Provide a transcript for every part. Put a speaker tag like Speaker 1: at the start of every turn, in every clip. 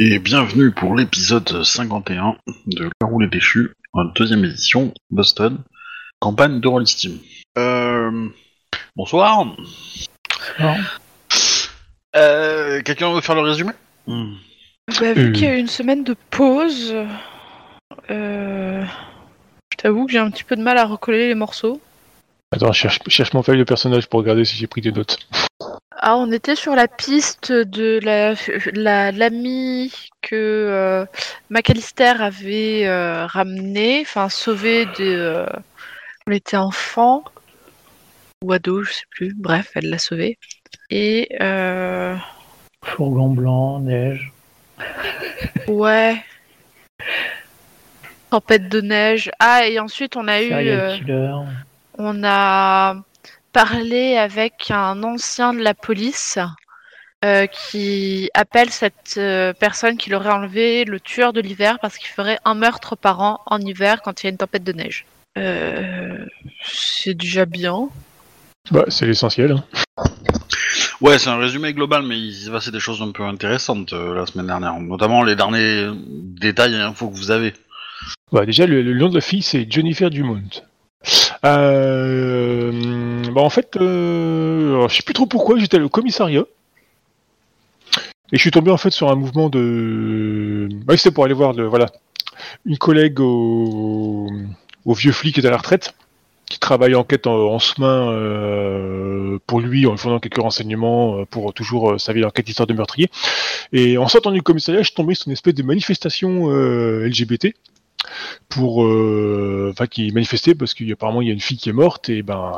Speaker 1: Et bienvenue pour l'épisode 51 de La Roue les Déchus, en deuxième édition, Boston, campagne de Rollistim. Euh... Bonsoir. Euh, Quelqu'un veut faire le résumé? Hmm.
Speaker 2: Bah, vu
Speaker 3: Euh.
Speaker 2: qu'il y a eu une semaine de pause, euh, je t'avoue que j'ai un petit peu de mal à recoller les morceaux.
Speaker 3: Attends, cherche, je cherche mon feuille de personnage pour regarder si j'ai pris des notes.
Speaker 2: Ah, on était sur la piste de la la- l'ami que euh, McAllister avait euh, ramené, enfin sauvé de. euh, on était enfant ou ado, je sais plus. Bref, elle l'a sauvé. Et euh,
Speaker 4: Fourgon blanc, neige.
Speaker 2: ouais. Tempête de neige. Ah, et ensuite on a eu.
Speaker 4: Serial killer.
Speaker 2: On a parlé avec un ancien de la police euh, qui appelle cette euh, personne qui l'aurait enlevé le tueur de l'hiver parce qu'il ferait un meurtre par an en hiver quand il y a une tempête de neige. Euh, c'est déjà bien.
Speaker 3: Bah, c'est l'essentiel. hein.
Speaker 1: Ouais, c'est un résumé global, mais il s'est passé des choses un peu intéressantes euh, la semaine dernière, notamment les derniers détails et infos que vous avez.
Speaker 3: Bah, déjà, le, le nom de la fille, c'est Jennifer Dumont. Euh, bah, en fait, euh, je sais plus trop pourquoi, j'étais au commissariat. Et je suis tombé en fait sur un mouvement de. Ouais, c'était pour aller voir le, voilà, une collègue au, au vieux flic qui est à la retraite, qui travaille en quête en, en euh, pour lui, en lui fournant quelques renseignements euh, pour toujours euh, sa vie d'enquête histoire de meurtrier. Et en sortant du commissariat, je suis tombé sur une espèce de manifestation euh, LGBT pour euh, enfin qui manifestait parce qu'apparemment il y a une fille qui est morte et ben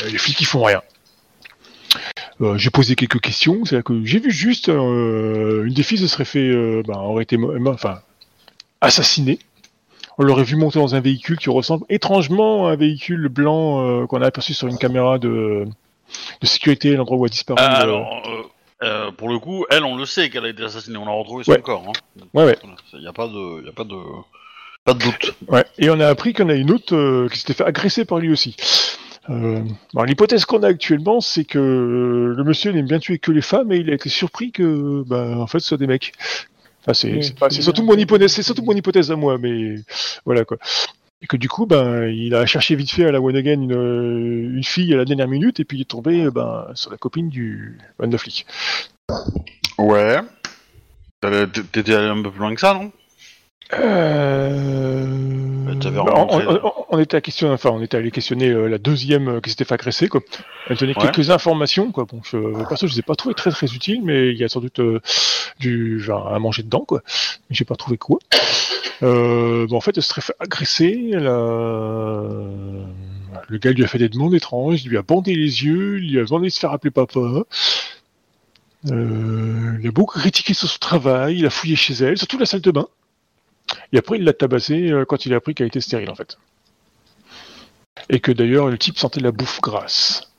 Speaker 3: euh, les filles qui font rien. Euh, j'ai posé quelques questions, c'est là que j'ai vu juste euh, une des filles se serait fait euh, ben, aurait été enfin assassinée. On l'aurait vu monter dans un véhicule qui ressemble étrangement à un véhicule blanc qu'on a aperçu sur une caméra de, de sécurité l'endroit où a disparu.
Speaker 1: Euh, alors, pour le coup, elle, on le sait qu'elle a été assassinée, on a retrouvé son
Speaker 3: Ouais.
Speaker 1: corps. Hein.
Speaker 3: Ouais, ouais.
Speaker 1: Il n'y a pas de, y a pas de, pas de doute.
Speaker 3: Ouais, et on a appris qu'il y en a une autre euh, qui s'était fait agresser par lui aussi. Euh, alors, l'hypothèse qu'on a actuellement, c'est que euh, le monsieur n'aime bien tuer que les femmes et il a été surpris que, ben, en fait, ce soit des mecs. Enfin, c'est,
Speaker 4: Oui,
Speaker 3: surtout mon hypothèse, c'est surtout mon hypothèse à moi, mais voilà quoi. Et que du coup, ben, il a cherché vite fait à la one again une, une fille à la dernière minute et puis il est tombé, ben, sur la copine du van de flic.
Speaker 1: Ouais. T'allais- T'étais allé un peu plus loin que ça, non?
Speaker 3: Euh...
Speaker 1: Bah, rencontré-
Speaker 3: on, on- on était à questionner, enfin, on était allé questionner euh, la deuxième euh, qui s'était fait agresser, quoi. Elle tenait
Speaker 1: Ouais.
Speaker 3: quelques informations, quoi. Bon, je, perso, je les ai pas trouvées très très utiles, mais il y a sans doute euh, du genre, à manger dedans, quoi. Mais j'ai pas trouvé quoi. Euh, bon, en fait, elle se serait fait agresser. Elle a... Le gars lui a fait des demandes étranges, il lui a bandé les yeux, il lui a demandé de se faire appeler papa. Euh, il a beaucoup critiqué sur son travail, il a fouillé chez elle, surtout la salle de bain. Et après, il l'a tabassé euh, quand il a appris qu'elle était stérile, en fait. Et que d'ailleurs, le type sentait la bouffe grasse.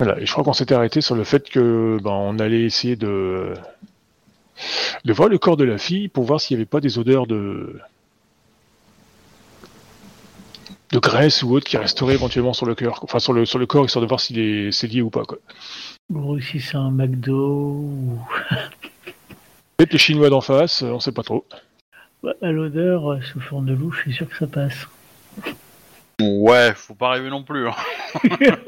Speaker 3: Voilà, et je crois qu'on s'était arrêté sur le fait que ben, on allait essayer de de voir le corps de la fille pour voir s'il n'y avait pas des odeurs de de graisse ou autre qui resteraient éventuellement sur le cœur, enfin sur le sur le corps, histoire de voir s'il est c'est lié ou pas quoi.
Speaker 4: Ou si c'est un McDo. Ou...
Speaker 3: Peut-être les Chinois d'en face, euh, on sait pas trop.
Speaker 4: À l'odeur, euh, sous forme de louche, je suis sûr que ça passe.
Speaker 1: Ouais, faut pas rêver non plus. hein.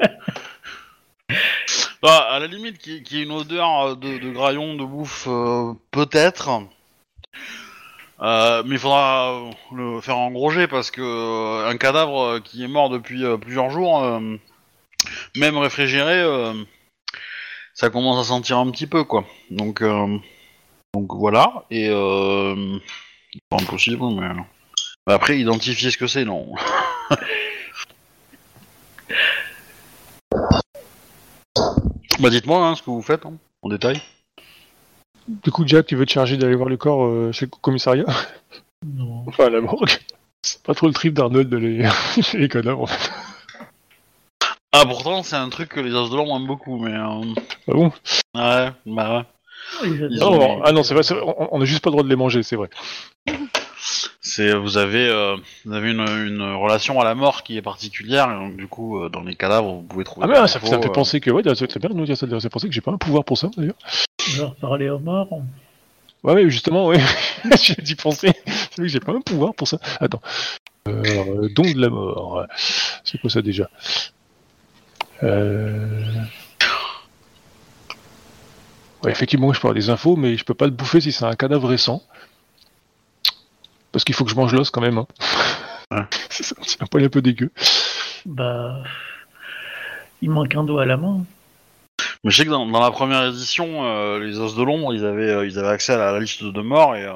Speaker 1: Bah, à la limite, qu'il y ait une odeur euh, de, de graillon, de bouffe, euh, peut-être. Euh, mais il faudra le faire engroger parce que un cadavre qui est mort depuis plusieurs jours, euh, même réfrigéré, ça commence à sentir un petit peu quoi. Donc, donc voilà. Et euh, pas impossible, mais mais après identifier ce que c'est, non. Bah dites-moi hein, ce que vous faites hein, en détail.
Speaker 3: Du coup, Jack, tu veux te charger d'aller voir le corps euh, chez le commissariat?
Speaker 4: Non.
Speaker 3: Enfin, à la morgue. C'est pas trop le trip d'Arnold de les, les cadavres, en fait.
Speaker 1: Ah pourtant c'est un truc que les os de l'ombre aiment beaucoup, mais euh,
Speaker 3: Ah bon?
Speaker 1: Ouais, bah ouais. Ont-
Speaker 3: Non, non, Ah non, c'est vrai, c'est vrai, on on a juste pas le droit de les manger, c'est vrai.
Speaker 1: C'est vous avez euh, vous avez une, une relation à la mort qui est particulière, et donc du coup euh, dans les cadavres vous pouvez trouver.
Speaker 3: Ah, mais ça, ça me fait
Speaker 1: euh,
Speaker 3: penser que, ouais, c'est bien, nous dire ça, ça me fait penser que j'ai pas un pouvoir pour ça, d'ailleurs.
Speaker 4: Leur parler aux morts.
Speaker 3: Ouais, mais justement, ouais, j'ai dû penser. C'est vrai que j'ai pas un pouvoir pour ça. Attends. Euh, don de la mort. C'est quoi ça déjà? Euh... Ouais, effectivement, je peux avoir des infos, mais je peux pas le bouffer si c'est un cadavre récent. Parce qu'il faut que je mange l'os quand même. Hein.
Speaker 1: Ouais.
Speaker 3: c'est un poil un peu dégueu.
Speaker 4: Bah. Il manque un doigt à la main.
Speaker 1: Mais je sais que dans, dans la première édition, euh, les os de l'ombre, ils avaient, euh, ils avaient accès à la, liste de morts et euh,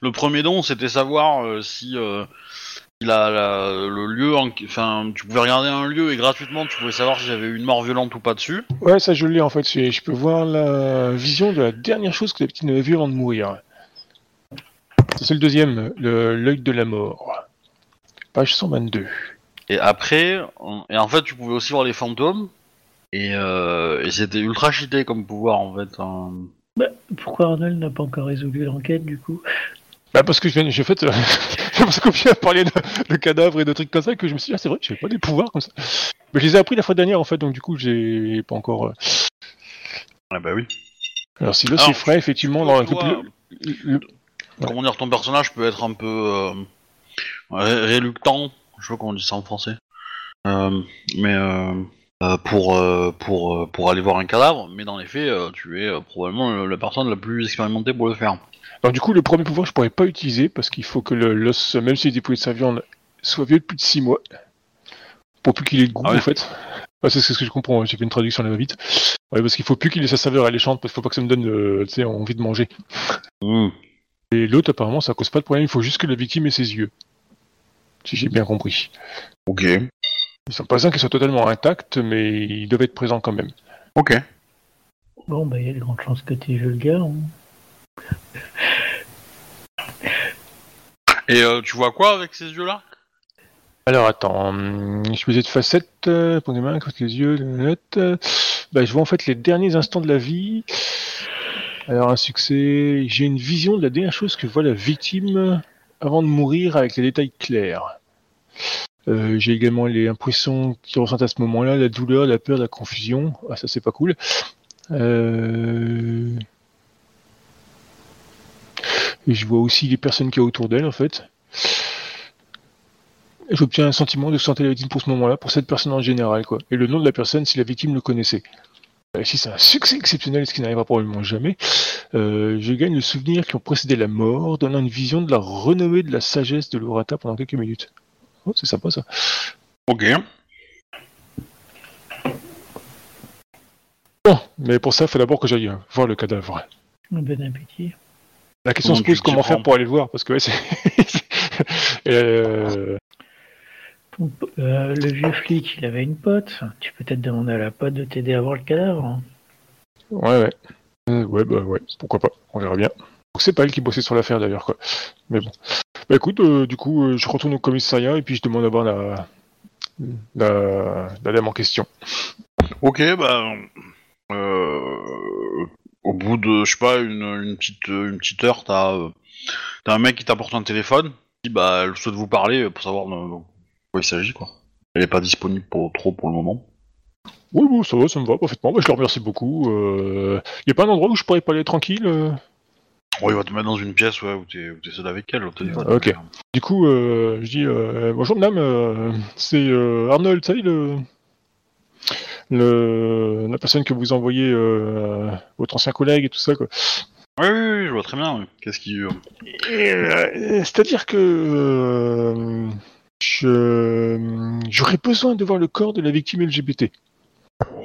Speaker 1: le premier don, c'était savoir euh, si la- le lieu, en- enfin, tu pouvais regarder un lieu et gratuitement, tu pouvais savoir si j'avais eu une mort violente ou pas dessus.
Speaker 3: Ouais, ça je l'ai en fait. Je peux voir la vision de la dernière chose que la petite avait vue avant de mourir. C'est le deuxième, l'œil de la mort. Page 122.
Speaker 1: Et après, on- et en fait, tu pouvais aussi voir les fantômes. Et, euh, et c'était ultra cheaté comme pouvoir en fait. hein.
Speaker 4: Bah, pourquoi Arnold n'a pas encore résolu l'enquête du coup?
Speaker 3: Bah parce que je viens, j'ai fait, euh, parce qu'on vient de parler de, de cadavres et de trucs comme ça que je me suis dit ah c'est vrai, j'avais pas des pouvoirs comme ça. Mais je les ai appris la fois dernière en fait, donc du coup j'ai pas encore. euh,
Speaker 1: Ah bah oui.
Speaker 3: Alors si là c'est frais effectivement dans
Speaker 1: Tu vois,
Speaker 3: le- le- Ouais.
Speaker 1: Comment dire, ton personnage peut être un peu euh, ré- réluctant. Je sais pas comment on dit ça en français. Euh, mais pour pour pour aller voir un cadavre, mais dans les faits, tu es probablement le- la personne la plus expérimentée pour le faire.
Speaker 3: Alors du coup le premier pouvoir je pourrais pas utiliser parce qu'il faut que le- l'os, même s'il est dépouillé de sa viande, soit vieux de plus de 6 mois. Pour plus qu'il ait le goût
Speaker 1: Ah ouais.
Speaker 3: en fait. Ah, c'est ce que je comprends, j'ai fait une traduction là vite. Ouais, parce qu'il faut plus qu'il ait sa saveur alléchante parce qu'il faut pas que ça me donne euh, tu sais, envie de manger.
Speaker 1: Hmm.
Speaker 3: Et l'autre apparemment ça cause pas de problème, il faut juste que la victime ait ses yeux. Si j'ai bien compris.
Speaker 1: Ok.
Speaker 3: Ils sont pas besoin qu'ils soient totalement intacts, mais ils doivent être présents quand même.
Speaker 1: Ok.
Speaker 4: Bon, bah, il y a de grandes chances que tu es vulgaire. hein.
Speaker 1: Et euh, tu vois quoi avec ces yeux-là?
Speaker 3: Alors attends, hum, je faisais de facettes, euh, pour les mains, côté les yeux, les euh, Bah, je vois en fait les derniers instants de la vie. Alors un succès, j'ai une vision de la dernière chose que voit la victime avant de mourir avec les détails clairs. J'ai également les impressions qu'il ressent à ce moment-là, la douleur, la peur, la confusion. Ah ça c'est pas cool. Euh... Et je vois aussi les personnes qu'il y a autour d'elle en fait. J'obtiens un sentiment de santé la victime pour ce moment-là, pour cette personne en général, quoi. Et le nom de la personne si la victime le connaissait. Et si c'est un succès exceptionnel, ce qui n'arrivera probablement jamais, euh, je gagne le souvenir qui ont précédé la mort, donnant une vision de la renommée de la sagesse de l'Urata pendant quelques minutes. Oh, c'est sympa ça.
Speaker 1: Ok.
Speaker 3: Bon, mais pour ça, il faut d'abord que j'aille euh, voir le cadavre.
Speaker 4: Bon appétit.
Speaker 3: La question
Speaker 1: Comment
Speaker 3: se pose comment faire pour aller le voir, parce que ouais, c'est... euh,
Speaker 4: euh, le vieux flic, il avait une pote. Tu peux peut-être demander à la pote de t'aider à voir le cadavre. hein.
Speaker 3: Ouais, ouais. Euh, ouais, bah ouais, pourquoi pas, on verra bien. Donc c'est pas elle qui bossait sur l'affaire d'ailleurs, quoi. Mais bon. Bah écoute, euh, du coup, euh, je retourne au commissariat et puis je demande à voir la, la, la dame en question.
Speaker 1: Ok, bah. Euh, au bout de, je sais pas, une, une petite, une petite heure, t'as euh, t'as un mec qui t'apporte un téléphone. Qui, bah, elle souhaite vous parler pour savoir de quoi il s'agit, quoi. Elle est pas disponible pour trop pour le moment.
Speaker 3: Oui, oui, ça va, ça me va parfaitement. Bah, je le remercie beaucoup. Euh... Y a pas un endroit où je pourrais pas aller tranquille euh?
Speaker 1: Oh, il va te mettre dans une pièce, ouais, où t'es où t'es seul avec elle au téléphone.
Speaker 3: Ok. Du coup, euh, je dis euh, bonjour madame, euh, c'est euh, Arnold, tu sais, le, le, la personne que vous envoyez, euh, votre ancien collègue et tout ça, quoi.
Speaker 1: Oui, oui, oui, je vois très bien. Qu'est-ce qui. euh,
Speaker 3: Et, euh, C'est-à-dire que euh, je j'aurais besoin de voir le corps de la victime LGBT.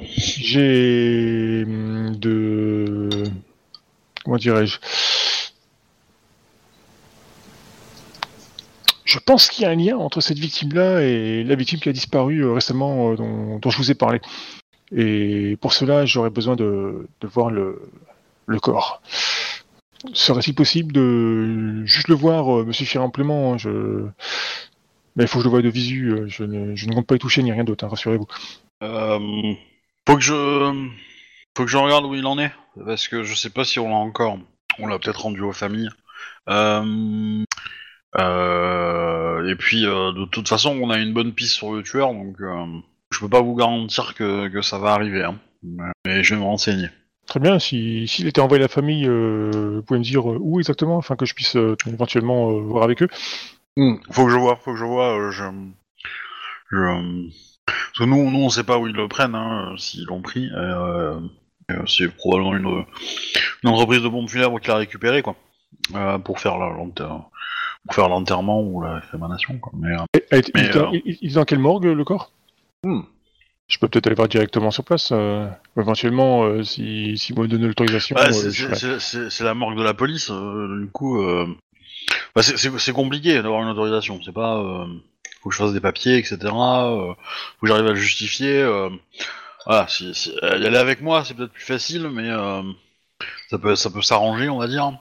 Speaker 3: J'ai hum, de comment dirais-je? Je pense qu'il y a un lien entre cette victime-là et la victime qui a disparu euh, récemment euh, dont, je vous ai parlé. Et pour cela, j'aurais besoin de, voir le, le corps. Serait-il possible de juste le voir euh, me suffire amplement hein, je... Mais il faut que je le voie de visu, je ne, je ne compte pas y toucher ni rien d'autre, hein, rassurez-vous.
Speaker 1: Euh, faut que je. Faut que je regarde où il en est. Parce que je sais pas si on l'a encore. On l'a peut-être rendu aux familles. Euh, euh, et puis, euh, de toute façon, on a une bonne piste sur le tueur, donc euh, je peux pas vous garantir que, que ça va arriver. hein. Mais je vais me renseigner.
Speaker 3: Très bien, si s'il était envoyé à la famille, euh, vous pouvez me dire où exactement, afin que je puisse euh, éventuellement euh, voir avec eux.
Speaker 1: Faut que je vois, faut que je vois. euh, je, je, parce que nous, nous, on sait pas où ils le prennent, hein, s'ils l'ont pris. c'est probablement une, une entreprise de pompes funèbres qui l'a récupéré, quoi, euh, pour faire la, pour faire l'enterrement ou la crémation, quoi. Mais, euh,
Speaker 3: Et- et-
Speaker 1: Mais
Speaker 3: il, est dans,
Speaker 1: alors
Speaker 3: il- il est dans quelle morgue le corps?
Speaker 1: Hmm.
Speaker 3: Je peux peut-être aller voir directement sur place. euh, éventuellement, euh, si, si vous me donnez l'autorisation.
Speaker 1: Bah,
Speaker 3: euh,
Speaker 1: c'est- la morgue de la police, euh, du coup. Euh... Bah, c'est- c'est c'est compliqué d'avoir une autorisation. C'est pas. Euh... Faut que je fasse des papiers, etc. Euh... Faut que j'arrive à le justifier. Euh... Voilà, si, si... euh, y aller avec moi, c'est peut-être plus facile, mais euh... ça peut, ça peut s'arranger, on va dire.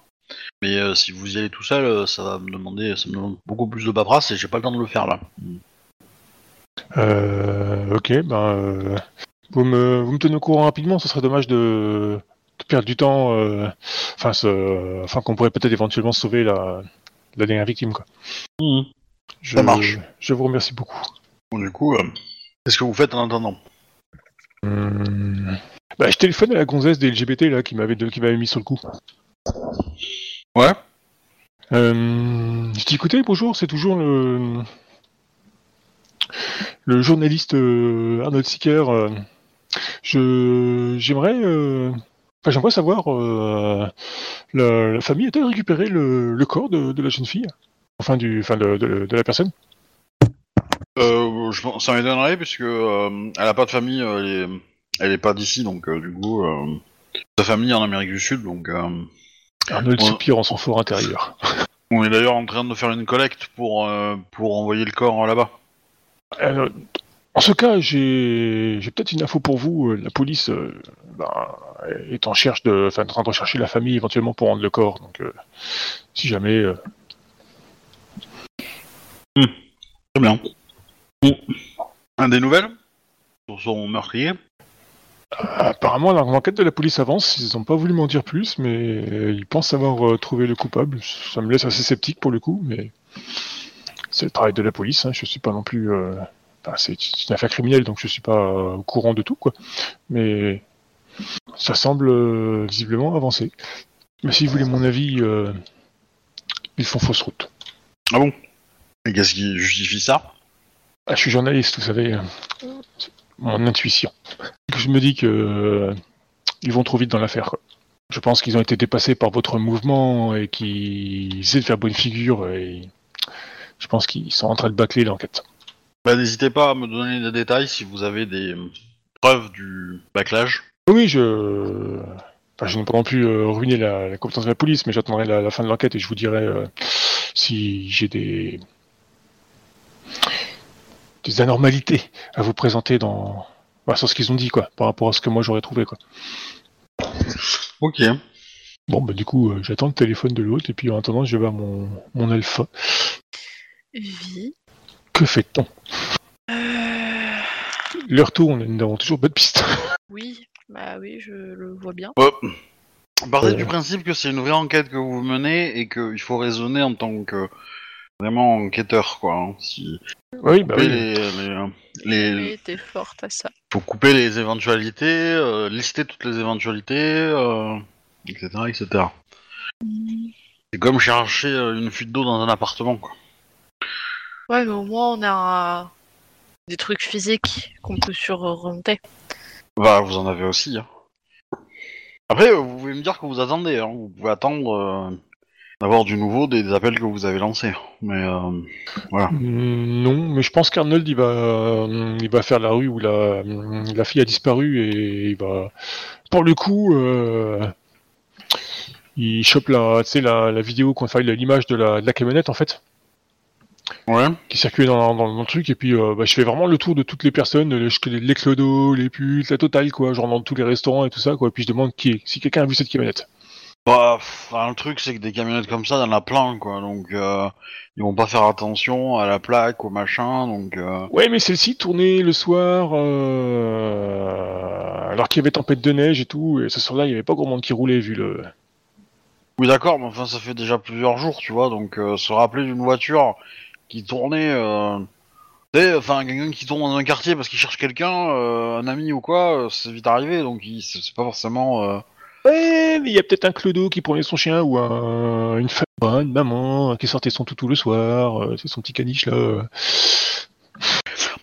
Speaker 1: Mais euh, si vous y allez tout seul, euh, ça va me demander, ça me demande beaucoup plus de paperasse et j'ai pas le temps de le faire là.
Speaker 3: Euh, ok, ben, euh, vous, me, vous me tenez au courant rapidement, ce serait dommage de, de perdre du temps, enfin, ce- enfin qu'on pourrait peut-être éventuellement sauver la, la dernière victime. Quoi. Je,
Speaker 1: Ça marche.
Speaker 3: Je vous remercie beaucoup.
Speaker 1: Bon, du coup, euh, qu'est-ce que vous faites en attendant?
Speaker 3: Hum, Bah, je téléphone à la gonzesse des LGBT là, qui m'avait qui m'avait mis sur le coup.
Speaker 1: Ouais.
Speaker 3: Euh, je dis écoutez, bonjour, c'est toujours le, le journaliste euh, Arnold Sicker. euh, je j'aimerais euh, enfin, j'aimerais savoir la, la famille a-t-elle récupéré le, le corps de, de la jeune fille? Enfin du enfin de, de, de la personne?
Speaker 1: Je pense, ça m'étonnerait puisque elle a pas de famille, elle est, elle est pas d'ici, donc du coup, sa famille est en Amérique du Sud, donc
Speaker 3: Arnold
Speaker 1: Ouais.
Speaker 3: soupire en son fort intérieur.
Speaker 1: on est d'ailleurs en train de faire une collecte pour euh, pour envoyer le corps là-bas.
Speaker 3: Alors, en ce cas, j'ai j'ai peut-être une info pour vous. La police euh, ben, est en cherche de, enfin, en train de rechercher la famille éventuellement pour rendre le corps. Donc, euh, si jamais, euh,
Speaker 1: Très bien. Bon. Un des nouvelles sur son meurtrier?
Speaker 3: Apparemment l'enquête de la police avance. Ils n'ont pas voulu m'en dire plus, mais ils pensent avoir euh, trouvé le coupable. Ça me laisse assez sceptique pour le coup, mais c'est le travail de la police. Hein. Je suis pas non plus. euh, enfin, c'est une affaire criminelle, donc je suis pas euh, au courant de tout, quoi. Mais ça semble euh, visiblement avancer. Mais si vous voulez mon avis, ils font fausse route.
Speaker 1: Ah bon? Et qu'est-ce qui justifie ça?
Speaker 3: Ah, je suis journaliste, vous savez. Mon intuition. Je me dis que euh, ils vont trop vite dans l'affaire. Je pense qu'ils ont été dépassés par votre mouvement et qu'ils essaient de faire bonne figure et je pense qu'ils sont en train de bâcler l'enquête.
Speaker 1: Bah n'hésitez pas à me donner des détails si vous avez des preuves du bâclage.
Speaker 3: Oui, je. Enfin, je ne non plus euh, ruiner la, la compétence de la police, mais j'attendrai la, la fin de l'enquête et je vous dirai euh, si j'ai des. Des anormalités à vous présenter dans. bah, sur ce qu'ils ont dit, quoi, par rapport à ce que moi j'aurais trouvé, quoi.
Speaker 1: Ok.
Speaker 3: Bon, bah, du coup, euh, j'attends le téléphone de l'autre et puis en attendant, je vais voir mon, mon alpha.
Speaker 2: Vie.
Speaker 3: Que fait-on?
Speaker 2: Euh,
Speaker 3: L'heure tourne et nous n'avons toujours pas de piste.
Speaker 2: Oui, bah oui, je le vois bien.
Speaker 1: Ouais. Partez
Speaker 3: Euh.
Speaker 1: du principe que c'est une vraie enquête que vous menez et qu'il faut raisonner en tant que vraiment enquêteur, quoi. hein. Si
Speaker 3: oui, bah
Speaker 1: couper
Speaker 3: oui.
Speaker 1: les, les, les-
Speaker 2: Oui, t'es forte à ça.
Speaker 1: faut couper les éventualités, euh, lister toutes les éventualités, euh, etc., etc. C'est comme chercher euh, une fuite d'eau dans un appartement, quoi.
Speaker 2: Ouais, mais au moins on a des trucs physiques qu'on peut surremonter.
Speaker 1: Bah, vous en avez aussi. Hein. Après, euh, vous pouvez me dire que vous attendez. Hein. Vous pouvez attendre euh, d'avoir du nouveau des, des appels que vous avez lancés. Mais euh,
Speaker 3: Mm, Non, mais je pense qu'Arnold il va, euh, il va faire la rue où la, la fille a disparu et il va, pour le coup, euh, il chope la, la, la vidéo, qu'on enfin, l'image de la, de la camionnette en fait,
Speaker 1: ouais.
Speaker 3: qui circulait dans, dans, dans le truc et puis euh, bah, je fais vraiment le tour de toutes les personnes, les, les, les clodos, les putes, la totale quoi, genre dans tous les restaurants et tout ça quoi, et puis je demande qui est, si quelqu'un a vu cette camionnette.
Speaker 1: Bah, le truc, c'est que des camionnettes comme ça, il y en a plein, quoi. Donc, euh, ils vont pas faire attention à la plaque, au machin. Donc, euh,
Speaker 3: Ouais, mais celle-ci tournait le soir, euh, alors qu'il y avait tempête de neige et tout, et ce soir-là, il y avait pas grand monde qui roulait vu le.
Speaker 1: oui, d'accord, mais enfin, ça fait déjà plusieurs jours, tu vois. Donc, se rappeler d'une voiture qui tournait. Tu enfin, quelqu'un qui tourne dans un quartier parce qu'il cherche quelqu'un, un ami ou quoi, c'est vite arrivé. Donc, il- c'est pas forcément.
Speaker 3: Ouais, mais il y a peut-être un clodo qui prenait son chien ou un, une femme, une maman qui sortait son toutou le soir, euh, c'est son petit caniche là.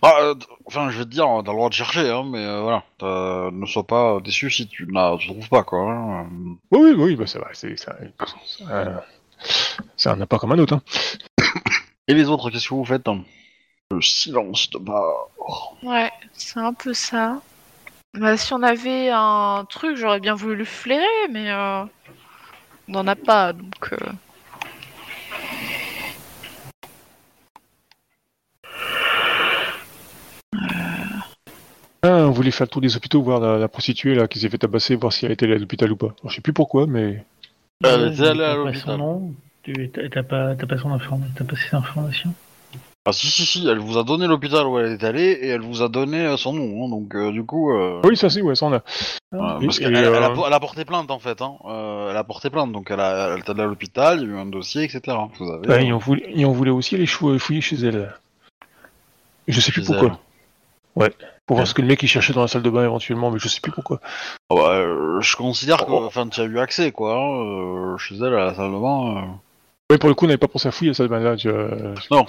Speaker 1: Bah, euh, enfin, je vais te dire, t'as le droit de chercher, hein, mais euh, voilà, ne sois pas déçu si tu ne trouves pas, quoi. hein.
Speaker 3: Oui, oui, oui, bah ça va, c'est ça. un appart comme un autre. Hein.
Speaker 1: Et les autres, qu'est-ce que vous faites hein? Le silence de bord.
Speaker 2: Ouais, c'est un peu ça. Bah, si on avait un truc, j'aurais bien voulu le flairer, mais euh, on n'en a pas, donc. euh,
Speaker 3: Ah, on voulait faire le tour des hôpitaux, voir la, la prostituée là qui s'est fait tabasser, voir si elle était allée à l'hôpital ou pas. Alors, je sais plus pourquoi, mais.
Speaker 1: Elle
Speaker 4: Ouais,
Speaker 1: était allée à
Speaker 4: t'as pas
Speaker 1: l'hôpital.
Speaker 4: son nom, tu- T'as t'as pas, t'as pas son information, t'as pas ses informations.
Speaker 1: Ah si, si, si, elle vous a donné l'hôpital où elle est allée, et elle vous a donné euh, son nom, hein, donc euh, du coup... Euh...
Speaker 3: Oui, ça c'est, ouais, ça on a.
Speaker 1: euh,
Speaker 3: et-
Speaker 1: parce
Speaker 3: et,
Speaker 1: qu'elle elle a,
Speaker 3: euh,
Speaker 1: elle a porté plainte en fait, hein. elle a porté plainte, donc elle a, elle est allée à l'hôpital, il y a eu un dossier, etc. Vous avez,
Speaker 3: Bah, et, on voulait, et on voulait aussi aller chou- fouiller chez elle. Je sais plus pourquoi.
Speaker 1: elle.
Speaker 3: Ouais. Pour voir ce que le mec il cherchait dans la salle de bain éventuellement, mais je sais plus pourquoi.
Speaker 1: ah bah, je considère que,
Speaker 3: Oh.
Speaker 1: enfin, tu as eu accès, quoi, hein, euh, chez elle, à la salle de bain...
Speaker 3: Oui, pour le coup, on n'avait pas pensé à fouiller la salle de bain là. tu.
Speaker 1: Non.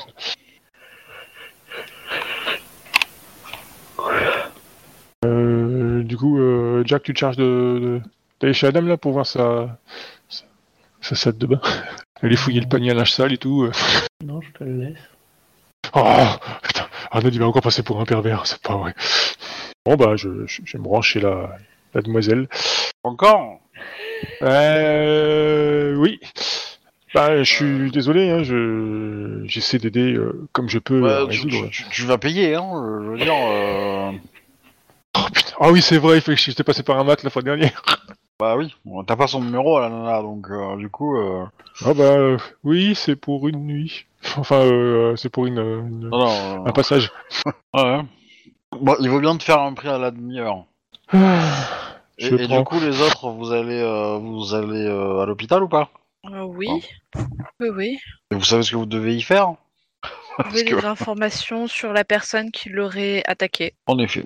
Speaker 3: Euh, du coup, euh, Jack, tu te charges de, de... d'aller chez Adam là pour voir sa, sa, sa salle de bain. Aller fouiller le panier à linge sale et tout. euh.
Speaker 4: Non, je te le laisse.
Speaker 3: Oh putain, Arnaud il va encore passer pour un pervers, c'est pas vrai. Bon bah, je, je, je me branche chez la, la demoiselle.
Speaker 1: Encore?
Speaker 3: Euh, oui. Bah, je suis désolé, hein, je j'essaie d'aider euh, comme je peux.
Speaker 1: Ouais, tu,
Speaker 3: résoudre.
Speaker 1: tu- tu- tu vas payer, hein, je veux dire... euh,
Speaker 3: Oh, putain. Ah oui, c'est vrai, il fait que j'étais passé par un mat la fois dernière.
Speaker 1: Bah oui, t'as pas son numéro à la nana, donc euh, du coup... euh,
Speaker 3: Ah bah euh, oui, c'est pour une nuit. Enfin, euh, c'est pour une, une-
Speaker 1: Non, non,
Speaker 3: un passage.
Speaker 1: ouais. Bon, il vaut bien te faire un prix à la demi-heure. Et, et du coup, les autres, vous allez, euh, vous allez euh, à l'hôpital ou pas?
Speaker 2: Euh, oui. Oui, oui.
Speaker 1: Et vous savez ce que vous devez y faire?
Speaker 2: Vous avez
Speaker 1: que-
Speaker 2: des informations sur la personne qui l'aurait attaqué.
Speaker 1: En effet.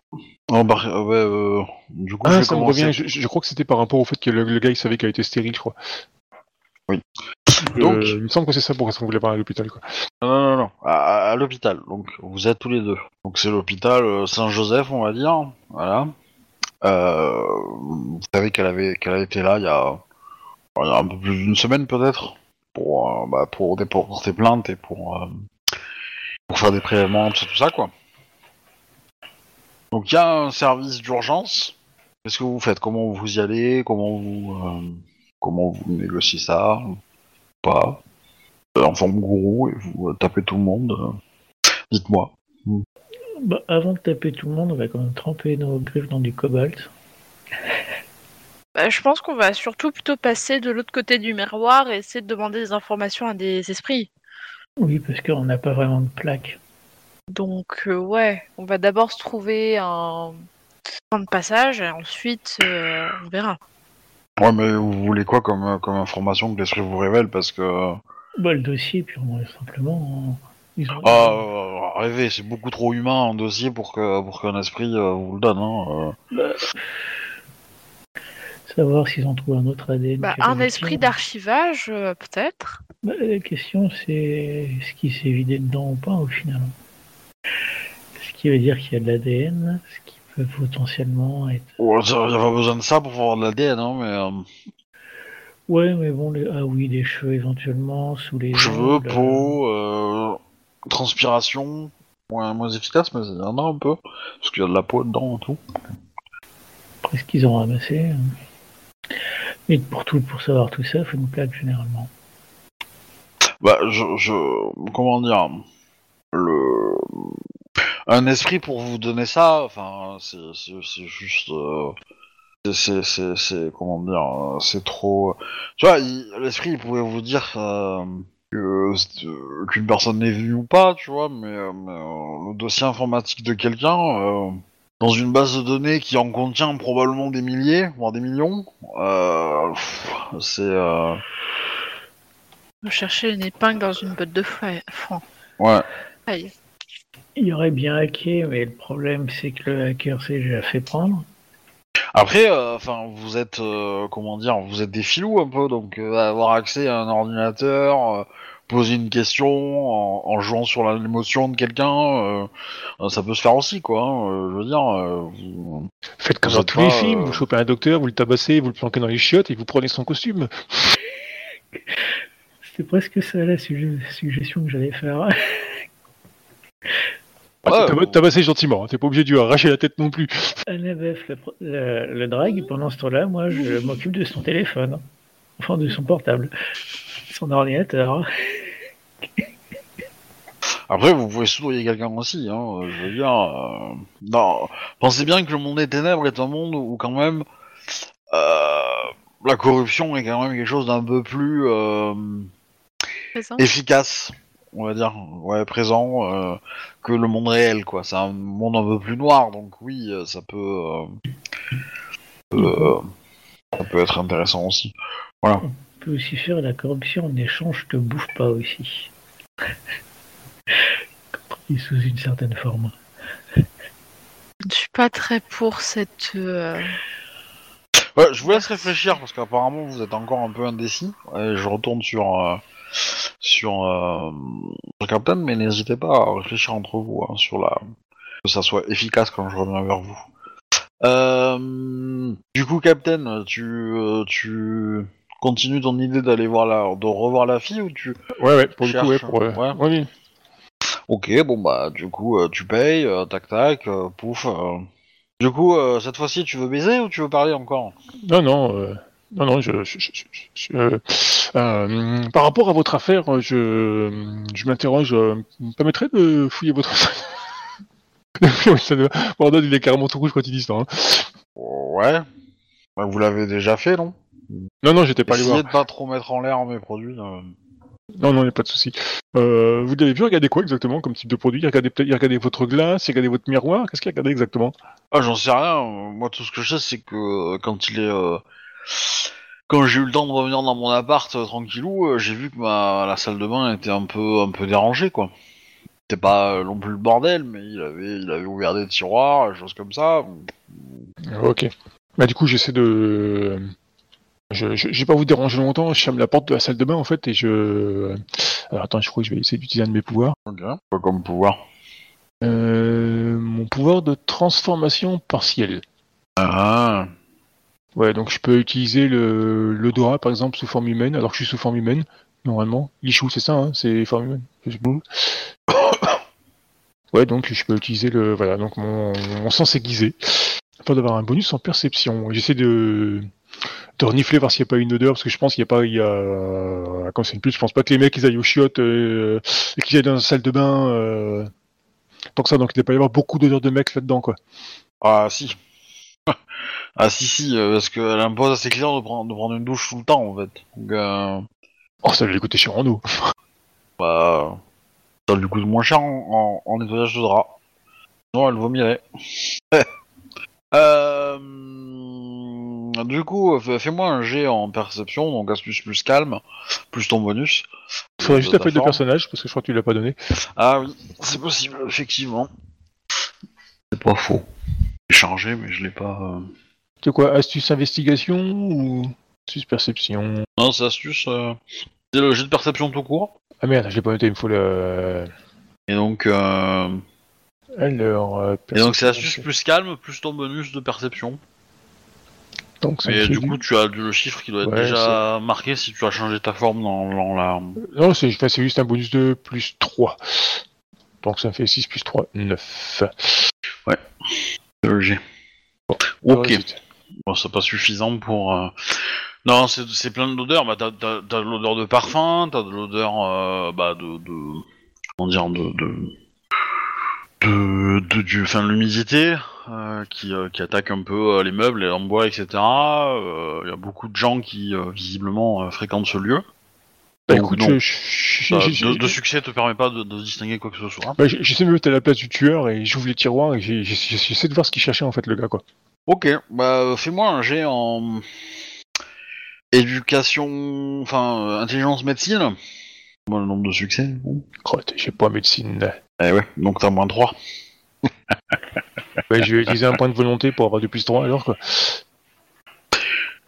Speaker 1: Oh, bah, euh, ouais, euh, du coup, je
Speaker 3: Ah,
Speaker 1: vais
Speaker 3: ça me
Speaker 1: commencer.
Speaker 3: revient. Je, je crois que c'était par rapport au fait que le, le gars il savait qu'elle était stérile, je crois.
Speaker 1: Oui.
Speaker 3: Euh,
Speaker 1: Donc-
Speaker 3: il me semble que c'est ça pour qu'on voulait voir à l'hôpital, quoi.
Speaker 1: Non, non, non, non. À, l'hôpital. Donc, vous êtes tous les deux. Donc, c'est l'hôpital euh, Saint-Joseph, on va dire. Voilà. Euh, vous savez qu'elle avait, qu'elle a été là il y a, il y a un peu plus d'une semaine peut-être pour, euh, bah, pour déporter plainte et pour, euh, pour faire des prélèvements, tout ça, tout ça, quoi. Donc, il y a un service d'urgence. Qu'est-ce que vous faites? Comment vous y allez? Comment vous, euh, comment vous négociez ça? Pas euh, en forme gourou et vous euh, tapez tout le monde. Dites-moi.
Speaker 4: Bah, avant de taper tout le monde, on va quand même tremper nos griffes dans du cobalt.
Speaker 2: Bah, je pense qu'on va surtout plutôt passer de l'autre côté du miroir et essayer de demander des informations à des esprits.
Speaker 4: Oui, parce qu'on n'a pas vraiment de plaque.
Speaker 2: Donc, euh, ouais, on va d'abord se trouver un point de passage et ensuite euh, on verra.
Speaker 1: Ouais, mais vous voulez quoi comme, euh, comme information que l'esprit vous révèle Parce que.
Speaker 4: Bah, le dossier, purement et simplement. Ils ont...
Speaker 1: Ah, euh, rêver, c'est beaucoup trop humain un dossier pour que pour qu'un esprit euh, vous le donne. Hein. euh.
Speaker 4: Savoir s'ils ont trouvé un autre ADN.
Speaker 2: Bah, un esprit d'archivage, euh, peut-être.
Speaker 4: Bah, la question, c'est ce qui s'est vidé dedans ou pas, au final. Ce qui veut dire qu'il y a de l'ADN, ce qui peut potentiellement être.
Speaker 1: Ouais, a pas besoin de ça pour avoir de l'ADN, hein, mais. euh,
Speaker 4: Ouais, mais bon, les... ah oui, des cheveux éventuellement, sous les.
Speaker 1: cheveux,
Speaker 4: ongles,
Speaker 1: peau, euh, transpiration. Moins, moins efficace, mais il y en a un peu. Parce qu'il y a de la peau dedans et tout.
Speaker 4: Après ce qu'ils ont ramassé. hein. Et pour tout, pour savoir tout ça, il faut une plaque généralement.
Speaker 1: Bah, je, comment dire, le, un esprit pour vous donner ça, enfin, c'est, juste, euh, c'est, comment dire, c'est trop, tu vois, l'esprit il pouvait vous dire euh, euh, qu'une personne n'est venue ou pas, tu vois, mais, euh, euh, le dossier informatique de quelqu'un. Dans une base de données qui en contient probablement des milliers, voire des millions, euh, c'est, euh,
Speaker 2: Chercher une épingle dans une botte de foin. francs.
Speaker 1: ouais.
Speaker 4: Il y aurait bien hacké, mais le problème, c'est que le hacker s'est déjà fait prendre.
Speaker 1: Après, euh, enfin, vous êtes, euh, comment dire, vous êtes des filous un peu, donc euh, avoir accès à un ordinateur, euh, poser une question en, en jouant sur l'émotion de quelqu'un, euh, ça peut se faire aussi, quoi. hein, euh, je veux dire, euh, vous-
Speaker 3: Faites comme dans tous les films,
Speaker 1: euh,
Speaker 3: vous chopez un docteur, vous le tabassez, vous le planquez dans les chiottes et vous prenez son costume.
Speaker 4: C'était presque ça la suge- suggestion que j'allais faire.
Speaker 3: Ah,
Speaker 1: Ouais,
Speaker 3: t'as-
Speaker 1: bon.
Speaker 3: Tabasser gentiment, hein, t'es pas obligé de lui arracher la tête non plus.
Speaker 4: Le, le, le drague, pendant ce temps-là, moi je m'occupe de son téléphone. Enfin de son portable. Son ordinateur.
Speaker 1: Après, vous pouvez soudoyer quelqu'un aussi, hein, euh, je veux dire. euh, Non, pensez bien que le monde des ténèbres est un monde où quand même euh, la corruption est quand même quelque chose d'un peu plus euh,
Speaker 2: Présent.
Speaker 1: efficace, on va dire, ouais, présent euh, que le monde réel, quoi. C'est un monde un peu plus noir, donc oui, euh, ça peut, euh, euh, ça peut être intéressant aussi.
Speaker 4: On peut aussi faire la corruption en échange, je te bouffe pas aussi. Sous une certaine forme.
Speaker 2: Je ne suis pas très pour cette. euh,
Speaker 1: Ouais, je vous laisse réfléchir parce qu'apparemment vous êtes encore un peu indécis. Ouais, je retourne sur euh, sur, euh, sur Captain, mais n'hésitez pas à réfléchir entre vous hein, sur la que ça soit efficace quand je reviens vers vous. Euh, du coup, Captain, tu euh, tu continues ton idée d'aller voir la de revoir la fille ou tu
Speaker 3: Ouais, ouais, pour le coup, ouais.
Speaker 1: Cherche,
Speaker 3: Pour, euh,
Speaker 1: ouais.
Speaker 3: ouais, oui.
Speaker 1: Ok, bon bah du coup euh, tu payes, euh, tac tac, euh, pouf. Du coup, cette fois-ci, tu veux baiser ou tu veux parler encore?
Speaker 3: Non, non, non, non, je, je, je- je- je- par rapport à votre affaire, je, je m'interroge, vous me permettrez de fouiller votre... Oui, ça doit- Pardon, il est carrément tout rouge quand il dit ça. hein.
Speaker 1: Ouais. Bah, vous l'avez déjà fait, non?
Speaker 3: Non, non, j'étais pas allé voir.
Speaker 1: Essayez de pas trop mettre en l'air mes produits.
Speaker 3: Non, non, il n'y a pas de souci. Euh, vous avez vu regarder quoi exactement comme type de produit? Il regardait peut-être, il regardait votre glace, il regardait votre miroir. Qu'est-ce qu'il regardait exactement?
Speaker 1: Ah, j'en sais rien. Moi, tout ce que je sais, c'est que euh, quand il est, euh, quand j'ai eu le temps de revenir dans mon appart euh, tranquillou, j'ai vu que ma la salle de bain était un peu, un peu dérangée, quoi. C'était pas non plus le bordel, mais il avait, il avait ouvert des tiroirs, des choses comme ça.
Speaker 3: Ok. Bah du coup, j'essaie de. Je, je, je vais pas vous déranger longtemps. Je ferme la porte de la salle de bain en fait et je. Alors attends, je crois que je vais essayer d'utiliser un de mes pouvoirs.
Speaker 1: Ok. Quoi comme pouvoir
Speaker 3: Euh, mon pouvoir de transformation partielle.
Speaker 1: Ah.
Speaker 3: Ouais, donc je peux utiliser le l'odorat par exemple sous forme humaine, alors que je suis sous forme humaine normalement. Lichou, c'est ça, hein, c'est forme humaine. Ouais, donc je peux utiliser le voilà, donc mon, mon sens aiguisé afin d'avoir un bonus en perception. J'essaie de de renifler voir s'il n'y a pas une odeur parce que je pense qu'il n'y a pas il y a comme c'est une pute, je pense pas que les mecs ils aillent aux chiottes euh, et qu'ils aillent dans la salle de bain euh, tant que ça donc il ne pas y avoir beaucoup d'odeurs de mecs là-dedans quoi.
Speaker 1: Ah si. ah si si, euh, parce qu'elle impose à ses clients de prendre, de prendre une douche tout le temps en fait. Donc euh,
Speaker 3: Oh, ça va lui coûter cher en eau.
Speaker 1: bah ça lui coûte moins cher en, en, en nettoyage de drap. Non, elle vomirait. euh, du coup, fais- fais-moi un jet en perception, donc astuce plus calme, plus ton bonus.
Speaker 3: Il faudrait juste la feuille de personnage parce que je crois que tu l'as pas donné.
Speaker 1: Ah oui, c'est possible, effectivement. C'est pas faux. J'ai chargé, mais je l'ai pas. euh.
Speaker 3: C'est quoi Astuce investigation ou astuce perception?
Speaker 1: Non, c'est astuce. euh, C'est le jet de perception tout court.
Speaker 3: Ah merde, je l'ai pas noté, il me faut le.
Speaker 1: Et donc, euh,
Speaker 3: Alors. euh,
Speaker 1: et donc c'est astuce plus calme, plus ton bonus de perception.
Speaker 3: Donc, fait
Speaker 1: du coup, tu as le chiffre qui doit être
Speaker 3: Ouais,
Speaker 1: déjà marqué si tu as changé ta forme dans, dans la.
Speaker 3: Non, c'est c'est juste un bonus de plus 3. Donc ça fait 6 plus 3, 9.
Speaker 1: le jet.
Speaker 3: Bon.
Speaker 1: Ok. Bon, c'est pas suffisant pour. euh, Non, c'est c'est plein d'odeurs. Bah, t'as t'as de l'odeur de parfum, t'as de l'odeur, euh, bah, de, de, comment dire, de, de, de, de- enfin, de l'humidité euh, qui, euh, qui attaque un peu euh, les meubles, les en bois, etc. Il y a beaucoup de gens qui visiblement fréquentent ce lieu.
Speaker 3: Bah
Speaker 1: Donc,
Speaker 3: écoute,
Speaker 1: non.
Speaker 3: je- je-
Speaker 1: Bah, de, de succès te permet pas de, de distinguer quoi que ce soit.
Speaker 3: bah, j'essaie de me mettre à la place du tueur et j'ouvre les tiroirs et j'essaie de voir ce qu'il cherchait en fait le gars quoi.
Speaker 1: Ok, bah fais-moi un jet en éducation, enfin intelligence médecine. Bon, le nombre de succès.
Speaker 3: J'ai pas médecine.
Speaker 1: Eh ouais, donc t'as moins 3.
Speaker 3: Bah, je vais utiliser un point de volonté pour avoir du plus 3 alors quoi.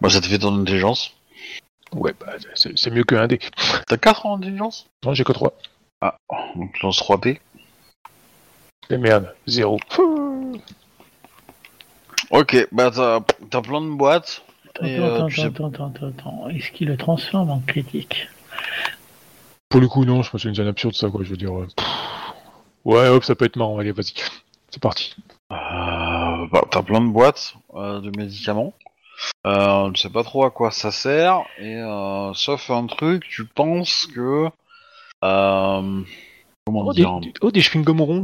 Speaker 1: Bah, ça te fait ton intelligence.
Speaker 3: Ouais, bah, c'est c'est mieux que un dé.
Speaker 1: T'as 4 en intelligence?
Speaker 3: Non, j'ai que 3.
Speaker 1: Ah, donc tu lances 3 dés.
Speaker 3: Et merde, 0.
Speaker 1: Ok, bah t'as t'as plein de boîtes.
Speaker 4: Attends,
Speaker 1: Et, euh,
Speaker 4: attends,
Speaker 1: tu sais-
Speaker 4: attends, attends, attends, attends. Est-ce qu'il le transforme en critique?
Speaker 3: Pour le coup, non, je pense que c'est une scène absurde ça, quoi. Je veux dire. euh, pff. Ouais, hop, ça peut être marrant. Allez, vas-y. C'est parti.
Speaker 1: Euh, bah, t'as plein de boîtes euh, de médicaments. Euh, tu sais pas trop à quoi ça sert, et euh, sauf un truc, tu penses que... Euh, comment
Speaker 3: Oh,
Speaker 1: dire
Speaker 3: des- oh, des chewing-gums ronds.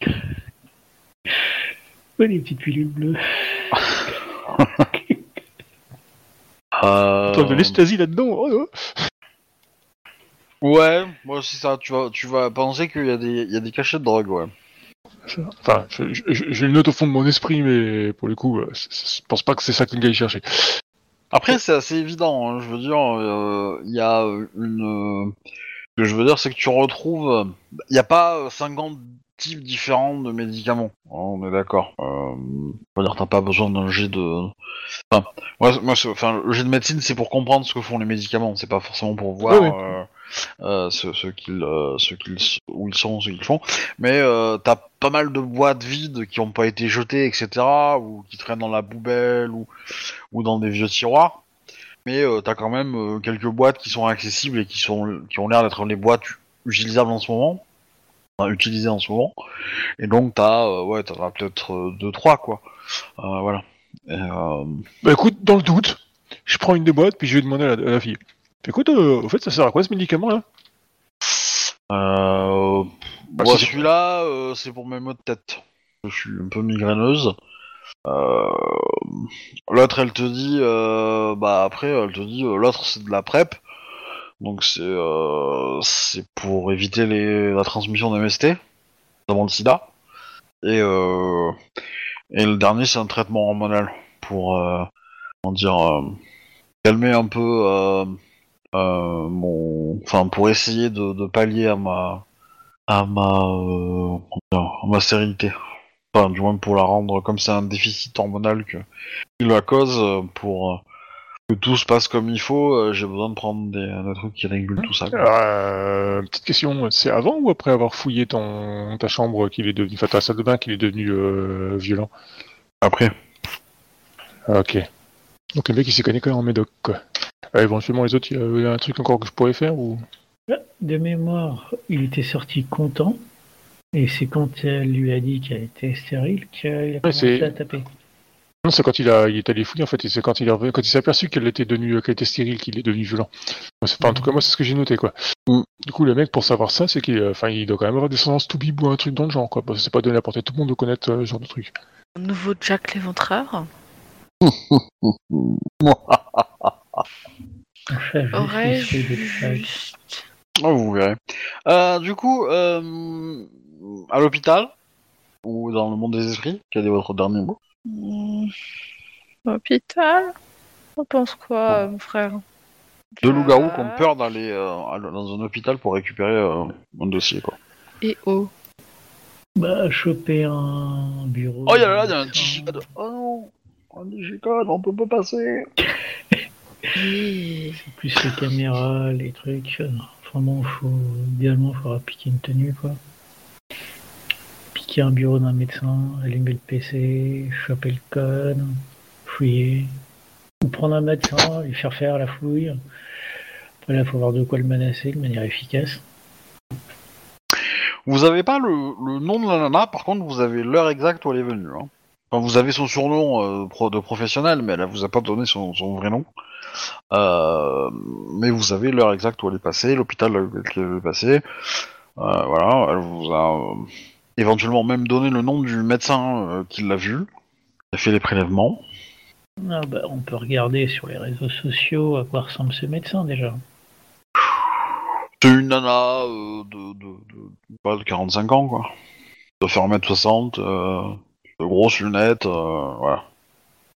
Speaker 4: Ouais, les petites pilules bleues.
Speaker 1: euh,
Speaker 3: T'as de l'estasie là-dedans. oh, oh.
Speaker 1: Ouais, moi aussi ça, tu vas, tu vas penser qu'il y, a des- il y a des cachets de drogue, ouais.
Speaker 3: Enfin, je, je, je- je le note au fond de mon esprit, mais pour le coup, euh, c'est- c'est- je pense pas que c'est ça que le gars il cherchait.
Speaker 1: Après, c'est assez évident. hein, Je veux dire, euh, il y a une. Ce que je veux dire, c'est que tu retrouves. Il n'y a pas euh, 50 types différents de médicaments. hein, on est d'accord. Euh, on va dire, t'as pas besoin d'un jet de. Enfin, moi, moi, c'est- enfin, le jet de médecine, c'est pour comprendre ce que font les médicaments. C'est pas forcément pour voir
Speaker 3: Oui, oui.
Speaker 1: euh, euh, ce, qu'ils, euh, ils sont, ce qu'ils font. Mais euh, t'as pas mal de boîtes vides qui ont pas été jetées, etc., ou qui traînent dans la poubelle, ou ou dans des vieux tiroirs. Mais t'as quand même quelques boîtes qui sont accessibles et qui sont qui ont l'air d'être les boîtes utilisables en ce moment, utilisées en ce moment. Et donc t'as ouais t'en peut-être euh, deux trois quoi. Voilà.
Speaker 3: Bah écoute, dans le doute, je prends une des boîtes, puis je vais demander à la fille. Écoute, euh, au fait, ça sert à quoi ce médicament là?
Speaker 1: Euh,
Speaker 3: Bah,
Speaker 1: moi, celui-là euh, c'est pour mes maux de tête. Je suis un peu migraineuse. Euh, l'autre elle te dit euh, bah après elle te dit l'autre c'est de la PrEP donc c'est c'est pour éviter les, la transmission d'MST notamment le sida et euh, et le dernier c'est un traitement hormonal pour euh, comment dire calmer un peu mon enfin pour essayer de, de pallier à ma à ma euh, à ma stérilité Enfin, du moins pour la rendre comme c'est un déficit hormonal que qui la cause euh, pour euh, que tout se passe comme il faut. euh, J'ai besoin de prendre des, des trucs qui régulent tout ça. quoi.
Speaker 3: euh, Petite question, c'est avant ou après avoir fouillé ton, ta chambre qu'il est devenu, enfin ta salle de bain qu'il est devenu euh, violent?
Speaker 1: Après,
Speaker 3: Ah, Ok. Donc le mec il s'est connu quand même en médoc quoi. Euh, éventuellement les autres, il y a- un truc encore que je pourrais faire ou?
Speaker 4: De mémoire, il était sorti content. Et c'est quand elle lui a dit qu'elle était stérile qu'il a commencé
Speaker 3: c'est-
Speaker 4: à taper.
Speaker 3: Non, c'est quand il a, il est allé fouiller en fait, et c'est quand il quand s'est aperçu qu'elle était devenue, qu'elle était stérile, qu'il est devenu violent. C'est- en tout cas, moi, c'est ce que j'ai noté, quoi.
Speaker 1: Mm.
Speaker 3: Du coup, le mec, pour savoir ça, c'est qu'il, euh, enfin, il doit quand même avoir des sentences tout bibou, un truc dans le genre, quoi. Parce que c'est pas donné à porter tout le monde de connaître euh, ce genre de truc.
Speaker 2: Un nouveau Jack l'éventreur?
Speaker 4: Enfin, juste.
Speaker 1: Oh, vous verrez. Euh, du coup, euh, à l'hôpital ou dans le monde des esprits, quel est votre dernier mot?
Speaker 2: Hmm. Hôpital? On pense quoi, mon frère?
Speaker 1: Deux loups-garous qui ont peur d'aller euh, dans un hôpital pour récupérer euh, un dossier, quoi.
Speaker 2: Et oh.
Speaker 4: Bah, choper un bureau.
Speaker 1: Oh, il y a là, il y a un digicode. Oh non, un digicode, on peut pas passer.
Speaker 4: C'est plus les caméras, les trucs. euh, Enfin bon, faut, idéalement, il faudra piquer une tenue, quoi. Piquer un bureau d'un médecin, allumer le PC, choper le code, fouiller. Ou prendre un médecin, lui faire faire la fouille. Après, là, faut voir de quoi le menacer de manière efficace.
Speaker 1: Vous avez pas le, le nom de la nana, par contre, vous avez l'heure exacte où elle est venue. Hein. Enfin, vous avez son surnom euh, de professionnel, mais elle vous a pas donné son, son vrai nom. Euh, mais vous avez l'heure exacte où elle est passée, l'hôpital où elle est passée. Euh, voilà, elle vous a euh, éventuellement même donné le nom du médecin qui l'a vue, qui a fait les prélèvements.
Speaker 4: Ah bah, on peut regarder sur les réseaux sociaux à quoi ressemble ce médecin déjà.
Speaker 1: C'est une nana euh, de, de, de, pas de 45 ans, quoi. De faire 1m60, euh, de grosses lunettes, euh, voilà.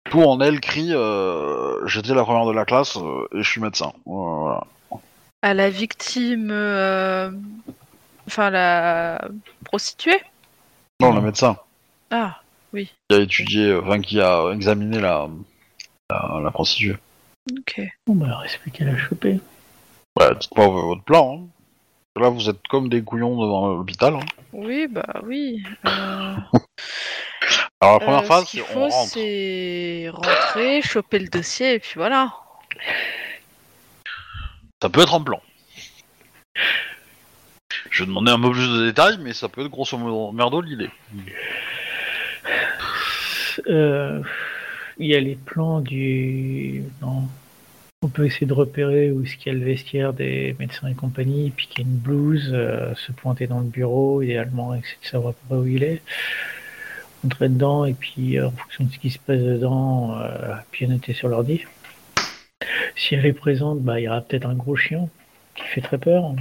Speaker 1: Tout en elle crie euh, J'étais la première de la classe euh, et je suis médecin. Voilà.
Speaker 2: À la victime. euh, Enfin, la prostituée?
Speaker 1: Non, le médecin.
Speaker 2: Ah,
Speaker 1: qui a étudié, enfin qui a examiné la, la, la prostituée.
Speaker 2: ok.
Speaker 4: Bon, bah, reste plus qu'à la choper.
Speaker 1: Ouais, dites-moi votre plan. hein. Là, vous êtes comme des couillons devant l'hôpital. hein.
Speaker 2: Oui, bah oui. Euh,
Speaker 1: Alors, la première
Speaker 2: euh,
Speaker 1: phase,
Speaker 2: ce qu'il
Speaker 1: c'est
Speaker 2: faut,
Speaker 1: on rentre.
Speaker 2: c'est rentrer, choper le dossier, et puis voilà.
Speaker 1: Ça peut être un plan. Je vais demander un peu plus de détails, mais ça peut être grosso modo merdo l'idée.
Speaker 4: Euh, Il y a les plans du. Non. On peut essayer de repérer où est-ce qu'il y a le vestiaire des médecins et compagnie, puis qu'il y a une blouse, euh, se pointer dans le bureau, idéalement, essayer de savoir où il est. Entrer dedans, et puis euh, en fonction de ce qui se passe dedans, euh, puis noter sur l'ordi. Si elle est présente, bah, il y aura peut-être un gros chien qui fait très peur.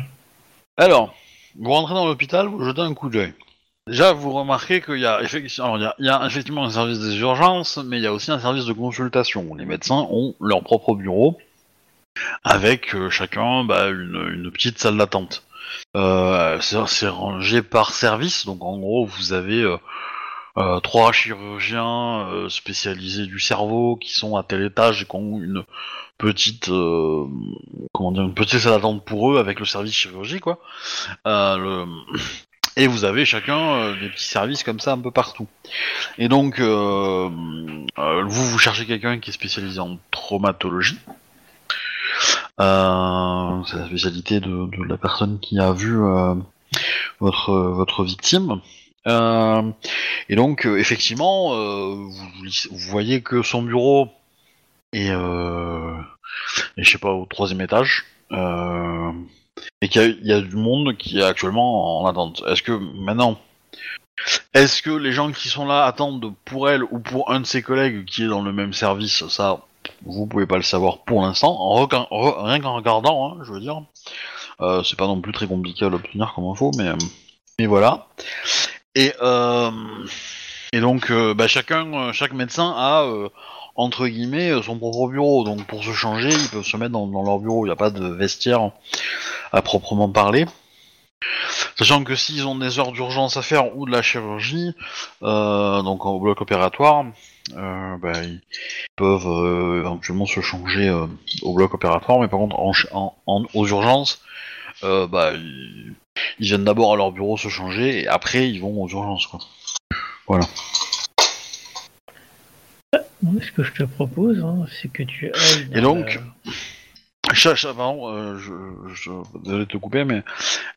Speaker 1: Alors, vous rentrez dans l'hôpital, vous jetez un coup d'œil. Déjà, vous remarquez qu'il y a effectivement, un service des urgences, mais il y a aussi un service de consultation. Les médecins ont leur propre bureau, avec euh, chacun bah, une, petite salle d'attente. C'est rangé par service, donc en gros, vous avez euh, trois chirurgiens euh, spécialisés du cerveau qui sont à tel étage et qui ont une petite, euh, comment dire, une petite salle d'attente pour eux avec le service chirurgie, quoi. Euh, le- Et vous avez chacun euh, des petits services comme ça un peu partout. Et donc, euh, vous, vous cherchez quelqu'un qui est spécialisé en traumatologie. C'est la spécialité de, de la personne qui a vu votre, votre victime. Euh, et donc, euh, effectivement, euh, vous, voyez que son bureau est, je sais pas, au troisième étage. Et qu'il y, a- du monde qui est actuellement en attente. Est-ce que maintenant, est-ce que les gens qui sont là attendent pour elle ou pour un de ses collègues qui est dans le même service? Ça, vous pouvez pas le savoir pour l'instant. Rien qu'en regardant, hein, je veux dire. Euh, c'est pas non plus très compliqué à l'obtenir comme info, mais, mais voilà. Et, euh, et donc, euh, bah, chacun, euh, chaque médecin a entre guillemets son propre bureau. Donc pour se changer, ils peuvent se mettre dans, leur bureau. Il n'y a pas de vestiaire à proprement parler. Sachant que s'ils ont des heures d'urgence à faire ou de la chirurgie, donc au bloc opératoire, bah, ils peuvent éventuellement se changer au bloc opératoire, mais par contre en- en- aux urgences, euh, bah, ils, ils viennent d'abord à leur bureau se changer et après ils vont aux urgences. Quoi.
Speaker 4: Moi, ce que je te propose, hein, c'est que tu ailles.
Speaker 1: Et donc,
Speaker 4: la-
Speaker 1: Chaque, pardon, euh, je, je, désolé de te couper, mais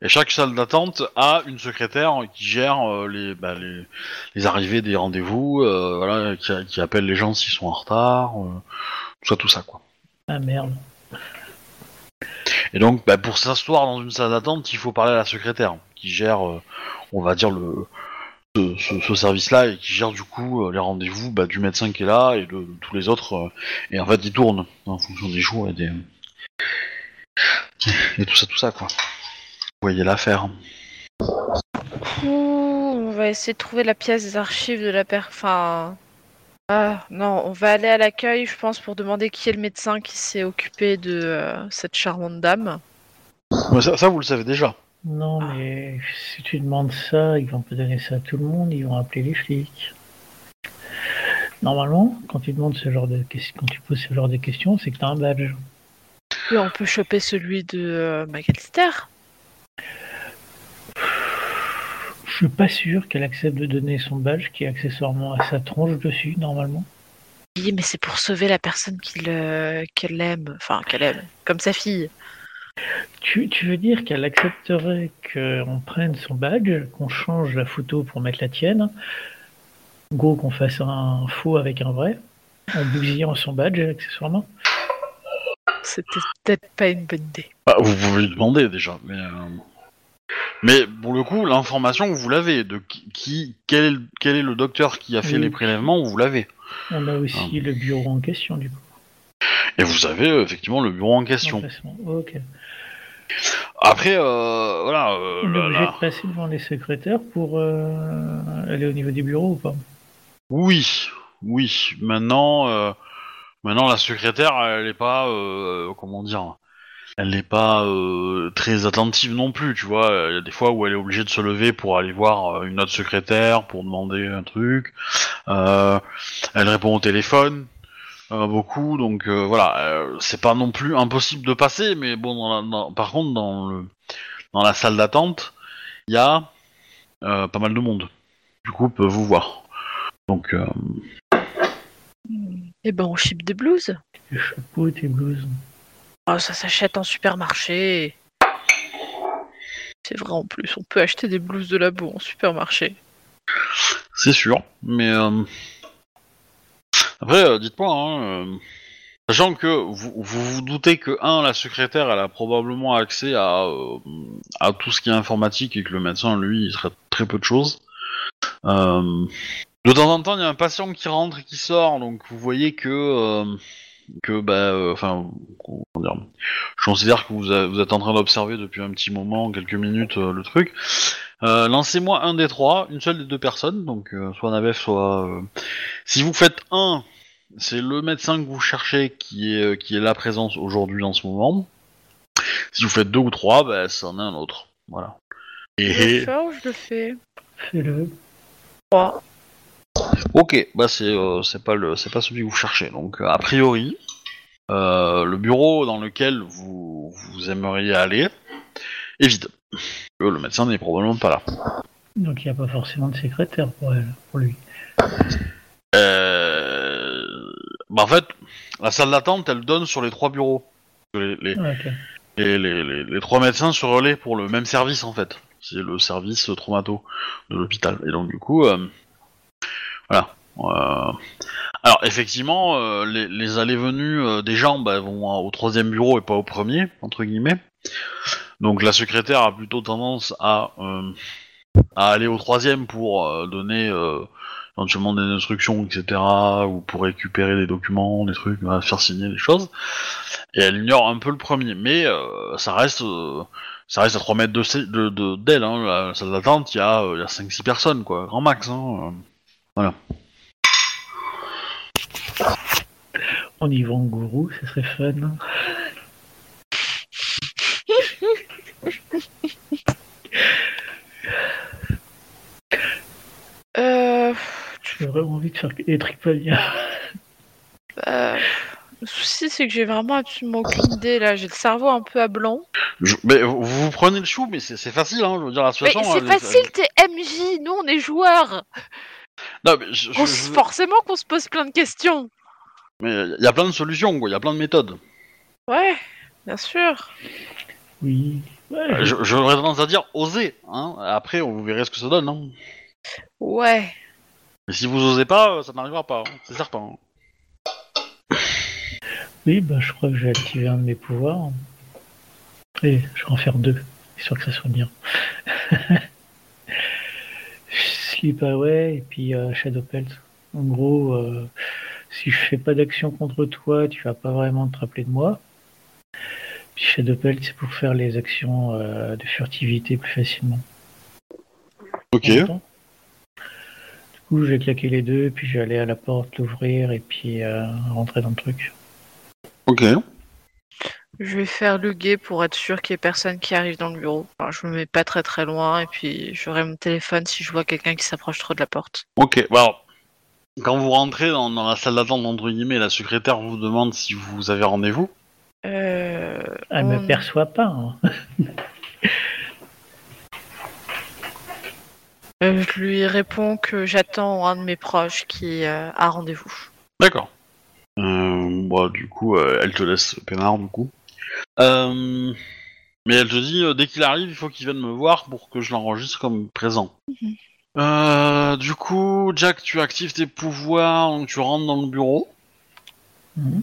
Speaker 1: et chaque salle d'attente a une secrétaire qui gère euh, les, bah, les, les arrivées des rendez-vous, euh, voilà, qui, qui appelle les gens s'ils sont en retard, tout ça, tout ça, quoi.
Speaker 4: Ah merde.
Speaker 1: Et donc, bah, pour s'asseoir dans une salle d'attente, il faut parler à la secrétaire qui gère, euh, on va dire le ce, ce- ce service-là et qui gère du coup euh, les rendez-vous bah, du médecin qui est là et de, tous les autres. euh, et en fait, il tourne en fonction des jours et des et tout ça, tout ça, quoi. Vous voyez l'affaire.
Speaker 2: On va essayer de trouver la pièce des archives de la per... Enfin... Ah, non, on va aller à l'accueil, je pense, pour demander qui est le médecin qui s'est occupé de euh, cette charmante dame.
Speaker 1: Mais ça, ça, vous le savez déjà.
Speaker 4: Non, mais si tu demandes ça, ils vont pas donner ça à tout le monde, ils vont appeler les flics. Normalement, quand tu demandes ce genre de ques- quand tu poses ce genre de questions, c'est que t'as un badge.
Speaker 2: Et on peut choper celui de euh, McAllister.
Speaker 4: Je suis pas sûr qu'elle accepte de donner son badge qui est accessoirement à sa tronche dessus, normalement.
Speaker 2: Oui, mais c'est pour sauver la personne qu'il, euh, qu'elle aime. Enfin, qu'elle aime. Comme sa fille.
Speaker 4: Tu, tu veux dire qu'elle accepterait qu'on prenne son badge, qu'on change la photo pour mettre la tienne, gros qu'on fasse un faux avec un vrai, en bousillant son badge accessoirement?
Speaker 2: C'était peut-être pas une bonne idée.
Speaker 1: Bah, vous pouvez lui demander déjà, mais euh, mais pour le coup, l'information vous l'avez de qui, quel, est le, quel est le docteur qui a fait
Speaker 4: Oui.
Speaker 1: les prélèvements, vous l'avez.
Speaker 4: On a aussi le bureau en question, du coup.
Speaker 1: Et vous avez euh, effectivement le bureau en question. Après, euh, voilà. euh,
Speaker 4: On est obligé de passer devant les secrétaires pour euh, aller au niveau des bureaux ou pas?
Speaker 1: Oui, oui. Maintenant, euh, maintenant la secrétaire, elle est pas, comment dire, elle n'est pas euh, très attentive non plus, tu vois. Il y a des fois où elle est obligée de se lever pour aller voir euh, une autre secrétaire pour demander un truc. Euh, elle répond au téléphone euh, beaucoup, donc euh, voilà. euh, c'est pas non plus impossible de passer, mais bon, dans la- dans- par contre, dans le dans la salle d'attente, il y a euh, pas mal de monde. Du coup, peut vous voir. Donc, euh,
Speaker 2: Eh ben, on ship des blouses.
Speaker 4: Tes chapeaux, tes blouses.
Speaker 2: Oh, ça s'achète en supermarché. C'est vrai en plus, on peut acheter des blouses de labo en supermarché.
Speaker 1: C'est sûr, mais euh, après, euh, dites-moi, hein, euh, sachant que vous, vous doutez que un, la secrétaire, elle a probablement accès à à tout ce qui est informatique et que le médecin, lui, il serait très peu de choses. De temps en temps, il y a un patient qui rentre et qui sort, donc vous voyez que que bah, euh, enfin, comment dire, je considère que vous, a- vous êtes en train d'observer depuis un petit moment, quelques minutes, euh, le truc. Euh, Lancez-moi un des trois, une seule des deux personnes, donc euh, soit Nabef, soit. euh, Si vous faites un, c'est le médecin que vous cherchez qui est euh, qui est la présence aujourd'hui en ce moment. Si vous faites deux ou trois, bah, c'en est un autre. Voilà. Et
Speaker 2: D'accord, je le fais.
Speaker 4: Fais-le.
Speaker 2: Trois.
Speaker 1: Ok, bah c'est euh, c'est pas le c'est pas celui que vous cherchez. Donc euh, a priori, euh, le bureau dans lequel vous vous aimeriez aller est vide. Euh, Le médecin n'est probablement pas là.
Speaker 4: Donc il n'y a pas forcément de secrétaire pour elle, pour lui.
Speaker 1: Euh... Bah en fait, la salle d'attente, elle donne sur les trois bureaux. Les, les,
Speaker 4: Ah, ok.
Speaker 1: les, les- les- les trois médecins se relaient pour le même service en fait. C'est le service traumato de l'hôpital. Et donc du coup, euh, voilà. Euh, Alors effectivement, euh, les, allées-venues euh, des gens bah, vont au troisième bureau et pas au premier, entre guillemets. Donc la secrétaire a plutôt tendance à, aller au troisième pour donner éventuellement des instructions, etc. ou pour récupérer des documents, des trucs, faire signer des choses. Et elle ignore un peu le premier, mais ça reste ça reste à 3 mètres de sé- de- de- d'elle. hein. La salle d'attente, il y a, a 5-6 personnes, quoi, grand max. Hein.
Speaker 4: On y va en gourou, ça serait fun.
Speaker 2: Euh,
Speaker 4: J'ai vraiment envie de faire des trucs pas bien.
Speaker 2: euh, le souci, c'est que j'ai vraiment absolument aucune idée là. J'ai le cerveau un peu à blanc.
Speaker 1: Je- mais vous, vous prenez le chou, mais c'est c'est facile, hein, je veux dire, la
Speaker 2: Mais
Speaker 1: situation...
Speaker 2: c'est
Speaker 1: elle est-
Speaker 2: facile, t'es MJ. Nous, on est joueurs.
Speaker 1: Non, mais je-
Speaker 2: On Forcément qu'on se pose plein de questions.
Speaker 1: mais il y a plein de solutions, quoi, il y a plein de méthodes.
Speaker 2: Ouais, bien sûr.
Speaker 4: Oui. Ouais,
Speaker 1: Euh, je- J'aurais tendance à dire oser, hein. Après, on vous verrez ce que ça donne, hein.
Speaker 2: Ouais.
Speaker 1: Mais si vous osez pas, ça n'arrivera pas, hein, c'est certain. hein.
Speaker 4: Oui, bah, je crois que j'ai activé un de mes pouvoirs. Et je vais en faire deux, histoire que ça soit bien. Sleep Away et puis euh, Shadow Pelt. En gros, euh, si je fais pas d'action contre toi, tu vas pas vraiment te rappeler de moi. Puis Shadow Pelt, c'est pour faire les actions euh, de furtivité plus facilement.
Speaker 1: Ok.
Speaker 4: Du coup, j'ai claqué les deux, puis j'ai allé à la porte, l'ouvrir et puis euh, rentrer dans le truc.
Speaker 1: Ok.
Speaker 2: Je vais faire le guet pour être sûr qu'il y ait personne qui arrive dans le bureau. Enfin, je me mets pas très très loin et puis j'aurai mon téléphone si je vois quelqu'un qui s'approche trop de la porte.
Speaker 1: Ok, bah alors, quand vous rentrez dans, dans la salle d'attente, entre guillemets, la secrétaire vous demande si vous avez rendez-vous.
Speaker 2: Euh,
Speaker 4: Elle
Speaker 2: on-
Speaker 4: me perçoit pas. hein.
Speaker 2: euh, je lui réponds que j'attends un de mes proches qui euh, a rendez-vous.
Speaker 1: D'accord. Euh, bah, du coup, euh, elle te laisse peinard, du coup. Euh, mais elle te dit, euh, dès qu'il arrive, il faut qu'il vienne me voir pour que je l'enregistre comme présent.
Speaker 2: Mhm.
Speaker 1: Euh, du coup, Jack, tu actives tes pouvoirs, donc tu rentres dans le bureau.
Speaker 4: Mhm.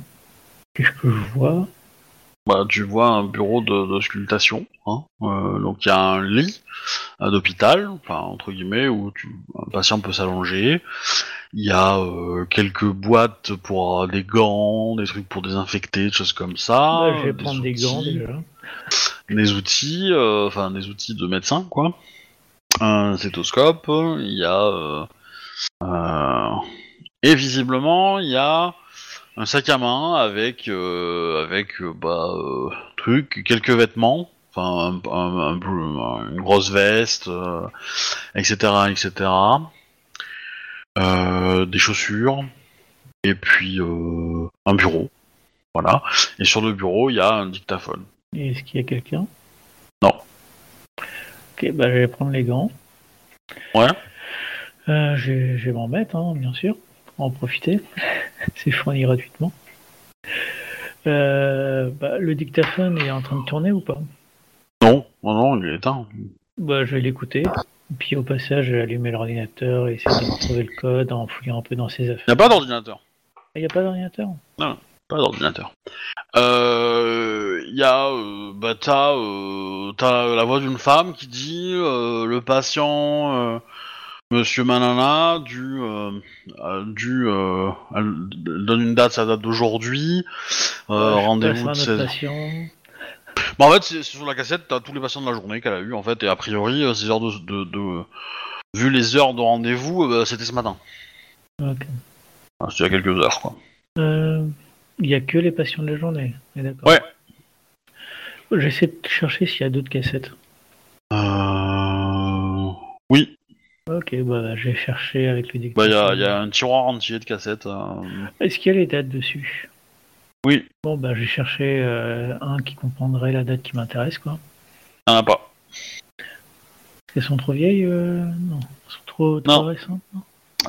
Speaker 4: Qu'est-ce que je vois?
Speaker 1: Bah, tu vois un bureau de, de sculptation. Hein. Euh, donc il y a un lit euh, d'hôpital, enfin entre guillemets, où tu, un patient peut s'allonger. Il y a euh, quelques boîtes pour euh, des gants, des trucs pour désinfecter, des choses comme ça.
Speaker 4: Bah, Je vais
Speaker 1: des
Speaker 4: prendre des gants
Speaker 1: outils,
Speaker 4: déjà.
Speaker 1: Des outils, enfin des outils de médecin, quoi. Un stéthoscope, il y a... et visiblement, il y a un sac à main avec, euh, avec euh, bah, euh, truc quelques vêtements, enfin un, un- un peu- une grosse veste, etc., etc. Des chaussures et puis un bureau, voilà. Et sur le bureau, il y a un dictaphone.
Speaker 4: Est-ce qu'il y a quelqu'un?
Speaker 1: Non.
Speaker 4: Ok, bah je vais prendre les gants.
Speaker 1: Ouais.
Speaker 4: Je, vais- je vais m'en mettre, hein, bien sûr. En profiter. C'est fourni gratuitement. Euh, bah, le dictaphone est en train de tourner ou pas?
Speaker 1: Non, non, non, il est éteint.
Speaker 4: bah, Je vais l'écouter. Puis au passage, je vais allumer l'ordinateur et essayer de retrouver le code en fouillant un peu dans ses
Speaker 1: Il
Speaker 4: affaires.
Speaker 1: n'y a pas d'ordinateur.
Speaker 4: Il n'y a pas d'ordinateur?
Speaker 1: Pas d'ordinateur. Euh, Il y a, euh, bah t'as, t'as la voix d'une femme qui dit le patient, Monsieur Manana, du, euh, euh, du, euh, elle donne une date, sa date d'aujourd'hui, euh,
Speaker 4: Ouais,
Speaker 1: rendez-vous de
Speaker 4: passe à un
Speaker 1: 16.
Speaker 4: autre patient.
Speaker 1: Bah, en fait, c'est sur la cassette, t'as tous les patients de la journée qu'elle a eu en fait, et a priori, ces heures de, de, de- vu les heures de rendez-vous, bah, c'était ce matin.
Speaker 4: Ok.
Speaker 1: Enfin, C'était il y a quelques heures, quoi.
Speaker 4: Il n'y a que les patients de la journée. d'accord.
Speaker 1: Ouais.
Speaker 4: J'essaie de chercher s'il y a d'autres cassettes.
Speaker 1: Euh...
Speaker 4: Ok, bah je vais chercher avec le
Speaker 1: bah il y y a un tiroir entier de cassettes. euh,
Speaker 4: Est-ce qu'il y a les dates dessus?
Speaker 1: Oui.
Speaker 4: Bon, bah je vais chercher euh, un qui comprendrait la date qui m'intéresse, quoi.
Speaker 1: Il y en a pas.
Speaker 4: Elles sont trop vieilles euh, Non. Elles sont trop, trop
Speaker 1: Non.
Speaker 4: récentes non?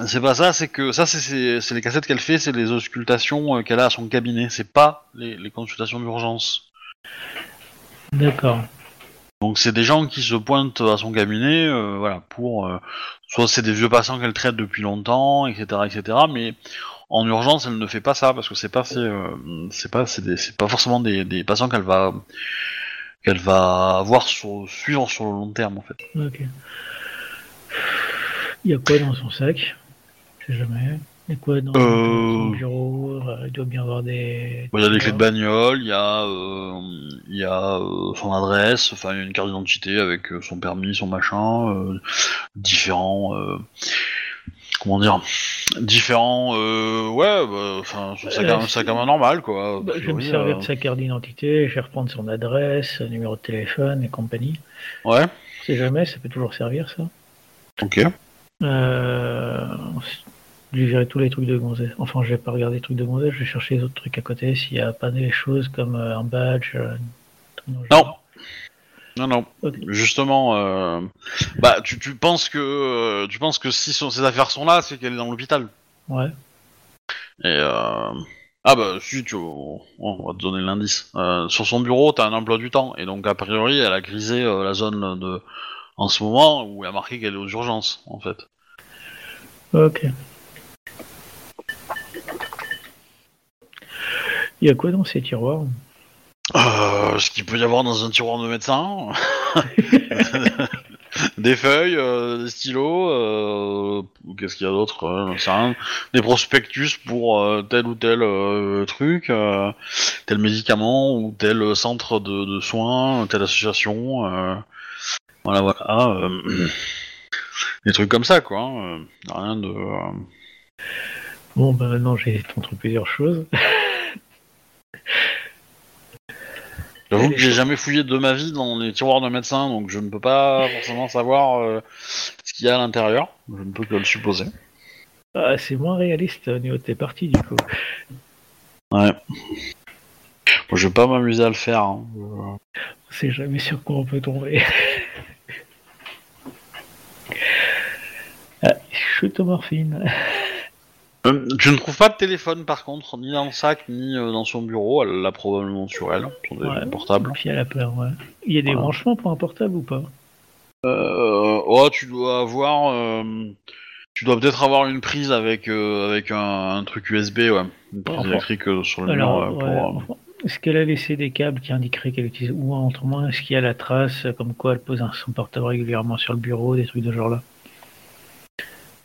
Speaker 1: C'est pas ça, c'est que ça, c'est- les cassettes qu'elle fait, c'est les auscultations qu'elle a à son cabinet. C'est pas les, les consultations d'urgence.
Speaker 4: D'accord.
Speaker 1: Donc c'est des gens qui se pointent à son cabinet, euh, voilà, pour euh, soit c'est des vieux patients qu'elle traite depuis longtemps, etc., etc. Mais en urgence, elle ne fait pas ça parce que c'est pas c'est euh, c'est pas c'est des- c'est pas forcément des, des patients qu'elle va qu'elle va avoir sur, suivre sur le long terme en fait.
Speaker 4: Ok. Il y a quoi dans son sac? Je sais jamais. Il y a quoi dans
Speaker 1: Euh.
Speaker 4: son bureau Euh, Il doit bien avoir des.
Speaker 1: Bon, Il y a des clés de bagnole, il y a, euh, il y a son adresse, enfin il y a une carte d'identité avec son permis, son machin, différents, comment dire, différents, euh, ouais, bah, enfin
Speaker 4: Euh,
Speaker 1: sac à main normal quoi.
Speaker 4: Bah, je vais me servir de sa carte d'identité, je vais reprendre son adresse, son numéro de téléphone et compagnie.
Speaker 1: Ouais,
Speaker 4: sait jamais, ça peut toujours servir ça.
Speaker 1: ok.
Speaker 4: Euh... Je verrai tous les trucs de gonzesse. Enfin, je vais pas regarder les trucs de gonzesse, je vais chercher les autres trucs à côté s'il y a pas des choses comme euh, un badge. euh,
Speaker 1: Non.
Speaker 4: genre.
Speaker 1: Non non, justement, euh, bah tu, tu penses que tu penses que si son- ces affaires sont là, c'est qu'elle est dans l'hôpital.
Speaker 4: Ouais.
Speaker 1: Et. Ah bah si, tu... on on va te donner l'indice. Sur son bureau, t'as un emploi du temps, et donc a priori, elle a grisé la zone de... en ce moment où y a marqué qu'elle est aux urgences, en fait.
Speaker 4: Ok. Il y a quoi dans ces tiroirs
Speaker 1: Euh, ce qu'il peut y avoir dans un tiroir de médecin. des feuilles, euh, des stylos, euh, qu'est-ce qu'il y a d'autre euh. Des prospectus pour tel ou tel truc, tel médicament ou tel centre de, de soins, telle association. voilà, voilà. des trucs comme ça, quoi. hein, rien de.
Speaker 4: Bon, bah maintenant j'ai entre plusieurs choses.
Speaker 1: J'avoue que j'ai jamais fouillé de ma vie dans les tiroirs de médecin, donc je ne peux pas forcément savoir euh, ce qu'il y a à l'intérieur. Je ne peux que le supposer.
Speaker 4: Ah, c'est moins réaliste au niveau de tes parties du coup.
Speaker 1: Ouais. Moi, je vais pas m'amuser à le faire. hein.
Speaker 4: On sait jamais sur quoi on peut tomber. ah, chutomorphine.
Speaker 1: Euh, tu ne trouves pas de téléphone par contre, ni dans le sac, ni euh, dans son bureau. Elle l'a probablement sur elle, son
Speaker 4: Ouais.
Speaker 1: portable.
Speaker 4: Puis elle a peur, ouais. Il y a des
Speaker 1: Voilà.
Speaker 4: branchements pour un portable ou pas?
Speaker 1: Euh, oh, tu dois avoir. euh, tu dois peut-être avoir une prise avec, euh, avec un, un truc USB, ouais. Une prise
Speaker 4: Enfin,
Speaker 1: électrique euh, sur le
Speaker 4: Alors,
Speaker 1: mur. euh, pour,
Speaker 4: ouais,
Speaker 1: euh,
Speaker 4: enfin, est-ce qu'elle a laissé des câbles qui indiqueraient qu'elle utilise ou autrement est-ce qu'il y a la trace euh, comme quoi elle pose un, son portable régulièrement sur le bureau, des trucs de ce genre-là?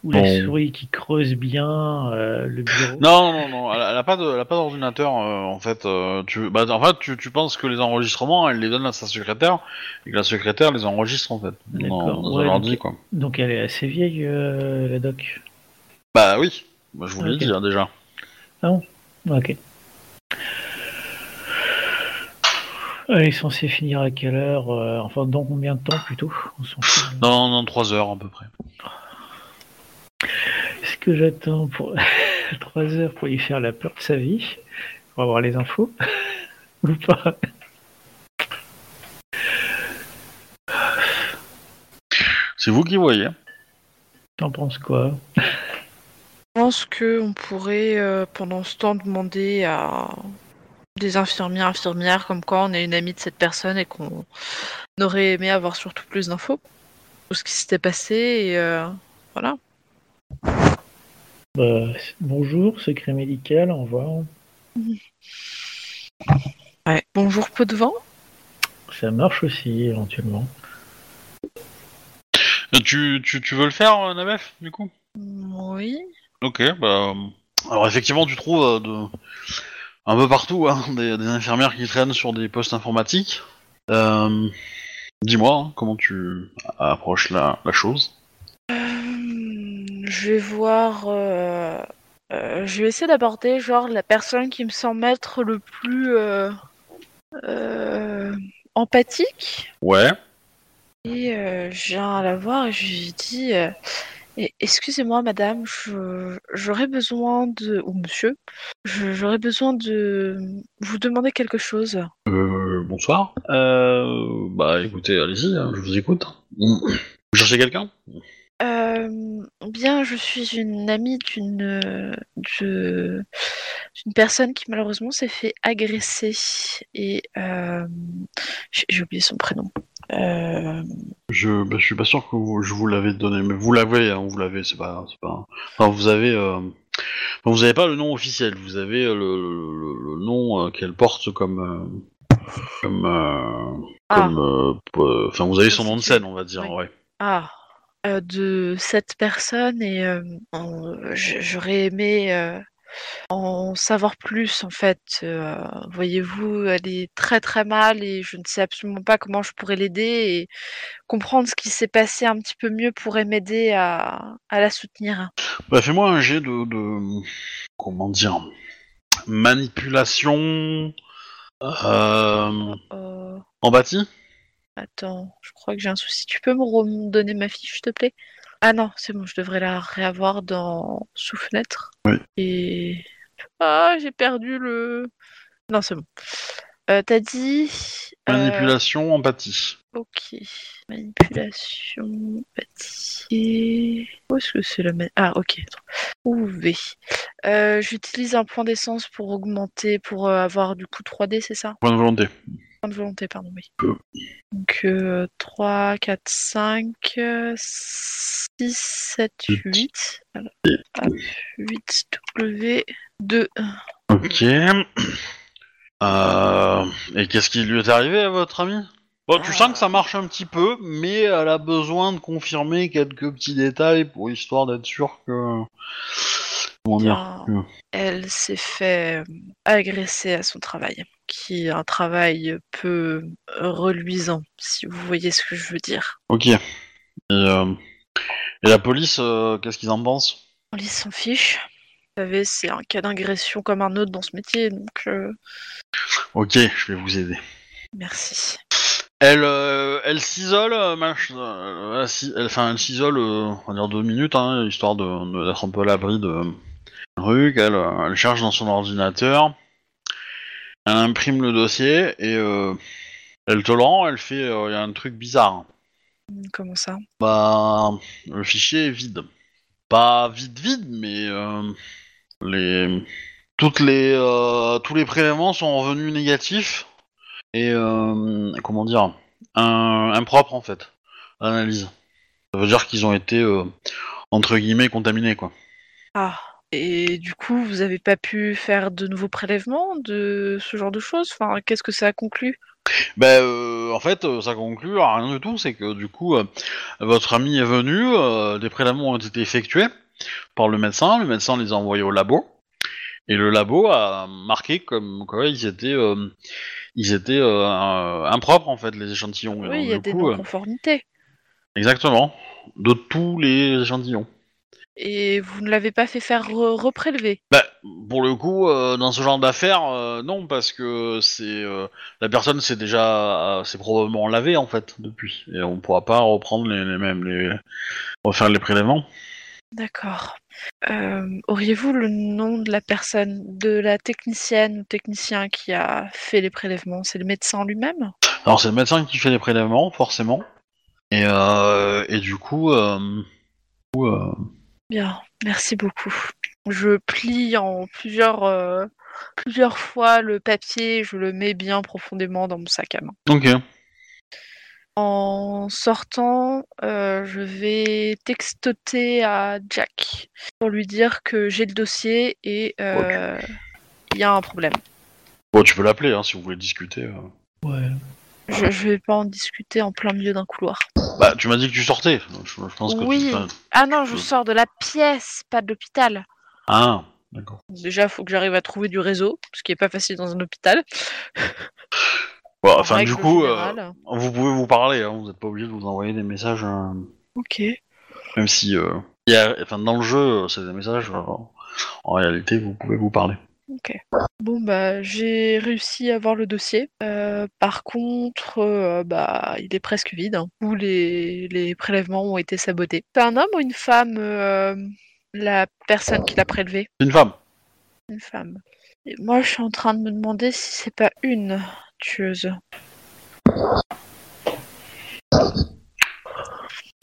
Speaker 4: Ou la
Speaker 1: Bon.
Speaker 4: souris qui creuse bien euh, le bureau
Speaker 1: Non, non, non, elle, a- elle a pas de, elle a pas d'ordinateur euh, en fait. euh, tu, bah, en fait, tu, tu penses que les enregistrements, elle les donne à sa secrétaire et que la secrétaire les enregistre en fait dans,
Speaker 4: D'accord,
Speaker 1: dans
Speaker 4: ouais,
Speaker 1: un ordi
Speaker 4: donc-
Speaker 1: quoi.
Speaker 4: Donc elle est assez vieille, euh, la doc.
Speaker 1: Bah oui, bah, je vous l'ai dit hein, déjà.
Speaker 4: Ok. Elle est censée finir à quelle heure euh, Enfin, dans combien de temps plutôt? On.
Speaker 1: Dans, dans 3 heures à peu près.
Speaker 4: Est-ce que j'attends pour 3 heures pour lui faire la peur de sa vie Pour avoir les infos Ou pas?
Speaker 1: C'est vous qui voyez.
Speaker 4: T'en penses quoi?
Speaker 2: Je pense qu'on pourrait, euh, pendant ce temps, demander à des infirmières, infirmières, comme quoi on est une amie de cette personne et qu'on aurait aimé avoir surtout plus d'infos sur ce qui s'était passé. Et euh, voilà.
Speaker 4: Bah, Bonjour, secret médical, au revoir.
Speaker 2: Ouais. Bonjour, peu de vent.
Speaker 4: Ça marche aussi, éventuellement.
Speaker 1: Euh, Tu, tu, tu veux le faire, euh, Nabef, du coup?
Speaker 2: Oui.
Speaker 1: Ok, bah. euh, Alors effectivement, tu trouves euh, de... un peu partout hein, des, des infirmières qui traînent sur des postes informatiques. Euh, Dis-moi, hein, comment tu approches la, la chose?
Speaker 2: Je vais voir. euh, euh, je vais essayer d'aborder genre la personne qui me semble être le plus euh, euh, empathique.
Speaker 1: Ouais.
Speaker 2: Et euh, je viens à la voir et je lui dis Excusez-moi, madame, j'aurais besoin de. Ou monsieur, j'aurais besoin de vous demander quelque chose.
Speaker 1: Euh, bonsoir. Euh, bah écoutez, allez-y, hein, je vous écoute. Vous cherchez quelqu'un?
Speaker 2: Euh, bien, je suis une amie d'une d'une personne qui malheureusement s'est fait agresser et euh, j'ai oublié son prénom. Euh,
Speaker 1: Je, bah, je suis pas sûr que vous- je vous l'avais donné, mais vous l'avez, hein, vous l'avez, c'est pas, pas. Enfin, vous avez, enfin, vous avez pas le nom officiel, vous avez le, le- le- le nom qu'elle porte comme, comme,
Speaker 2: ah,
Speaker 1: comme, enfin, vous avez son nom de scène, on va dire,
Speaker 2: Oui.
Speaker 1: ouais.
Speaker 2: ah, de cette personne et euh, en- j'aurais aimé euh, en savoir plus en fait. Euh, voyez-vous, elle est très très mal et je ne sais absolument pas comment je pourrais l'aider et comprendre ce qui s'est passé un petit peu mieux pourrait m'aider à, à la soutenir.
Speaker 1: Bah, fais-moi un jet de, de, comment dire, manipulation, euh,
Speaker 2: Euh,
Speaker 1: empathie.
Speaker 2: Attends, je crois que j'ai un souci. Tu peux me redonner ma fiche, s'il te plaît? Ah non, c'est bon, je devrais la réavoir dans sous-fenêtre.
Speaker 1: Oui.
Speaker 2: Et... Ah, j'ai perdu le... Non, c'est bon. Euh, T'as dit... euh,
Speaker 1: Manipulation, empathie.
Speaker 2: Ok. Manipulation, empathie... Où est-ce que c'est la... ma- Ah, ok. Ou V. Euh, J'utilise un point d'essence pour augmenter, pour euh, avoir du coup 3D, c'est ça?
Speaker 1: Point de volonté.
Speaker 2: De volonté, pardon, oui. Donc euh, 3, 4, 5, 6, 7, 8. Voilà. Hop, 8 W, 2.
Speaker 1: Ok. Euh, et qu'est-ce qui lui est arrivé à votre amie Bon, tu sens que ça marche un petit peu, mais elle a besoin de confirmer quelques petits détails pour histoire d'être sûre que. Comment dire
Speaker 2: Elle s'est fait euh, agresser à son travail, qui est un travail peu reluisant, si vous voyez ce que je veux dire.
Speaker 1: Ok. Et, euh, et la police, euh, qu'est-ce qu'ils en pensent?
Speaker 2: On lit s'en fiche. Vous savez, c'est un cas d'agression comme un autre dans ce métier, donc euh,
Speaker 1: Ok, je vais vous aider.
Speaker 2: merci.
Speaker 1: Elle, euh, elle s'isole, euh, elle elle- enfin, elle s'isole, euh, on va dire deux minutes, hein, histoire de- d'être un peu à l'abri de truc. Elle, euh, elle cherche dans son ordinateur, elle imprime le dossier et euh, elle te le rend. Elle fait, euh, y a un truc bizarre.
Speaker 2: Comment ça?
Speaker 1: Bah, le fichier est vide. Pas vide vide, mais euh, les toutes les tous les prélèvements sont revenus négatifs et comment dire un, impropres en fait l'analyse. Ça veut dire qu'ils ont été entre guillemets contaminés quoi.
Speaker 2: Ah. Et du coup, vous avez pas pu faire de nouveaux prélèvements de ce genre de choses? Enfin, qu'est-ce que ça a conclu?
Speaker 1: Ben euh, en fait euh, ça conclut à rien du tout, c'est que du coup euh, votre ami est venu, euh, des prélèvements ont été effectués par le médecin, le médecin les a envoyés au labo et le labo a marqué comme quoi ils étaient ils étaient impropres en fait les échantillons.
Speaker 2: Oui, il y a des non-conformités.
Speaker 1: exactement de tous les échantillons.
Speaker 2: Et vous ne l'avez pas fait faire re- reprélever?
Speaker 1: Bah, pour le coup, euh, dans ce genre d'affaires, euh, non, parce que c'est euh, la personne s'est déjà, c'est probablement lavé en fait depuis, et on pourra pas reprendre les, les mêmes, les refaire les prélèvements.
Speaker 2: D'accord. Auriez-vous le nom de la personne, de la technicienne ou technicien qui a fait les prélèvements? C'est le médecin lui-même?
Speaker 1: Alors c'est le médecin qui fait les prélèvements, forcément, et et du coup, du coup,
Speaker 2: Bien, merci beaucoup. Je plie en plusieurs, euh, plusieurs fois le papier, je le mets bien profondément dans mon sac à main.
Speaker 1: ok.
Speaker 2: En sortant, euh, je vais textoter à Jack pour lui dire que j'ai le dossier et euh, il y a un problème.
Speaker 1: Bon, tu peux l'appeler hein, si vous voulez discuter.
Speaker 4: Ouais.
Speaker 2: Je, je vais pas en discuter en plein milieu d'un couloir.
Speaker 1: Bah, tu m'as dit que tu sortais. Je, je pense que
Speaker 2: Oui. Ah non, je sors de la pièce, pas de l'hôpital.
Speaker 1: Ah, d'accord.
Speaker 2: Déjà, faut que j'arrive à trouver du réseau, ce qui est pas facile dans un hôpital.
Speaker 1: Bon,
Speaker 2: En
Speaker 1: enfin, du coup, euh, vous pouvez vous parler. Hein, vous n'êtes pas obligé de vous envoyer des messages. euh,
Speaker 2: Ok.
Speaker 1: Même si, euh, il y a, enfin, dans le jeu, c'est des messages. en réalité, vous pouvez vous parler.
Speaker 2: Ok. Bon bah j'ai réussi à avoir le dossier. Euh, par contre, euh, bah il est presque vide. Hein. Tous les, les prélèvements ont été sabotés. C'est un homme ou une femme euh, la personne qui l'a prélevé?
Speaker 1: C'est une femme.
Speaker 2: Une femme. Et moi je suis en train de me demander si c'est pas une tueuse.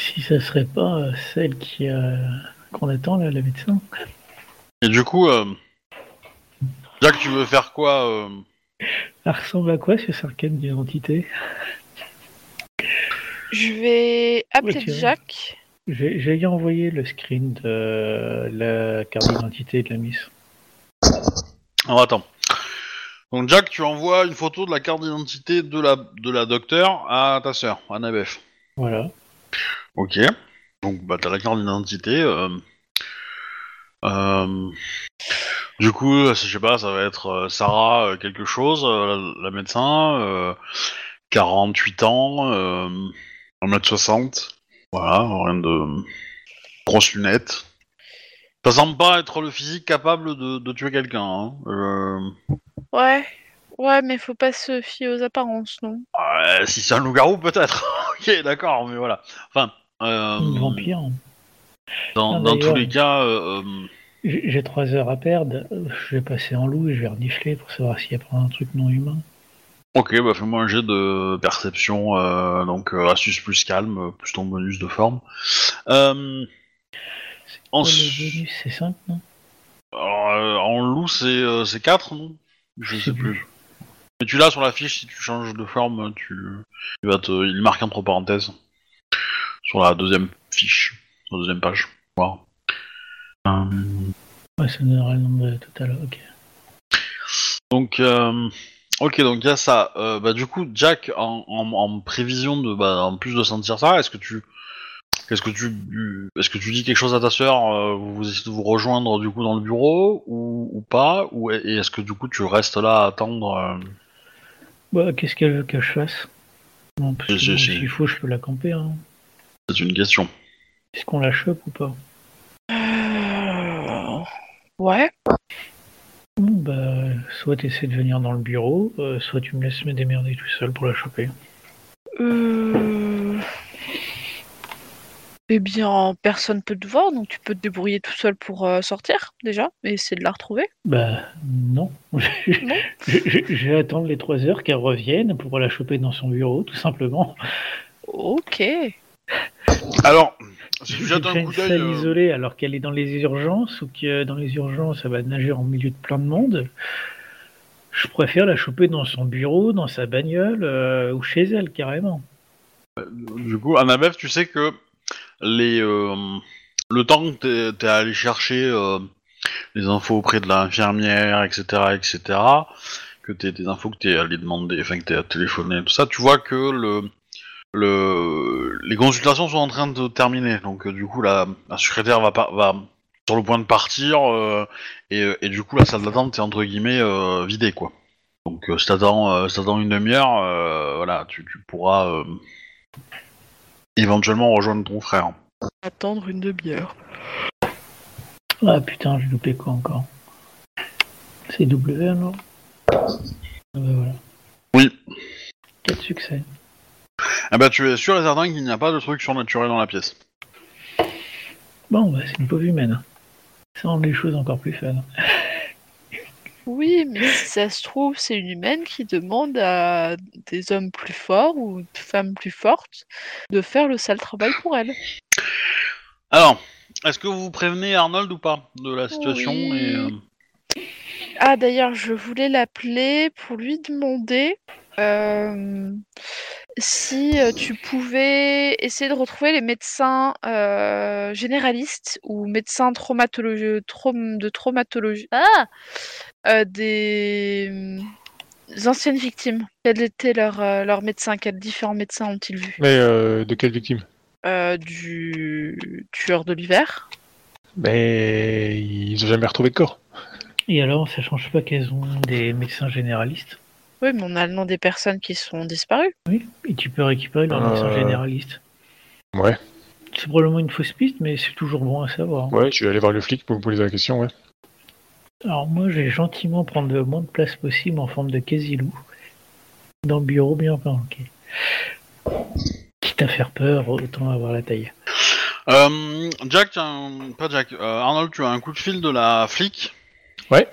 Speaker 4: Si ça serait pas celle qui qu'on attend là, la médecin.
Speaker 1: Et du coup, euh, Jack, tu veux faire quoi euh,
Speaker 4: Elle ressemble à quoi ce cercane d'identité?
Speaker 2: Je vais appeler. Jack.
Speaker 4: J'ai envoyé le screen de la carte d'identité de la miss.
Speaker 1: Alors attends. Donc Jack, tu envoies une photo de la carte d'identité de la de la docteur à ta sœur, Annabeth.
Speaker 4: Voilà.
Speaker 1: Ok. Donc bah t'as la carte d'identité. euh, euh, Du coup, je sais pas, ça va être euh, Sarah euh, quelque chose, euh, la, la médecin, euh, 48 ans, euh, 1m60. Voilà, rien de grosses lunettes. Ça semble pas être le physique capable de, de tuer quelqu'un. Hein. Euh,
Speaker 2: Ouais. Ouais, mais faut pas se fier aux apparences, non
Speaker 1: ouais, si c'est un loup-garou, peut-être. ok, d'accord, mais voilà. Enfin, euh,
Speaker 4: Une vampire.
Speaker 1: dans, dans tous les cas, euh, euh,
Speaker 4: J'ai trois heures à perdre. Je vais passer en loup et je vais renifler pour savoir s'il y a pas un truc non humain.
Speaker 1: ok, bah fais-moi un jet de perception, euh, donc euh, astuce plus calme, plus ton bonus de forme. Euh, en,
Speaker 4: c'est 5, non?
Speaker 1: Alors, euh, en loup, c'est euh, c'est 4, non? Je sais plus. Mais tu l'as sur la fiche, si tu changes de forme, tu, il va te, il marque entre parenthèses sur la deuxième fiche, sur la deuxième page. Euh,
Speaker 4: Ouais, ça me donnera le nombre total. Ok.
Speaker 1: Donc, euh, ok, donc il y a ça. Euh, bah, du coup, Jack, en, en, en prévision de, bah, en plus de sentir ça, est-ce que tu, qu'est-ce que tu, est-ce que tu dis quelque chose à ta sœur euh, Vous essayez de vous rejoindre du coup dans le bureau ou, ou pas Ou et est-ce que du coup tu restes là à attendre euh,
Speaker 4: Bah, qu'est-ce qu'elle veut que je fasse? Bon, parce que
Speaker 1: Si,
Speaker 4: bon,
Speaker 1: si, si.
Speaker 4: s'il faut, je peux la camper. Hein.
Speaker 1: C'est une question.
Speaker 4: Est-ce qu'on la chope ou pas?
Speaker 2: Euh, Ouais.
Speaker 4: Bon, bah, soit tu essaies de venir dans le bureau, euh, soit tu me laisses me démerder tout seul pour la choper.
Speaker 2: Euh... Eh bien, personne peut te voir, donc tu peux te débrouiller tout seul pour euh, sortir, déjà, et essayer de la retrouver.
Speaker 4: Bah, non. je, vais attendre les trois heures qu'elle revienne pour la choper dans son bureau, tout simplement.
Speaker 2: Ok.
Speaker 1: Alors,
Speaker 4: J'ai fait
Speaker 1: un coup d'œil,
Speaker 4: salle
Speaker 1: euh,
Speaker 4: isolée alors qu'elle est dans les urgences ou que dans les urgences elle va nager en milieu de plein de monde. Je préfère la choper dans son bureau, dans sa bagnole euh, ou chez elle carrément.
Speaker 1: du coup, Annabeth, tu sais que les, euh, le temps que t'es, t'es allé chercher euh, les infos auprès de l'infirmière, etc., etc., que t'es des infos que t'es allé demander, enfin que t'es téléphoné, tout ça, tu vois que le, le, les consultations sont en train de terminer. Donc euh, du coup, la, la secrétaire va, pas, va sur le point de partir euh, et, et du coup, la salle d'attente est entre guillemets euh, vidée, quoi. Donc euh, si t'attends euh, si t'attends une demi-heure, euh, voilà, tu, tu pourras euh, éventuellement rejoindre ton frère.
Speaker 2: Attendre une demi-heure.
Speaker 4: Ah putain, j'ai loupé quoi encore? C'est W alors? Ah bah voilà.
Speaker 1: Oui.
Speaker 4: 4 succès.
Speaker 1: Ah bah tu es sûr et certain qu'il n'y a pas de truc surnaturel dans la pièce.
Speaker 4: Bon, bah c'est une pauvre humaine. Ça rend les choses encore plus fun.
Speaker 2: Oui, mais si ça se trouve, c'est une humaine qui demande à des hommes plus forts ou de femmes plus fortes de faire le sale travail pour elle.
Speaker 1: Alors, est-ce que vous prévenez Arnold ou pas de la situation
Speaker 2: Oui.
Speaker 1: et, euh,
Speaker 2: Ah, d'ailleurs, je voulais l'appeler pour lui demander euh, si euh, tu pouvais essayer de retrouver les médecins euh, généralistes ou médecins traumatologie, traum- de traumatologie ah Euh, des euh, anciennes victimes. Quel était leur, euh, leur médecin? Quels différents médecins ont-ils vu
Speaker 3: Mais euh, de quelle victime
Speaker 2: Euh, Du tueur de l'hiver.
Speaker 3: Mais ils ont jamais retrouvé de corps.
Speaker 4: Et alors, ça change pas qu'elles ont des médecins généralistes
Speaker 2: Oui, mais on a le nom des personnes qui sont disparues.
Speaker 4: Oui. Et tu peux récupérer leur
Speaker 3: Euh.
Speaker 4: médecin généraliste.
Speaker 3: Ouais.
Speaker 4: C'est probablement une fausse piste, mais c'est toujours bon à savoir.
Speaker 3: Ouais, je vais aller voir le flic pour vous poser la question, ouais.
Speaker 4: Alors moi, je vais gentiment prendre le moins de place possible en forme de quasi-loup. Dans le bureau bien planqué. Quitte à faire peur, autant avoir la taille.
Speaker 1: euh, Jack, tu as un- pas Jack, euh, Arnold, tu as un coup de fil de la flic?
Speaker 3: Ouais.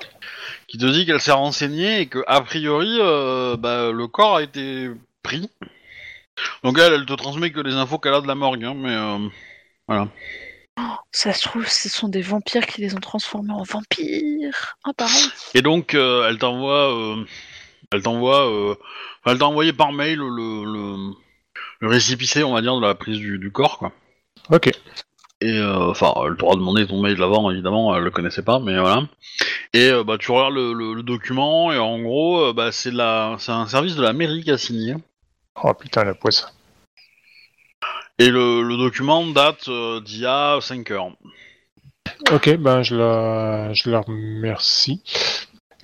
Speaker 1: Qui te dit qu'elle s'est renseignée et que a priori euh, bah, le corps a été pris. Donc elle, elle te transmet que les infos qu'elle a de la morgue, hein, mais euh, voilà.
Speaker 2: Ça se trouve, ce sont des vampires qui les ont transformés en vampires. Ah, pareil.
Speaker 1: Et donc euh, elle t'envoie, euh, elle t'envoie, euh, elle t'a envoyé par mail le, le, on va dire, de la prise du, du corps, quoi.
Speaker 3: Ok.
Speaker 1: Et euh, enfin, elle t'aura demandé ton mail d'avant, évidemment, elle le connaissait pas, mais voilà. Et euh, bah tu regardes le, le- le document et en gros, euh, bah c'est la, c'est un service de la mairie qui a signé.
Speaker 3: Oh putain, la poisse.
Speaker 1: Et le, le document date d'il y a 5 heures.
Speaker 3: Ok, ben je la, je la remercie.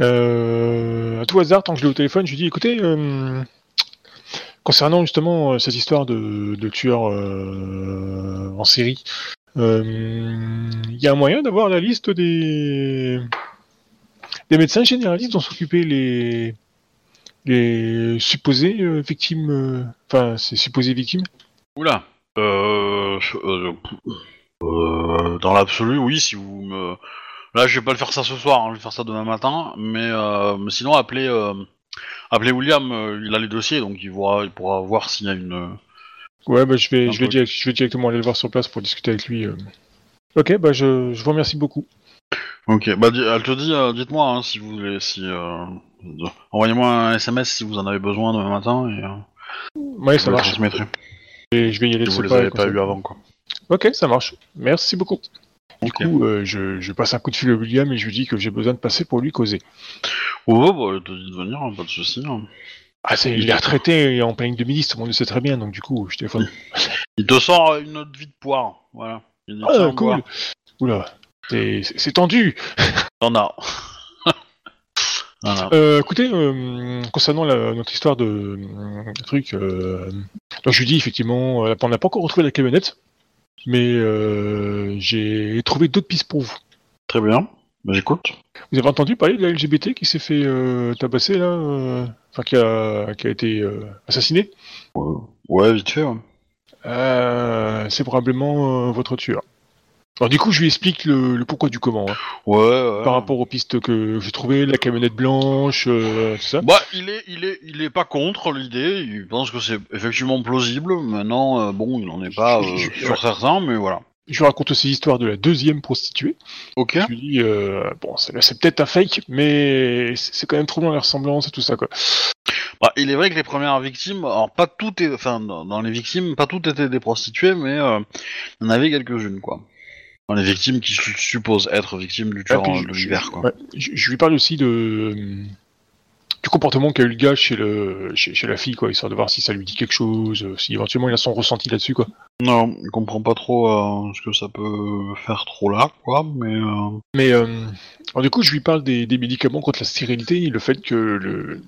Speaker 3: Euh, à tout hasard, tant que je l'ai au téléphone, je lui dis écoutez, euh, concernant justement euh, cette histoire de, de tueur en série, il y a un moyen d'avoir la liste des, médecins généralistes dont s'occupaient les, les supposées euh, victimes, euh, enfin, supposées victimes?
Speaker 1: Oula. Euh, euh, euh, dans l'absolu, oui, si vous me... Là, je vais pas le faire ça ce soir, hein, je vais faire ça demain matin, mais, euh, sinon, appelez, euh, appelez William, euh, il a les dossiers, donc il pourra voir s'il y a une...
Speaker 3: Ouais, bah, je, vais, je, vais direct- je vais directement aller le voir sur place pour discuter avec lui. euh. Ok, bah je, je vous remercie beaucoup.
Speaker 1: Ok, bah di- elle te dit, euh, dites-moi hein, si vous voulez, si... euh, de- Envoyez-moi un SMS si vous en avez besoin demain matin, et euh,
Speaker 3: Ouais,
Speaker 1: je
Speaker 3: ça
Speaker 1: le
Speaker 3: marche.
Speaker 1: transmettrai,
Speaker 3: Et je vais y aller
Speaker 1: si
Speaker 3: de
Speaker 1: vous
Speaker 3: ce
Speaker 1: les
Speaker 3: pas,
Speaker 1: avez
Speaker 3: comme
Speaker 1: pas
Speaker 3: ça.
Speaker 1: eu avant, quoi.
Speaker 3: Ok, ça marche. Merci beaucoup. Du
Speaker 1: Ok.
Speaker 3: coup, euh, je, je passe un coup de fil à William et je lui dis que j'ai besoin de passer pour lui causer.
Speaker 1: Oh, bah, elle te dit de venir, hein, pas de soucis. hein.
Speaker 3: Ah, c'est, il est retraité et en de ministre, tout le monde le sait très bien, donc du coup, je téléphone.
Speaker 1: Il te sort une autre vie de poire, voilà.
Speaker 3: Ah, cool. Oula, c'est, tendu.
Speaker 1: T'en as. voilà.
Speaker 3: Euh, écoutez, euh, concernant la- notre histoire de euh, truc, euh, donc je lui dis effectivement, euh, on n'a pas encore retrouvé la camionnette, mais euh, j'ai trouvé d'autres pistes pour vous.
Speaker 1: Très bien. Bah, j'écoute.
Speaker 3: Vous avez entendu parler de la LGBT qui s'est fait euh, tabasser là, euh, enfin qui a, qui a été euh, assassiné
Speaker 1: Ouais, ouais, vite fait, ouais.
Speaker 3: Euh, C'est probablement euh, votre tueur. Alors du coup, je lui explique le, le pourquoi du comment, hein,
Speaker 1: Ouais, ouais.
Speaker 3: par rapport aux pistes que j'ai trouvées, la camionnette blanche, euh, tout ça.
Speaker 1: Bah, il est, il est, il est pas contre l'idée. Il pense que c'est effectivement plausible. Maintenant, euh, bon, il en est pas euh,
Speaker 3: Je- je-
Speaker 1: sur certains, mais voilà.
Speaker 3: Je lui raconte aussi l'histoire de la deuxième prostituée.
Speaker 1: Ok.
Speaker 3: Je lui dis, euh, bon, c'est peut-être un fake, mais c'est quand même trop dans la ressemblance et tout ça, quoi.
Speaker 1: Bah, il est vrai que les premières victimes, alors pas toutes, est- enfin, dans, les victimes, pas toutes étaient des prostituées, mais euh, il y en avait quelques-unes, quoi. Dans les victimes qui su- supposent être victimes du tueur
Speaker 3: Ah,
Speaker 1: euh,
Speaker 3: je-
Speaker 1: de l'hiver, quoi.
Speaker 3: ouais, je, je lui parle aussi de du comportement qu'a eu le gars chez le chez, chez la fille, quoi, histoire de voir si ça lui dit quelque chose, euh, si éventuellement il a son ressenti là-dessus, quoi.
Speaker 1: Non, il comprend pas trop euh, ce que ça peut faire trop là, quoi, mais... euh,
Speaker 3: Mais alors du coup, je lui parle des, des médicaments contre la stérilité le fait que le,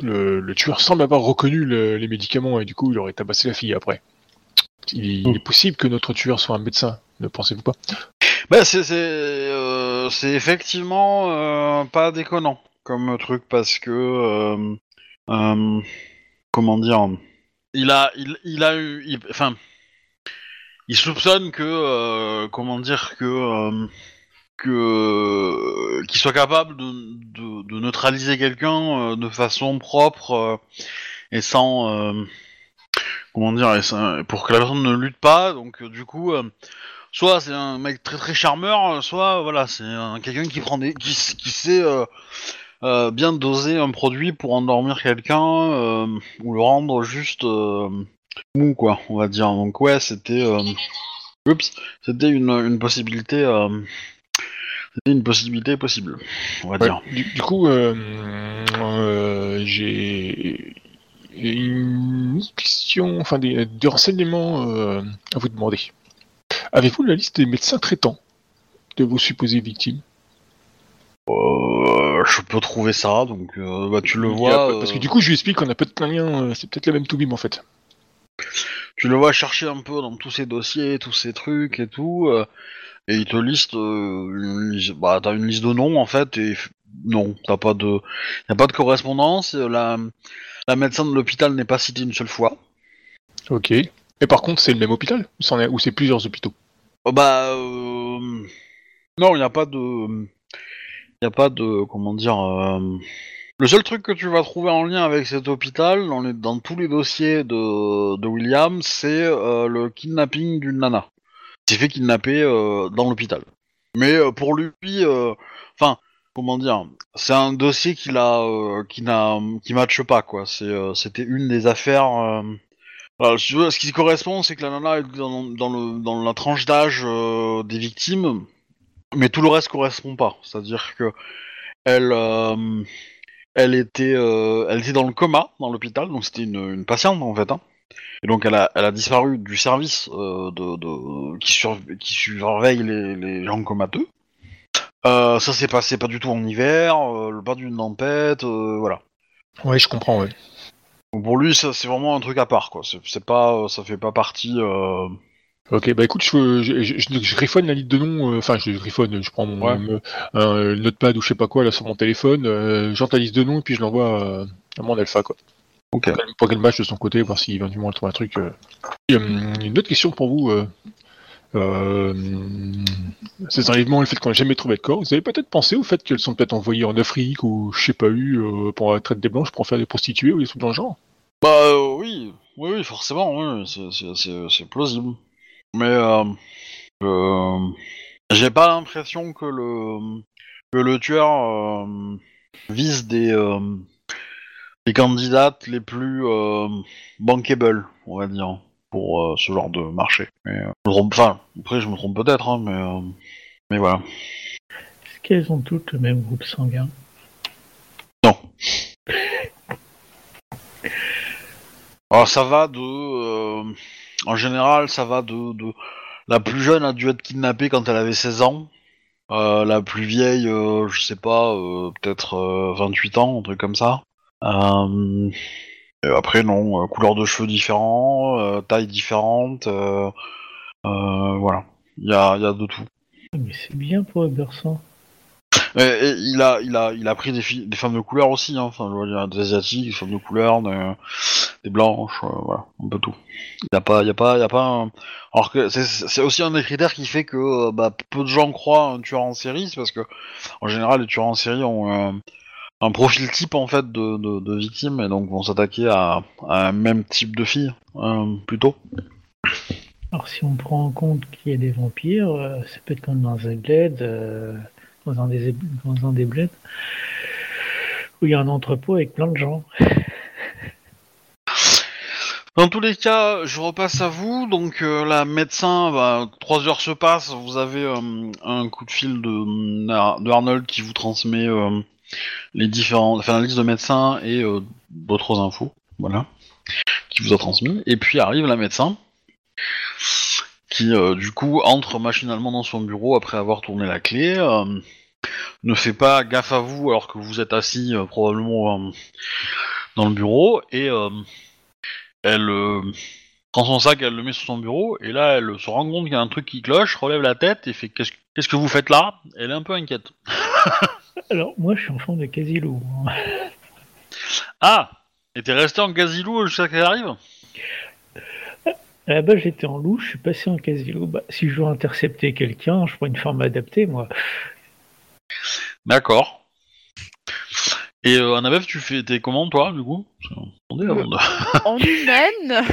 Speaker 3: le, le tueur semble avoir reconnu le- les médicaments et du coup, il aurait tabassé la fille après. Il, il est possible que notre tueur soit un médecin, ne pensez-vous pas?
Speaker 1: Bah, c'est, c'est, euh, c'est effectivement euh, pas déconnant comme truc parce que euh, euh, comment dire, il a, il, il a eu, il- enfin, il soupçonne que euh, comment dire que que qu'il soit capable de, neutraliser quelqu'un de façon propre et sans comment dire et sans- pour que la personne ne lutte pas. Donc du coup. soit c'est un mec très très charmeur, soit voilà, c'est un- quelqu'un qui prend des, qui, qui sait euh, bien doser un produit pour endormir quelqu'un euh, ou le rendre juste euh, mou quoi, on va dire. Donc ouais, c'était, oups, c'était une, une possibilité, c'était une possibilité possible, on va
Speaker 3: Ouais,
Speaker 1: dire.
Speaker 3: du, du coup, j'ai une question, enfin des, des renseignements euh, à vous demander. Avez-vous la liste des médecins traitants de vos supposées victimes?
Speaker 1: Euh, je peux trouver ça, donc euh, bah, tu le vois.
Speaker 3: Parce
Speaker 1: euh,
Speaker 3: que du coup, je lui explique qu'on a peut-être un lien, euh, c'est peut-être la même Toubib en fait.
Speaker 1: tu le vois chercher un peu dans tous ces dossiers, tous ces trucs et tout, euh, et il te liste, euh, une liste- bah t'as une liste de noms en fait, et non, t'as pas de, y a pas de correspondance. euh, La, la médecin de l'hôpital n'est pas citée une seule fois.
Speaker 3: Ok. Et par contre, c'est le même hôpital ou c'est plusieurs hôpitaux?
Speaker 1: Oh, bah euh, non, il y a pas de, y a pas de, comment dire. euh, Le seul truc que tu vas trouver en lien avec cet hôpital, dans, tous les dossiers de, William, c'est euh, le kidnapping d'une nana. Il s'est fait kidnapper euh, dans l'hôpital. Mais pour lui, enfin, comment dire, c'est un dossier qu'il a, euh, qui n'a, qui matche pas quoi. C'était une des affaires. ce qui correspond, c'est que la nana est dans, la tranche d'âge des victimes, mais tout le reste correspond pas. C'est-à-dire que elle, euh, elle était, euh, elle était dans le coma dans l'hôpital, donc c'était une, une patiente en fait. Hein. Et donc elle a, elle a disparu du service euh, de, de- qui, sur- qui surveille les, les gens comateux. Ça s'est passé pas du tout en hiver, pas d'une tempête, voilà.
Speaker 3: Ouais, je comprends, ouais.
Speaker 1: Donc pour lui, ça c'est vraiment un truc à part, quoi. C'est pas, ça fait pas partie. Euh...
Speaker 3: Ok, bah écoute, je, je, je, je- je griffonne la liste de noms, euh, enfin je griffonne, je prends mon
Speaker 1: Ouais.
Speaker 3: mon- un notepad ou je sais pas quoi là sur mon téléphone, euh, j'entends la liste de noms et puis je l'envoie euh, à mon alpha quoi.
Speaker 1: Ok.
Speaker 3: Pour qu'elle- match de son côté, voir si éventuellement elle trouve un truc. euh. Et, euh, une autre question pour vous. Euh, euh, ces enlèvements, le fait qu'on n'a jamais trouvé de corps, vous avez peut-être pensé au fait qu'elles sont peut-être envoyées en Afrique ou je sais pas eu euh, pour la traite des blanches pour en faire des prostituées ou des trucs dans le genre?
Speaker 1: Bah euh, oui, oui, oui, forcément, oui, c'est plausible. Mais euh, euh, j'ai pas l'impression que le que le tueur euh, vise des les candidates les plus bankable, on va dire, pour ce genre de marché. Mais, je me trompe, enfin, après je me trompe peut-être, hein, mais mais voilà.
Speaker 4: Est-ce qu'elles ont toutes le même groupe sanguin?
Speaker 1: Non. Alors ça va de... euh, en général, ça va de, de... La plus jeune a dû être kidnappée quand elle avait 16 ans. Euh, la plus vieille, euh, je sais pas, euh, peut-être euh, 28 ans, un truc comme ça. Et après, non, couleur de cheveux différents, euh, taille différente, voilà. Il y a, y a de tout.
Speaker 4: Ah, Mais c'est bien pour Eberson.
Speaker 1: Et, et il a, il a, il a pris des, filles, des femmes de couleur aussi. Hein. Enfin, je veux dire, des asiatiques, des femmes de couleur, des, des blanches, euh, voilà, un peu tout. Il y a pas, il y a pas, il y a pas. Un... Alors que c'est- aussi un des critères qui fait que euh, bah, peu de gens croient un tueur en série, c'est parce que en général, les tueurs en série ont euh, un profil type en fait de, de, de victime et donc vont s'attaquer à, à un même type de fille euh, plutôt.
Speaker 4: Alors si on prend en compte qu'il y a des vampires, euh, ça peut être comme dans un bled, euh, dans, un des, dans un des bleds, où il y a un entrepôt avec plein de gens.
Speaker 1: Dans tous les cas, je repasse à vous. Donc euh, la médecin, bah, trois heures se passent. Vous avez euh, un coup de fil de, Arnold qui vous transmet euh, les différents, enfin la liste de médecins et d'autres infos, voilà, qui vous a transmis. Et puis arrive la médecin qui du coup entre machinalement dans son bureau après avoir tourné la clé. ne fait pas gaffe à vous alors que vous êtes assis probablement dans le bureau et elle, euh, prend son sac, elle le met sur son bureau, et là, elle se rend compte qu'il y a un truc qui cloche, relève la tête et fait qu'est-ce que vous faites là? Elle est un peu inquiète.
Speaker 4: Alors, moi, je suis en forme de hein.
Speaker 1: Ah Et t'es resté en gasilou jusqu'à qu'elle arrive?
Speaker 4: À la base, j'étais en loup, je suis passé en quasi-loup. Bah, si je veux intercepter quelqu'un, je prends une forme adaptée, moi.
Speaker 1: D'accord. Et euh, Annabeth, tu fais tes commandes, toi, du coup? Attendez, avant de-
Speaker 2: En humaine?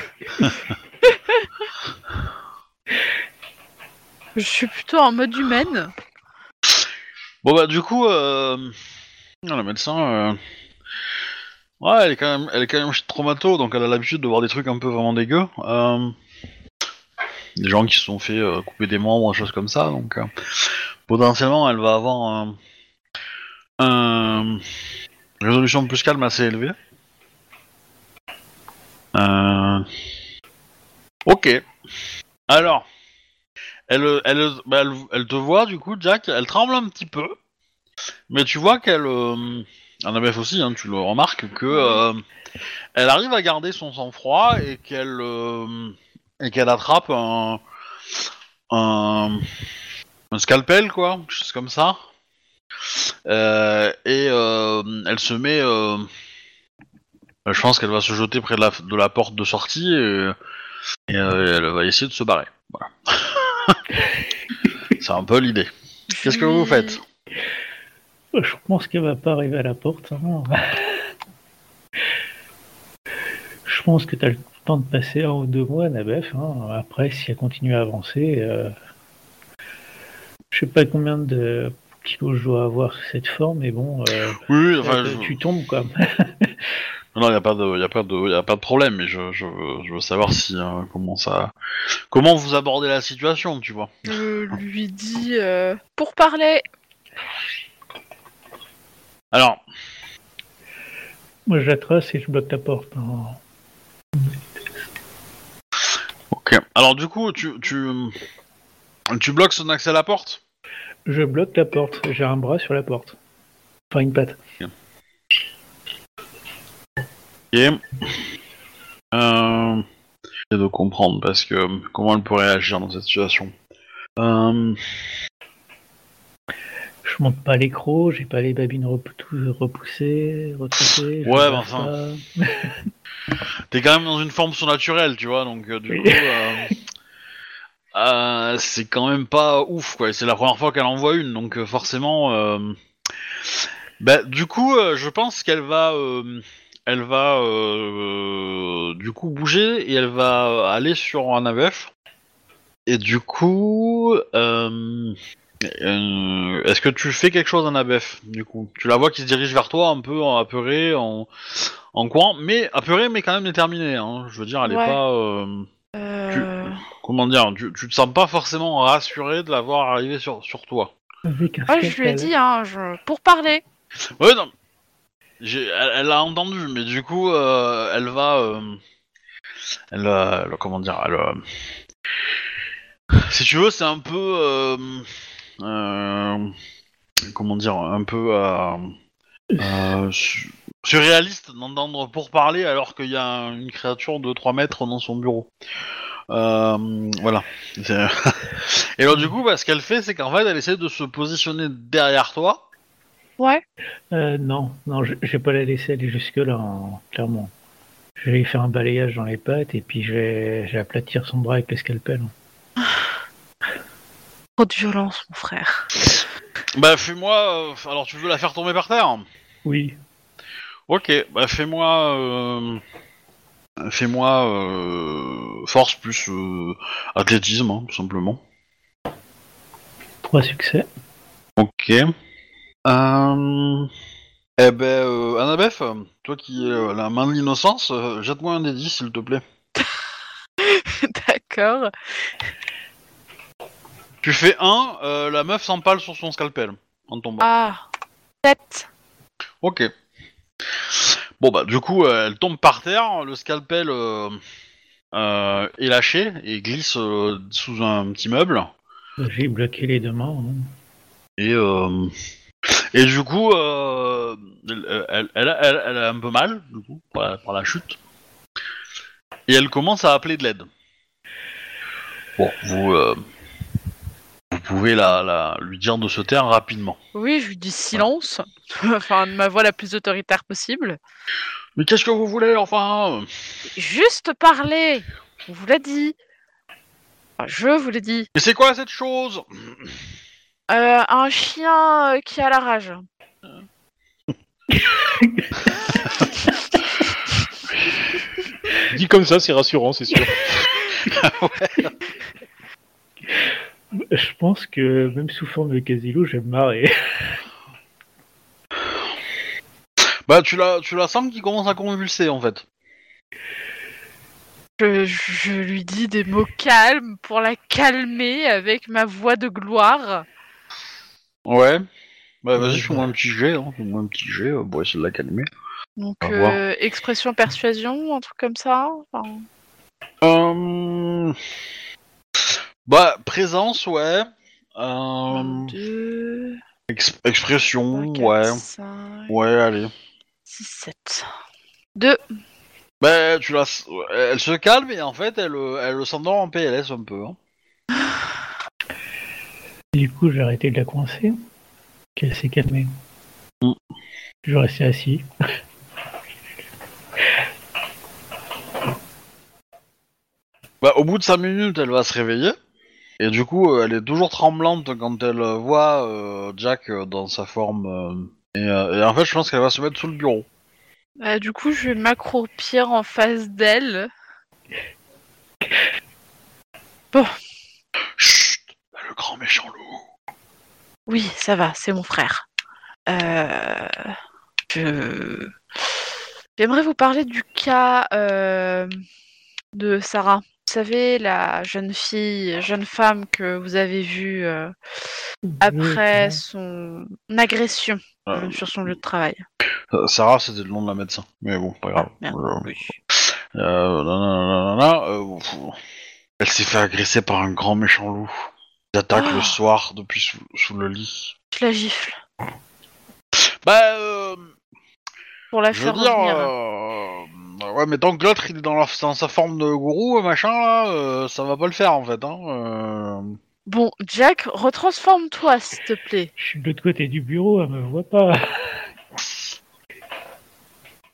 Speaker 2: Je suis plutôt en mode humaine.
Speaker 1: Bon bah du coup, euh... le médecin, euh, ouais, elle est quand même, elle est quand même traumato, donc elle a l'habitude de voir des trucs un peu vraiment dégueux. Euh... Des gens qui se sont fait euh, couper des membres, des choses comme ça, donc euh, potentiellement elle va avoir un, un- résolution plus calme assez élevée. Euh... Ok. Alors, bah, elle, te voit du coup, Jack, elle tremble un petit peu, mais tu vois qu'elle, euh, Annabeth aussi, hein, tu le remarques, que euh, elle arrive à garder son sang-froid et qu'elle euh, et qu'elle attrape un, un un scalpel quoi, quelque chose comme ça, Euh, et euh, elle se met, euh, je pense qu'elle va se jeter près de la, porte de sortie et, elle va essayer de se barrer. Voilà. C'est un peu l'idée. Qu'est-ce que vous faites?
Speaker 4: Je pense qu'elle va pas arriver à la porte. hein. Je pense que tu as le temps de passer un ou deux mois, Nabef. hein. Après, si elle continue à avancer, je sais pas combien de kilos je dois avoir sous cette forme, mais bon, euh,
Speaker 1: Oui, enfin,
Speaker 4: euh,
Speaker 1: je-
Speaker 4: tu tombes quoi.
Speaker 1: non, il y a pas de, y a pas de, y a pas de problème, mais je, je, veux- je veux savoir si euh, comment ça, comment vous abordez la situation, tu vois.
Speaker 2: Je lui dis euh, pour parler.
Speaker 1: Alors,
Speaker 4: Moi, je la trace et je bloque la porte. hein.
Speaker 1: ok. Alors du coup, tu, tu, tu bloques son accès à la porte?
Speaker 4: Je bloque la porte. J'ai un bras sur la porte. Enfin, une patte.
Speaker 1: Et euh, j'essaie de comprendre parce que comment elle pourrait agir dans cette situation. Euh,
Speaker 4: Je monte pas l'écro, j'ai pas les babines repou- repoussées, retroussées.
Speaker 1: Ouais,
Speaker 4: barre
Speaker 1: enfin. T'es quand même dans une forme surnaturelle, tu vois, donc euh, du
Speaker 4: Oui.
Speaker 1: coup, euh, euh, c'est quand même pas ouf, quoi. C'est la première fois qu'elle en voit une, donc euh, forcément. euh, Bah, du coup, euh, je pense qu'elle va, euh, elle va, euh, du coup bouger et elle va aller sur un AVF. Et du coup, euh, euh, est-ce que tu fais quelque chose en ABF Du coup, tu la vois qui se dirige vers toi un peu en apeurée, en, en courant, mais apeurée, mais quand même déterminée. Hein. Je veux dire, elle est
Speaker 2: Ouais.
Speaker 1: pas. euh,
Speaker 2: Euh,
Speaker 1: comment dire tu, tu te sens pas forcément rassuré de la voir arriver sur, sur toi.
Speaker 2: Ouais, je lui ai dit, hein, je... pour parler.
Speaker 1: Ouais, non. Elle, elle a entendu, mais du coup, euh, elle va. euh, elle, euh, elle- Comment dire elle, euh, Si tu veux, c'est un peu. euh, euh, comment dire Un peu. euh, euh, su- surréaliste d'entendre pour parler alors qu'il y a un- une créature de 3 mètres dans son bureau. Euh, voilà. Et alors, du coup, bah, ce qu'elle fait, c'est qu'en fait, elle essaie de se positionner derrière toi.
Speaker 2: Ouais.
Speaker 4: Euh, non, non, je, je vais pas la laisser aller jusque-là, hein, clairement. Je vais lui faire un balayage dans les pattes et puis je vais, je vais aplatir son bras avec le scalpel.
Speaker 2: Trop de violence, mon frère.
Speaker 1: Bah fais-moi. euh, alors tu veux la faire tomber par terre?
Speaker 4: Oui,
Speaker 1: Ok, bah fais-moi. euh, Fais-moi euh, force plus euh, athlétisme, hein, tout simplement.
Speaker 4: trois succès.
Speaker 1: Ok. Euh... Eh ben, euh, Annabeth, toi qui es euh, la main de l'innocence, euh, jette-moi un des 10 s'il te plaît.
Speaker 2: D'accord.
Speaker 1: Tu fais 1, la meuf s'empale sur son scalpel en tombant.
Speaker 2: Ah, 7.
Speaker 1: Ok. Bon bah du coup euh, elle tombe par terre, le scalpel euh, euh, est lâché et glisse sous un petit meuble.
Speaker 4: J'ai bloqué les deux mains. hein.
Speaker 1: Et et du coup elle, elle, elle, a un peu mal du coup par la, par la chute. Et elle commence à appeler de l'aide. Bon, vous, vous pouvez la, la, lui dire de se taire rapidement.
Speaker 2: Oui, je lui dis silence. enfin, de ma voix la plus autoritaire possible.
Speaker 1: Mais qu'est-ce que vous voulez, enfin?
Speaker 2: Juste parler. On vous l'a dit. Enfin, je vous l'ai dit.
Speaker 1: Mais c'est quoi cette chose?
Speaker 2: Euh, un chien euh, qui a la rage.
Speaker 3: Dit comme ça, c'est rassurant, c'est sûr.
Speaker 4: Je pense que même sous forme de casino, je vais me marrer.
Speaker 1: Bah, tu la, tu la sens qui commence à convulser, en fait.
Speaker 2: Je, je lui dis des mots calmes pour la calmer avec ma voix de gloire.
Speaker 1: Ouais. Bah, vas-y,
Speaker 4: Ouais,
Speaker 1: fais-moi
Speaker 4: bah.
Speaker 1: un petit jet, hein. Fais-moi un petit jet pour essayer de la calmer.
Speaker 2: Donc,
Speaker 1: Au revoir.
Speaker 2: euh, expression persuasion, un truc comme ça. enfin,
Speaker 1: Euh... Bah, présence, ouais. Euh... ex- expression,
Speaker 2: trois, quatre,
Speaker 1: ouais.
Speaker 2: cinq,
Speaker 1: Ouais, allez.
Speaker 2: six, sept. Deux.
Speaker 1: Bah, tu la... Elle se calme et en fait, elle, elle s'endort en PLS un peu. Hein.
Speaker 4: Du coup, j'ai arrêté de la coincer. Qu'elle s'est calmée.
Speaker 1: Mm.
Speaker 4: Je vais rester assis.
Speaker 1: Bah, au bout de 5 minutes, elle va se réveiller. Et du coup, euh, elle est toujours tremblante quand elle euh, voit euh, Jack dans sa forme. euh, et, euh, et en fait, je pense qu'elle va se mettre sous le bureau.
Speaker 2: Bah, du coup, je vais m'accroupir en face d'elle.
Speaker 1: Chut Le grand méchant loup.
Speaker 2: Oui, ça va, c'est mon frère. Euh, je... J'aimerais vous parler du cas euh, de Sarah. Vous savez, la jeune fille, jeune femme que vous avez vue euh, après son agression euh,
Speaker 1: Euh,
Speaker 2: sur son lieu de travail.
Speaker 1: euh, Sarah, c'était le nom de la médecin. Mais bon, pas grave.
Speaker 2: Oui.
Speaker 1: Nanana, elle s'est fait agresser par un grand méchant loup. Il attaque
Speaker 2: Oh.
Speaker 1: le soir depuis sous, sous le lit.
Speaker 2: Je la gifle
Speaker 1: Bah, euh,
Speaker 2: pour la faire
Speaker 1: dire,
Speaker 2: revenir.
Speaker 1: Ouais, mais tant que l'autre il est dans, la- dans sa forme de gourou, machin là, euh, ça va pas le faire en fait. Hein, euh.
Speaker 2: Bon, Jack, retransforme-toi, s'il te plaît.
Speaker 4: Je suis de l'autre côté du bureau, elle me voit pas.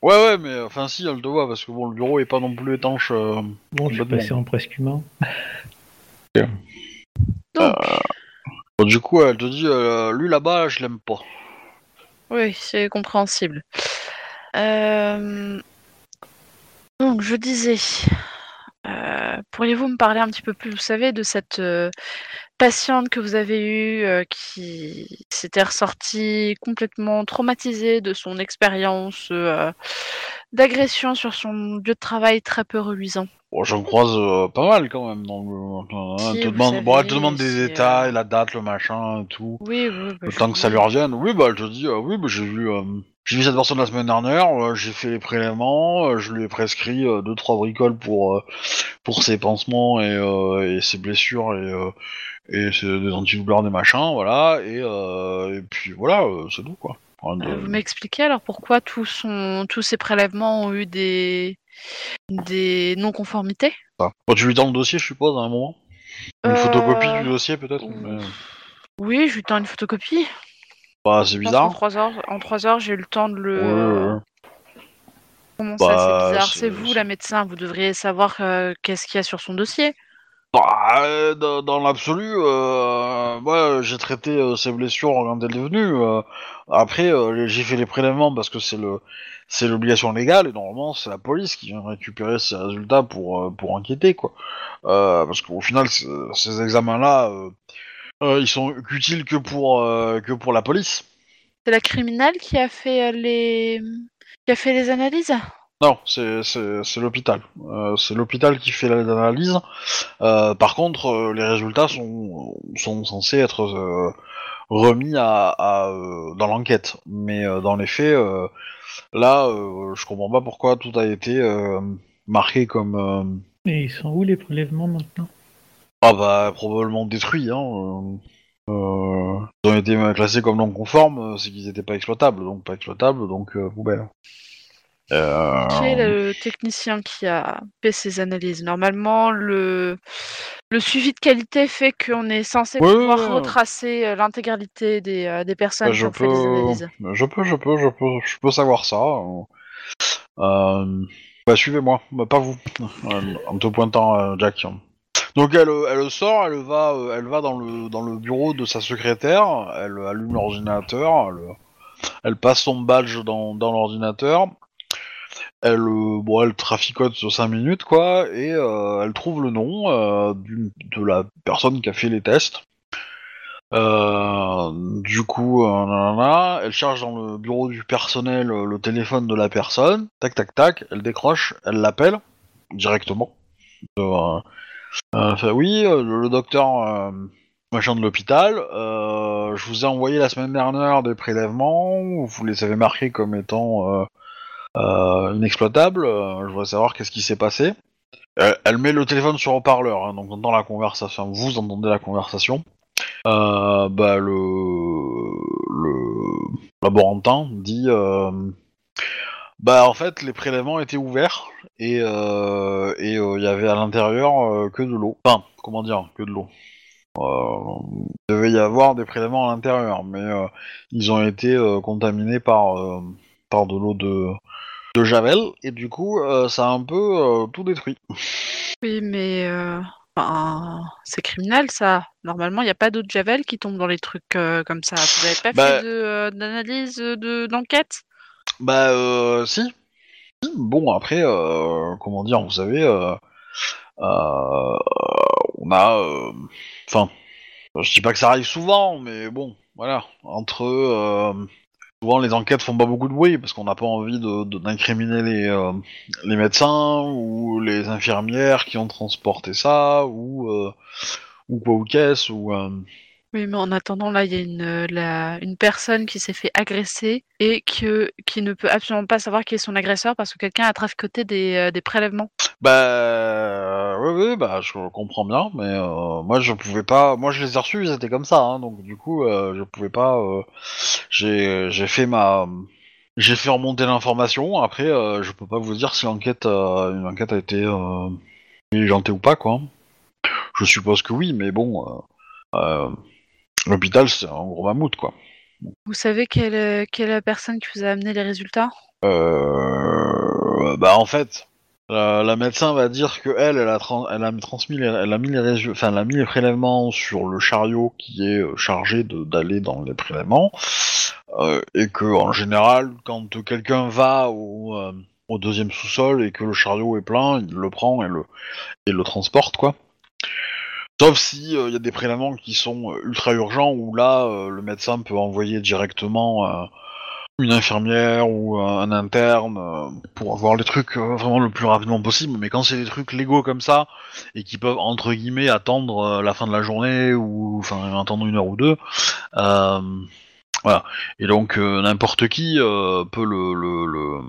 Speaker 1: Ouais, ouais, mais enfin si, elle te voit parce que bon, le bureau est pas non plus étanche. euh.
Speaker 4: Bon, je suis passé en presque humain.
Speaker 2: Donc,
Speaker 1: Bon, du coup, elle te dit, euh, lui là-bas, je l'aime pas.
Speaker 2: Oui, c'est compréhensible. Euh, Donc, je disais, euh, pourriez-vous me parler un petit peu plus, vous savez, de cette euh, patiente que vous avez eue euh, qui s'était ressortie complètement traumatisée de son expérience d'agression sur son lieu de travail très peu reluisant?
Speaker 1: Bon, j'en croise pas mal quand même. Le... hein,
Speaker 2: Si,
Speaker 1: elle, te demande... bon, elle te
Speaker 2: savez,
Speaker 1: demande des détails, la date, le machin et tout.
Speaker 2: Oui, oui. bah,
Speaker 1: Le
Speaker 2: je
Speaker 1: temps que ça lui revienne, oui, bah elle te dit, oui, bah, j'ai vu, j'ai vu cette personne la semaine dernière, euh, j'ai fait les prélèvements, euh, je lui ai prescrit euh, deux trois bricoles pour euh, pour ses pansements et, et ses blessures et et ses- des antidouleurs, des machins, voilà, et et puis voilà, c'est tout quoi. De-
Speaker 2: Vous m'expliquez alors pourquoi tous, son... tous ces prélèvements ont eu des, des non-conformités?
Speaker 1: Ça. Bon, tu lui donnes le dossier, je suppose, à un moment? Une photocopie du dossier peut-être. mais-
Speaker 2: Oui, je lui tends une photocopie.
Speaker 1: Bah c'est bizarre.
Speaker 2: heures, en trois heures, j'ai eu le temps de le.
Speaker 1: Ouais.
Speaker 2: Comment
Speaker 1: Bah,
Speaker 2: ça, c'est bizarre
Speaker 1: c'est-
Speaker 2: vous, la médecin. Vous devriez savoir euh, qu'est-ce qu'il y a sur son dossier.
Speaker 1: Bah, euh, dans, dans l'absolu, euh, moi j'ai traité euh, ses blessures quand elle est venue. euh, après, euh, j'ai fait les prélèvements parce que c'est le c'est l'obligation légale et normalement c'est la police qui vient récupérer ces résultats pour euh, pour enquêter quoi. Euh, parce qu'au final, ces examens-là, euh, euh, ils sont utiles que pour euh, que pour la police.
Speaker 2: C'est la criminelle qui a fait euh, les qui a fait les analyses?
Speaker 1: Non, c'est l'hôpital. Euh, c'est l'hôpital qui fait l'analyse. Euh, par contre, euh, les résultats sont sont censés être euh, remis à, à, euh, dans l'enquête. Mais euh, dans les faits, euh, là, euh, je comprends pas pourquoi tout a été euh, marqué comme euh,
Speaker 4: Et ils sont où les prélèvements maintenant?
Speaker 1: Ah bah probablement détruits. Hein. euh, ils ont été classés comme non conformes, euh, c'est qu'ils étaient pas exploitables, donc pas exploitables, donc euh, poubelle. Euh,
Speaker 2: Qui est le technicien qui a fait ces analyses? Normalement, le, le suivi de qualité fait qu'on est censé
Speaker 1: Ouais,
Speaker 2: pouvoir
Speaker 1: ouais, ouais.
Speaker 2: retracer euh, l'intégralité des, des personnes
Speaker 1: bah,
Speaker 2: qui
Speaker 1: je
Speaker 2: ont fait des analyses.
Speaker 1: peux, je peux, je peux, je peux, je peux savoir ça. Euh, bah, suivez-moi, bah, pas vous, en te pointant Jack. Donc elle, elle sort, elle va, euh, elle va dans le dans le bureau de sa secrétaire, elle allume l'ordinateur, elle, passe son badge dans, l'ordinateur, elle, euh, bon, elle traficote sur 5 minutes quoi, et euh, elle trouve le nom euh, de la personne qui a fait les tests. Euh, du coup, euh, elle cherche dans le bureau du personnel euh, le téléphone de la personne, tac tac tac, elle décroche, elle l'appelle directement. Euh, euh, oui, euh, le, docteur euh, machin de l'hôpital, euh, je vous ai envoyé la semaine dernière des prélèvements, vous les avez marqués comme étant euh, euh, inexploitables, euh, je voudrais savoir qu'est-ce qui s'est passé. Elle, met le téléphone sur haut-parleur, hein, donc on entend la conversation, vous entendez la conversation. Euh, bah, le, laborantin dit euh, bah en fait les prélèvements étaient ouverts et euh, et euh, il y avait à l'intérieur euh, que de l'eau. Enfin comment dire que de l'eau. Euh, il devait y avoir des prélèvements à l'intérieur mais euh, ils ont été euh, contaminés par euh, par de l'eau de de javel. Et du coup euh, ça a un peu euh, tout détruit.
Speaker 2: Oui, mais euh, enfin, c'est criminel ça. Normalement, il n'y a pas d'eau de javel qui tombe dans les trucs euh, comme ça. Vous n'avez pas
Speaker 1: Bah-
Speaker 2: fait de, euh, d'analyse de, d'enquête?
Speaker 1: Bah euh, si. Bon après, euh, comment dire, vous savez, euh, euh, on a, enfin, je dis pas que ça arrive souvent, mais bon, voilà, entre souvent les enquêtes font pas beaucoup de bruit parce qu'on n'a pas envie d'incriminer les les médecins ou les infirmières qui ont transporté ça ou ou quoi ou qu'est-ce ou
Speaker 2: Oui, mais en attendant, là, il y a une, euh, la- une personne qui s'est fait agresser et que, qui ne peut absolument pas savoir qui est son agresseur parce que quelqu'un a traficoté des, euh, des prélèvements.
Speaker 1: Bah oui oui bah je comprends bien mais euh, moi je pouvais pas moi je les ai reçus ils étaient comme ça hein, donc du coup euh, je pouvais pas euh, j'ai j'ai fait ma j'ai fait remonter l'information après euh, je peux pas vous dire si l'enquête euh, une enquête a été euh, diligentée ou pas quoi je suppose que oui mais bon euh, euh, l'hôpital c'est un gros mammouth quoi.
Speaker 2: Vous savez quelle, euh, quelle personne qui vous a amené les résultats?
Speaker 1: Euh, bah en fait, la, la médecin va dire que elle, elle a, elle a transmis, les, elle a mis les résu- enfin, elle a mis les prélèvements sur le chariot qui est euh, chargé d'aller dans les prélèvements, euh, et que en général, quand quelqu'un va au, euh, au deuxième sous-sol et que le chariot est plein, il le prend et le, et le transporte quoi. Sauf si il y a des prélèvements qui sont euh, ultra urgents où là, euh, le médecin peut envoyer directement. euh, une infirmière ou euh, un interne euh, pour avoir les trucs euh, vraiment le plus rapidement possible. Mais quand c'est des trucs légaux comme ça et qui peuvent entre guillemets attendre euh, la fin de la journée ou enfin attendre une heure ou deux, euh, voilà. Et donc euh, n'importe qui euh, peut le, le, le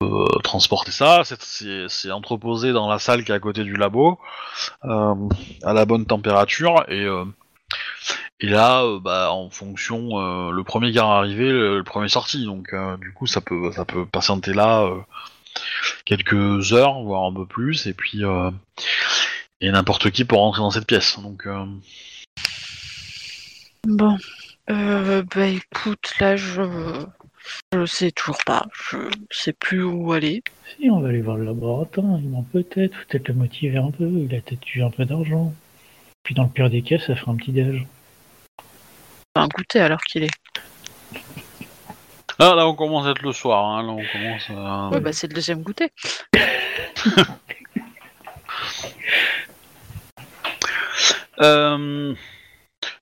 Speaker 1: peut transporter ça. C'est- entreposé dans la salle qui est à côté du labo euh, à la bonne température et euh, là, euh, bah, en fonction, euh, le premier qui est arrivé, le, premier sorti. Donc, euh, du coup, ça peut, ça peut patienter là euh, quelques heures, voire un peu plus, et puis euh, et n'importe qui peut rentrer dans cette pièce. Donc, euh,
Speaker 2: Bon. Euh, bah écoute, là, je. Je sais toujours pas. Je sais plus où aller.
Speaker 4: Si, on va aller voir le laboratoire, il ment peut-être, peut-être le motiver un peu, il a peut-être eu un peu d'argent. Puis dans le pire des cas, ça fera un petit déj.
Speaker 2: Enfin, goûter alors qu'il est.
Speaker 1: ah, là, on commence à être le soir. Hein, là, on commence. À...
Speaker 2: Ouais, bah c'est le deuxième goûter.
Speaker 1: Euh,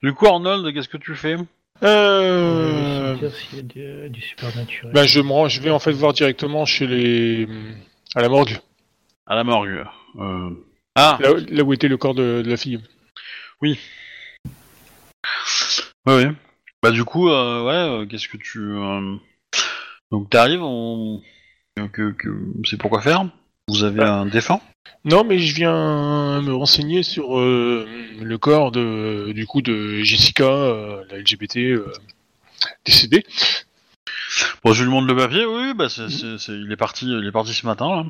Speaker 1: du coup, Arnold, qu'est-ce que tu fais?
Speaker 3: Euh...
Speaker 4: Du, du supernaturel.
Speaker 3: Ben, je, me rends- je vais en fait voir directement chez les... à la morgue,
Speaker 1: À la morgue. Euh... Ah,
Speaker 3: là, là où était le corps de, de la fille.
Speaker 1: Oui. Ouais, ouais. Bah du coup, euh, ouais, euh, qu'est-ce que tu... euh, Donc t'arrives, on... Que, que... C'est pourquoi faire? Vous avez un défunt?
Speaker 3: Non, mais je viens me renseigner sur euh, le corps de, du coup, de Jessica, euh, la LGBT euh, décédée.
Speaker 1: Bon, je lui montre le papier, oui, bah c'est, c'est- c'est- il est parti, il est parti ce matin, là.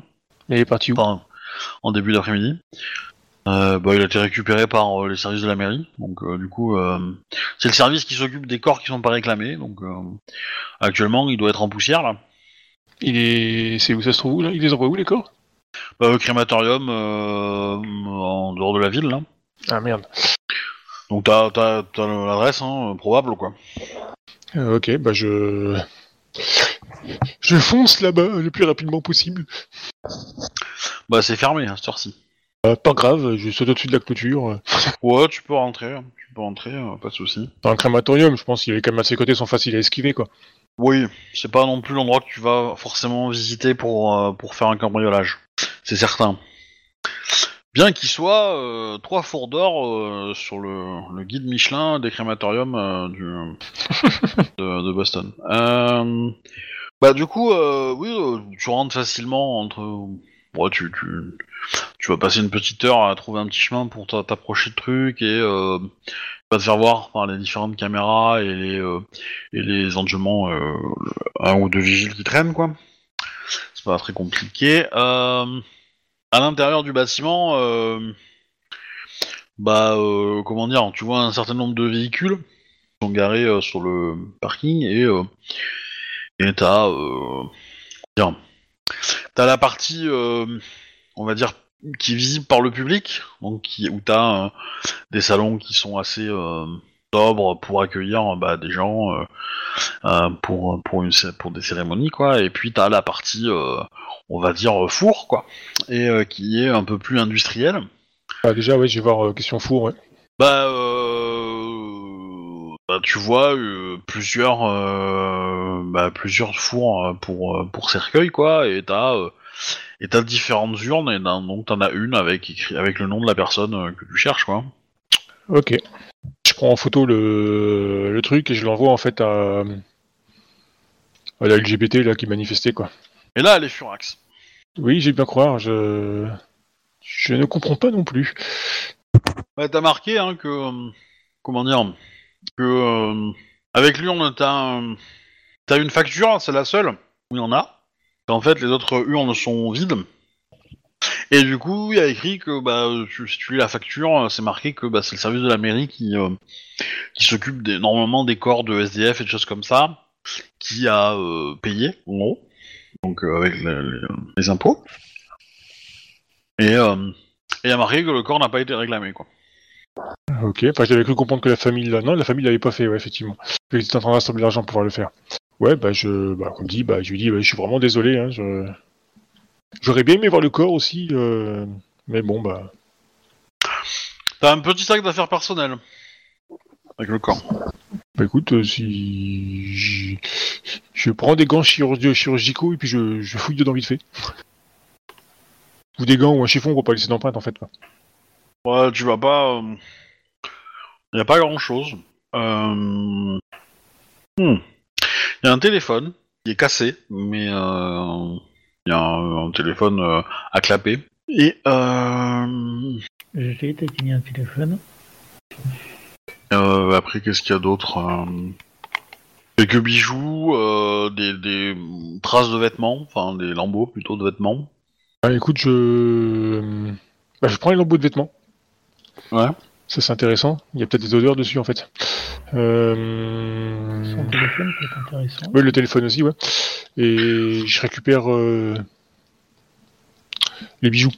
Speaker 3: Il est parti où?
Speaker 1: Enfin, en début d'après-midi. Euh, bah, il a été récupéré par euh, les services de la mairie, donc euh, du coup, euh, c'est le service qui s'occupe des corps qui sont pas réclamés, donc euh, actuellement, il doit être en poussière, là.
Speaker 3: Il est. C'est où ça se trouve où là? Il les envoie où les corps?
Speaker 1: Bah, au crématorium, euh, en dehors de la ville, là.
Speaker 3: Ah merde.
Speaker 1: Donc t'as, t'as, t'as l'adresse, hein, probable, quoi.
Speaker 3: Euh, ok, bah je. Je fonce là-bas le plus rapidement possible.
Speaker 1: Bah, c'est fermé, à cette heure-ci.
Speaker 3: Euh, pas grave, je saute au-dessus de la clôture.
Speaker 1: Ouais, tu peux rentrer, tu peux rentrer, euh, pas de souci.
Speaker 3: Dans un crématorium, je pense qu'il est quand même à ses côtés sont faciles à esquiver quoi.
Speaker 1: Oui, c'est pas non plus l'endroit que tu vas forcément visiter pour, euh, pour faire un cambriolage. C'est certain. Bien qu'il soit euh, trois fours d'or euh, sur le, le guide Michelin des crématoriums euh, du, de, de Boston. Euh, bah du coup, euh, oui, tu rentres facilement entre... Ouais, tu, tu, tu vas passer une petite heure à trouver un petit chemin pour t'a- t'approcher de trucs et euh, vas te faire voir par les différentes caméras et les, euh, et les euh, un ou deux vigiles qui traînent quoi. C'est pas très compliqué. Euh, à l'intérieur du bâtiment, euh, bah comment dire, tu vois un certain nombre de véhicules qui sont garés sur le parking et et t'as t'as la partie euh, on va dire qui est visible par le public, donc qui, où t'as euh, des salons qui sont assez euh, sobres pour accueillir bah, des gens pour pour une cé- pour des cérémonies quoi et puis t'as la partie on va dire four quoi et qui est un peu plus industrielle
Speaker 3: Ah, déjà, ouais, je vais voir question four. Ouais.
Speaker 1: bah, bah, tu vois euh, plusieurs euh, bah, plusieurs fours euh, pour pour cercueil quoi et t'as euh, et t'as différentes urnes et donc t'en as une avec écrit avec le nom de la personne que tu cherches quoi
Speaker 3: Ok. Je prends en photo le, le truc et je l'envoie en fait à, à la LGBT là qui manifestait quoi.
Speaker 1: et là elle est furax
Speaker 3: Oui, j'ai bien croire. Je je ne comprends pas non plus.
Speaker 1: Ouais, t'as marqué hein, que comment dire que euh, avec l'urne t'as un- t'as une facture, c'est la seule où il y en a. En fait, les autres urnes sont vides. Et du coup, il a écrit que bah si tu lis la facture, c'est marqué que bah, c'est le service de la mairie qui euh, s'occupe des, normalement des corps de SDF et de choses comme ça, qui a euh, payé en gros, donc avec les, impôts. Et il y a marqué que le corps n'a pas été réclamé.
Speaker 3: Ok. Enfin, j'avais cru comprendre que la famille là, non, la famille l'avait pas fait, ouais, effectivement. Ils étaient en train de rassembler l'argent pour pouvoir le faire. Ouais, bah je, bah comme dit, bah je lui dis, bah, je suis vraiment désolé. Hein, je... J'aurais bien aimé voir le corps aussi, euh, mais bon, bah.
Speaker 1: T'as un petit sac d'affaires personnelles avec le corps.
Speaker 3: Bah écoute, euh, si je... je prends des gants chirurgi- chirurgicaux et puis je, je fouille dedans vite fait. Ou des gants ou un chiffon pour pas laisser d'empreinte en fait. Quoi.
Speaker 1: Ouais, tu vas pas. Il y a pas grand chose. Il y a un téléphone qui est cassé, mais il y a un, un téléphone euh, à clapper. Et euh,
Speaker 4: J'ai taquiné un téléphone.
Speaker 1: euh, après, qu'est-ce qu'il y a d'autre euh, Quelques bijoux, euh, des, des traces de vêtements, enfin des lambeaux plutôt de vêtements.
Speaker 3: Ah, écoute, je. Bah, je prends les lambeaux de vêtements.
Speaker 1: Ouais.
Speaker 3: Ça c'est intéressant. Il y a peut-être des odeurs dessus en fait. Euh...
Speaker 4: Son téléphone peut être intéressant.
Speaker 3: Oui, le téléphone aussi, ouais. Et je récupère euh, les bijoux.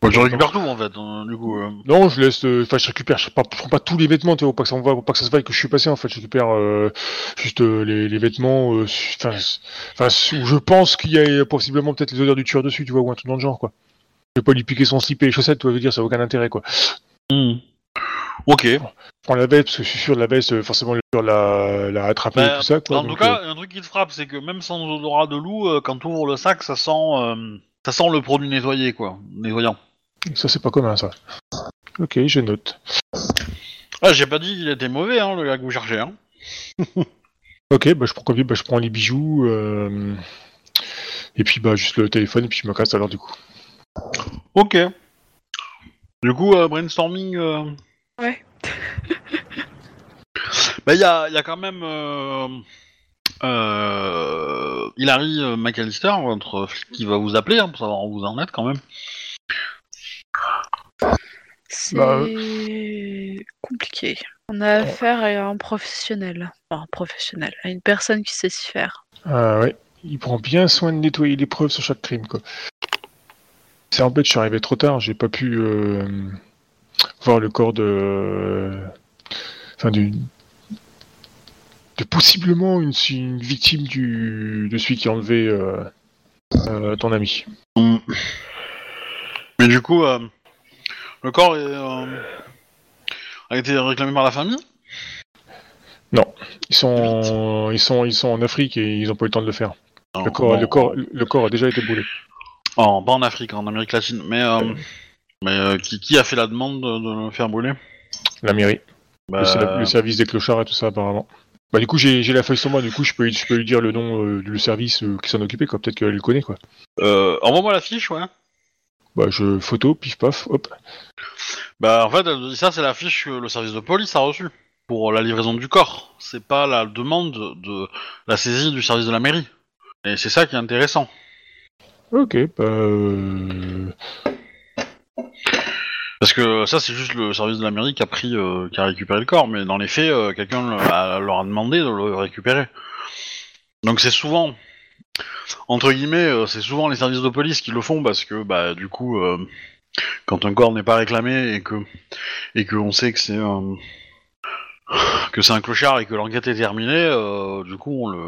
Speaker 1: Bah, tu récupères tout en fait, hein, du coup. euh.
Speaker 3: Non, je laisse. euh, Enfin, je récupère. Je, pas- je prends pas tous les vêtements, tu vois, pour pas que ça, me va- pour pas que ça se vaille que je suis passé. En fait, je récupère euh, juste euh, les, les vêtements. euh, Enfin, où je pense qu'il y a possiblement peut-être les odeurs du tueur dessus, tu vois, ou un truc dans le genre, quoi. Je vais pas lui piquer son slip et les chaussettes, tu vois, je veux dire, ça n'a aucun intérêt, quoi.
Speaker 1: Ok.
Speaker 3: Je prends la veste parce que je suis sûr de la veste, euh, forcément, le l'a, l'a attrapé
Speaker 1: Bah,
Speaker 3: et tout ça, quoi.
Speaker 1: en tout cas,
Speaker 3: euh,
Speaker 1: un truc qui te frappe, c'est que même sans odorat de loup, euh, quand tu ouvres le sac, ça sent, euh, ça sent le produit nettoyé, quoi, nettoyant.
Speaker 3: ça c'est pas commun, ça. Ok, je note.
Speaker 1: Ah, j'ai pas dit qu'il était mauvais, hein, le gars que vous cherchez, hein.
Speaker 3: Ok, bah je prends bah, je prends les bijoux et puis bah juste le téléphone et puis je me casse alors du coup.
Speaker 1: Ok. Du coup, brainstorming.
Speaker 2: Ouais.
Speaker 1: bah, il y a, y a quand même, euh, euh, Hilary euh, McAllister, votre flic qui va vous appeler hein, pour savoir où vous en êtes quand même.
Speaker 2: C'est
Speaker 3: Bah,
Speaker 2: compliqué. On a affaire à un professionnel. Enfin, un professionnel, à une personne qui sait s'y faire.
Speaker 3: Ah ouais, il prend bien soin de nettoyer les preuves sur chaque crime, quoi. C'est en fait, je suis arrivé trop tard, j'ai pas pu euh, voir le corps de. Enfin, du. de possiblement une, une victime du, de celui qui a enlevé euh, euh, ton ami.
Speaker 1: Mais du coup, euh, le corps est, a été réclamé par la famille?
Speaker 3: Ils sont, ils sont, ils sont en Afrique et ils ont pas eu le temps de le faire.
Speaker 1: Non,
Speaker 3: Le corps,
Speaker 1: bon,
Speaker 3: le corps, le corps a déjà été brûlé.
Speaker 1: en- pas en Afrique, en Amérique latine. Mais, mais euh, qui, qui a fait la demande de, de le faire brûler?
Speaker 3: La mairie,
Speaker 1: Bah,
Speaker 3: le, ser- le service des clochards et tout ça apparemment. Bah du coup j'ai la feuille sur moi, du coup je peux, je peux lui dire le nom euh, du service euh, qui s'en occupait quoi. Peut-être qu'elle le connaît quoi.
Speaker 1: euh, Envoie-moi la fiche, ouais.
Speaker 3: Bah je photo, pif paf, hop.
Speaker 1: Bah en fait, elle te dit ça, c'est la fiche que le service de police a reçue pour la livraison du corps. C'est pas la demande de la saisie du service de la mairie. Et c'est ça qui est intéressant.
Speaker 3: Ok, bah euh,
Speaker 1: Parce que ça, c'est juste le service de la mairie qui a pris, euh, qui a récupéré le corps, mais dans les faits, euh, quelqu'un a- leur a demandé de le récupérer. Donc c'est souvent, entre guillemets, euh, c'est souvent les services de police qui le font parce que, bah, du coup, quand un corps n'est pas réclamé et que et que on sait que c'est que c'est un clochard et que l'enquête est terminée, du coup, on le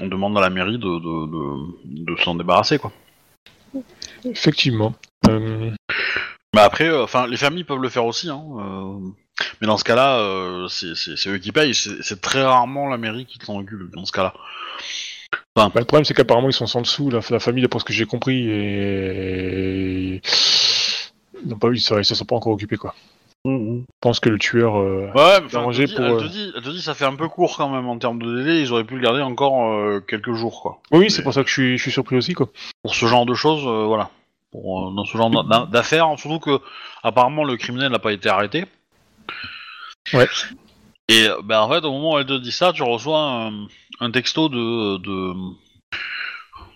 Speaker 1: on demande à la mairie de, de s'en débarrasser, quoi.
Speaker 3: Effectivement. Euh,
Speaker 1: Mais après, euh, enfin, les familles peuvent le faire aussi, hein. euh, mais dans ce cas-là, c'est eux qui payent. C'est très rarement la mairie qui s'en occupe dans ce cas-là.
Speaker 3: bah, le problème c'est qu'apparemment ils sont sans dessous, la, la famille d'après ce que j'ai compris et ils n'ont pas ils se sont pas encore occupés quoi. Je pense que le tueur. euh,
Speaker 1: Ouais, enfin,
Speaker 3: arrangé
Speaker 1: elle, te dit,
Speaker 3: pour,
Speaker 1: elle, te dit, elle te dit, ça fait un peu court quand même en termes de délai. Ils auraient pu le garder encore euh, quelques jours, quoi.
Speaker 3: Oui, c'est pour ça que je suis, je suis surpris aussi quoi.
Speaker 1: Pour ce genre de choses, euh, voilà. Pour, euh, dans ce genre d'a- d'affaires, surtout que apparemment le criminel n'a pas été arrêté.
Speaker 3: Ouais.
Speaker 1: Et ben en fait, au moment où elle te dit ça, tu reçois un, un texto de de,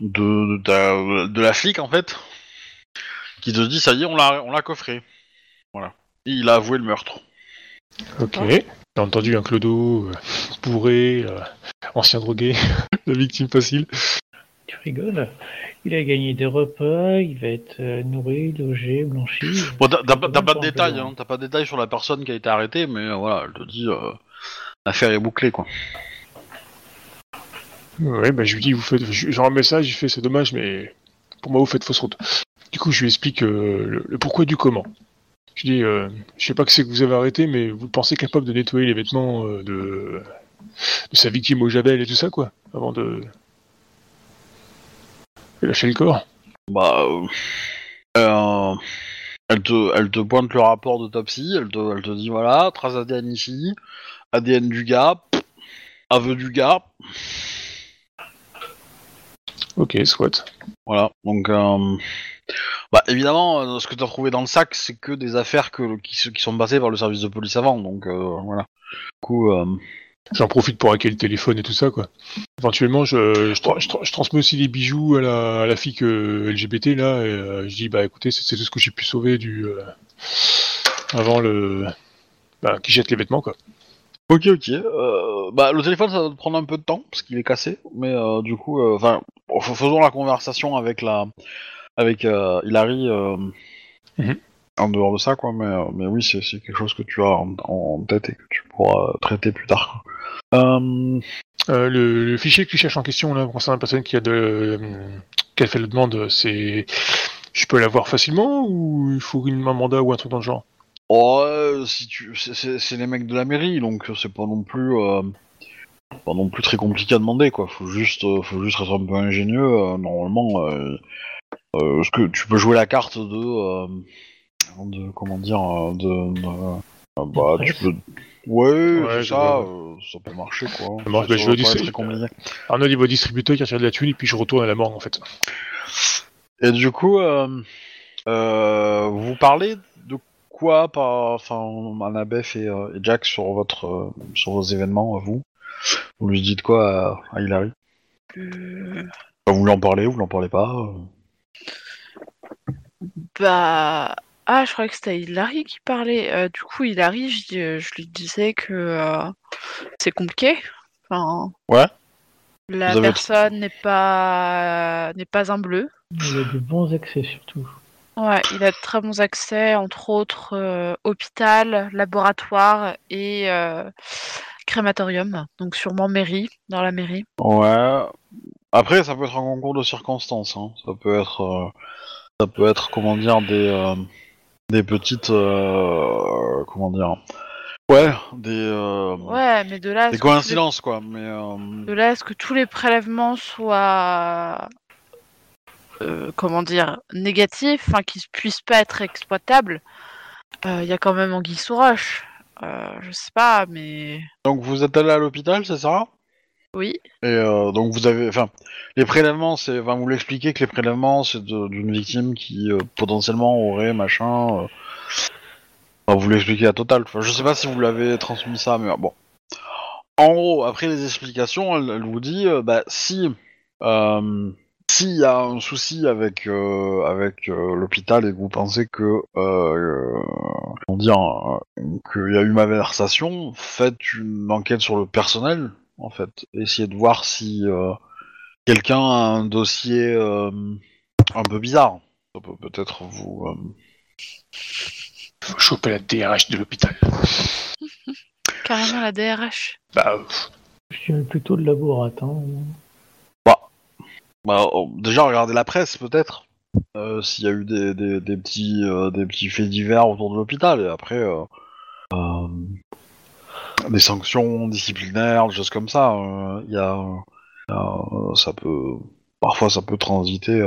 Speaker 1: de de ta- de la flic en fait, qui te dit ça y est, on l'a on l'a coffré. Voilà. Il a avoué le meurtre.
Speaker 3: Ok. J'ai entendu un clodo euh, bourré, euh, ancien drogué, la victime facile.
Speaker 4: Tu rigoles Il a gagné des repas, il va être euh, nourri, logé, blanchi.
Speaker 1: Bon, t'as t'as pas t'as de détails, hein, t'as pas de détails sur la personne qui a été arrêtée, mais euh, voilà, elle te dit euh, l'affaire est bouclée quoi.
Speaker 3: Ouais, bah je lui dis, vous faites, genre un message, il fait, c'est dommage, mais pour moi vous faites fausse route. Du coup, je lui explique euh, le, le pourquoi du comment. Je dis, euh, je sais pas que c'est que vous avez arrêté, mais vous pensez capable de nettoyer les vêtements euh, de, sa victime au javel et tout ça, quoi, avant de, de lâcher le corps?
Speaker 1: Bah, euh, euh, elle te, elle te pointe le rapport d'autopsie, elle te, elle te dit voilà, trace ADN ici, ADN du gars, aveu du gars,
Speaker 3: Ok, soit.
Speaker 1: voilà. Donc, euh, bah évidemment, euh, ce que t'as trouvé dans le sac, c'est que des affaires que, qui, sont passées par le service de police avant, donc euh, voilà. Du coup,
Speaker 3: J'en profite pour hacker le téléphone et tout ça, quoi. Éventuellement, je, je, tra- je tra- je transmets aussi les bijoux à la, à la fille que- LGBT, là, et je dis, bah écoutez, c'est tout ce que j'ai pu sauver du. avant le. Bah, qui jette les vêtements, quoi.
Speaker 1: Ok, ok. Euh, bah, le téléphone, ça va te prendre un peu de temps parce qu'il est cassé, mais euh, du coup, euh, enfin, faisons la conversation avec la, avec Hilary
Speaker 3: Mhm.
Speaker 1: en dehors de ça, quoi. Mais, mais oui, c'est quelque chose que tu as en, en tête et que tu pourras traiter plus tard.
Speaker 3: le, le fichier que tu cherches en question, là, concernant la personne qui a, de, qui a fait la demande, c'est. Je peux l'avoir facilement ou il faut une un mandat ou un truc dans le genre?
Speaker 1: Si tu, c'est- les mecs de la mairie, donc c'est pas non plus, euh, pas non plus très compliqué à demander, quoi. Faut juste, euh, faut juste être un peu ingénieux. euh, normalement, euh, euh, ce que tu peux jouer la carte de, euh, de comment dire, euh, de, de- euh, bah, tu peux, ouais,
Speaker 3: Ouais,
Speaker 1: ça, euh, ça peut marcher, quoi.
Speaker 3: Ça marche, bah, je
Speaker 1: doit
Speaker 3: le dis,
Speaker 1: pas être
Speaker 3: c'est-
Speaker 1: très compliqué.
Speaker 3: Arnaud, il va au distributeur, il retire de la thune et puis je retourne à la mort, en fait.
Speaker 1: Et du coup, euh, euh, vous parlez par, enfin, Annabeth et, euh, et Jack sur votre, euh, sur vos événements, à vous? Vous lui dites quoi à, à Hilary
Speaker 2: Euh,
Speaker 1: Enfin, Vous lui en parlez, vous lui en parlez pas euh.
Speaker 2: Bah. Ah, je croyais que c'était Hilary qui parlait. Euh, du coup, Hilary, je, je lui disais que euh, c'est compliqué. Enfin,
Speaker 1: Ouais.
Speaker 2: La
Speaker 1: avez-
Speaker 2: personne n'est pas n'est pas un bleu.
Speaker 4: Il y a de bons accès surtout.
Speaker 2: Ouais, il a de très bons accès, entre autres euh, hôpital, laboratoire et euh, crématorium. Donc sûrement mairie, dans la mairie.
Speaker 1: Ouais. Après, ça peut être un concours de circonstances. Hein. Ça peut être, euh, ça peut être, comment dire, des, euh, des petites, euh, comment dire, ouais, des, euh,
Speaker 2: Ouais, mais de là, à
Speaker 1: des
Speaker 2: ce que tous les-
Speaker 1: coïncidences quoi. Mais euh,
Speaker 2: de là à ce que tous les prélèvements soient euh, comment dire négatifs, enfin qu'ils puissent pas être exploitables, euh, il y a quand même Anguille sous roche. Euh, je sais pas, mais
Speaker 1: donc vous êtes allé à l'hôpital, c'est ça?
Speaker 2: Oui.
Speaker 1: Et euh, donc vous avez, enfin, les prélèvements, c'est, enfin, vous l'expliquez que les prélèvements, c'est d'une victime qui potentiellement aurait machin. enfin, vous l'expliquez à total. Enfin, je sais pas si vous l'avez transmis ça, mais bon. En gros, après les explications, elle, elle vous dit, bah si, euh, s'il y a un souci avec euh, avec euh, l'hôpital et que vous pensez que, euh, euh, comment dire, euh, qu'il y a eu malversation, faites une enquête sur le personnel en fait. Essayez de voir si euh, quelqu'un a un dossier euh, un peu bizarre. Ça peut peut-être vous. euh,
Speaker 3: Faut choper la DRH de l'hôpital.
Speaker 2: Carrément la DRH.
Speaker 3: Bah,
Speaker 4: Je suis plutôt le laboratoire.
Speaker 1: Bah, oh, déjà, regardez la presse peut-être. euh, S'il y a eu euh, des petits faits divers autour de l'hôpital. Et après, euh, des sanctions disciplinaires, des choses comme ça. Il y a, ça peut, parfois, ça peut transiter.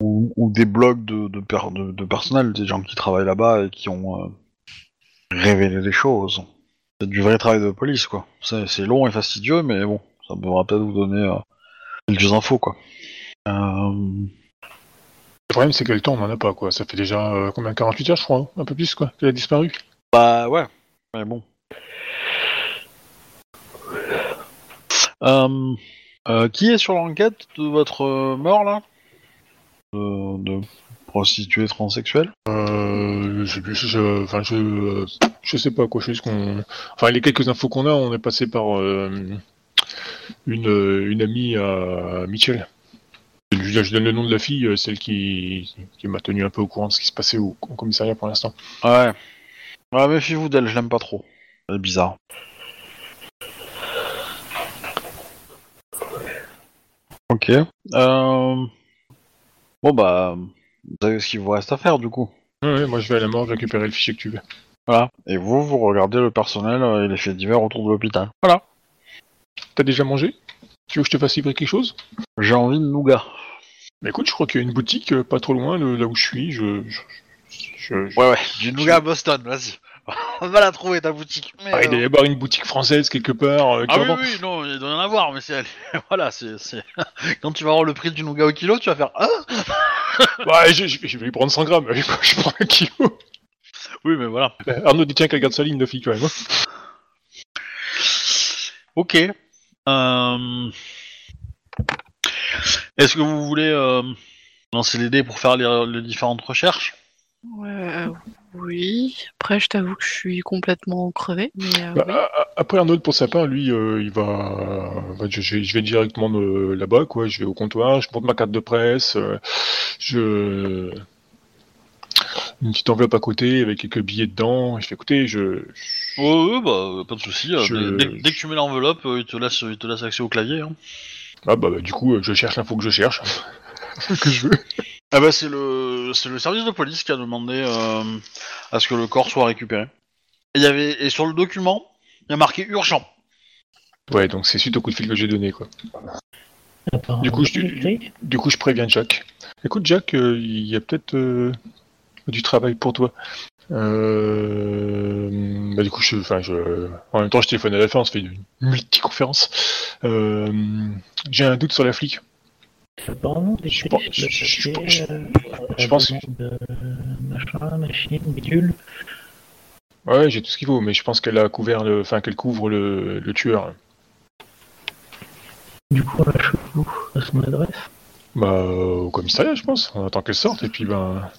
Speaker 1: ou, des blogs de, per- de, personnel, des gens qui travaillent là-bas et qui ont révélé des choses. C'est du vrai travail de police, quoi. C'est long et fastidieux, mais bon, ça pourra peut-être vous donner quelques infos, quoi. Euh,
Speaker 3: le problème, c'est que le temps, on en a pas, quoi. Ça fait déjà euh, combien 48 heures, je crois, hein un peu plus, quoi, qu'elle a disparu.
Speaker 1: Bah ouais, mais bon. Euh, euh, qui est sur l'enquête de votre mort là? De, de prostituée transsexuelle?
Speaker 3: Euh, je, je, je- enfin, je, je sais pas quoi, je sais qu'on, enfin, les quelques infos qu'on a, on est passé par une, euh, une amie à Mitchell. Je, je donne le nom de la fille, euh, celle qui, qui m'a tenu un peu au courant de ce qui se passait au, au commissariat pour l'instant.
Speaker 1: Ouais. Ouais, méfiez-vous d'elle, je l'aime pas trop. Elle est bizarre. Ok. Euh... Bon bah, vous savez ce qu'il vous reste à faire du coup.
Speaker 3: Ouais, ouais, moi je vais à la mort récupérer le fichier que tu veux.
Speaker 1: Voilà. Et vous, vous regardez le personnel et les faits divers autour de l'hôpital. Voilà.
Speaker 3: T'as déjà mangé? Tu veux que je te fasse livrer quelque chose?
Speaker 1: J'ai envie de nougat.
Speaker 3: Bah écoute, je crois qu'il y a une boutique euh, pas trop loin de là où je suis. Je, je, je- je-
Speaker 1: Ouais, ouais, du nougat à Boston, vas-y. On va la trouver ta boutique. Mais,
Speaker 3: Ah, il doit
Speaker 1: euh,
Speaker 3: y avoir une boutique française quelque part. euh, qui
Speaker 1: Ah oui, oui, non, il doit y en avoir, mais c'est. voilà, c'est. c'est- Quand tu vas voir le prix du nougat au kilo, tu vas faire. Ah
Speaker 3: Ouais, je, je- je vais lui prendre 100 grammes. Je prends un kilo.
Speaker 1: Oui, mais voilà.
Speaker 3: Euh, Arnaud dit tiens qu'elle garde sa ligne de fille quand même. hein.
Speaker 1: Ok. Euh... Est-ce que vous voulez euh, lancer les dés pour faire les, les différentes recherches?
Speaker 2: Ouais, oui. Après, je t'avoue que je suis complètement crevée. Mais euh,
Speaker 3: Bah,
Speaker 2: oui.
Speaker 3: a- a- Après Arnaud pour sa part, lui, euh, il va, bah, je, je- je vais directement là-bas, quoi. Je vais au comptoir, je monte ma carte de presse, euh, je une petite enveloppe à côté avec quelques billets dedans. Je fais écoutez, je, je-
Speaker 1: Ouais, ouais, bah, pas de soucis. euh,
Speaker 3: Je-
Speaker 1: Dès, que tu mets l'enveloppe, euh, il, te laisse, il te laisse accès au clavier. Hein.
Speaker 3: ah bah, bah, du coup, euh, je cherche l'info que je cherche, que je veux.
Speaker 1: Ah bah, c'est le, c'est le service de police qui a demandé euh, à ce que le corps soit récupéré. Et, il y avait, et sur le document, il y a marqué urgent.
Speaker 3: Ouais, donc c'est suite au coup de fil que j'ai donné, quoi. Du coup, je-
Speaker 4: écrit.
Speaker 3: Du coup, je préviens Jack. Écoute, Jack, euh, il y a peut-être euh, du travail pour toi. Euh, bah, du coup, je, enfin, je, en même temps, je téléphone à la fin, on se fait une multiconférence. Euh, J'ai un doute sur la flic. Je pense- je- je- je-
Speaker 4: machin, machine, bidule.
Speaker 3: Ouais, j'ai tout ce qu'il faut, mais je pense qu'elle a couvert le, enfin, qu'elle couvre le, le tueur.
Speaker 4: Du coup, on où? À son adresse?
Speaker 3: Bah, au commissariat, je pense. On attend qu'elle sorte et puis ben.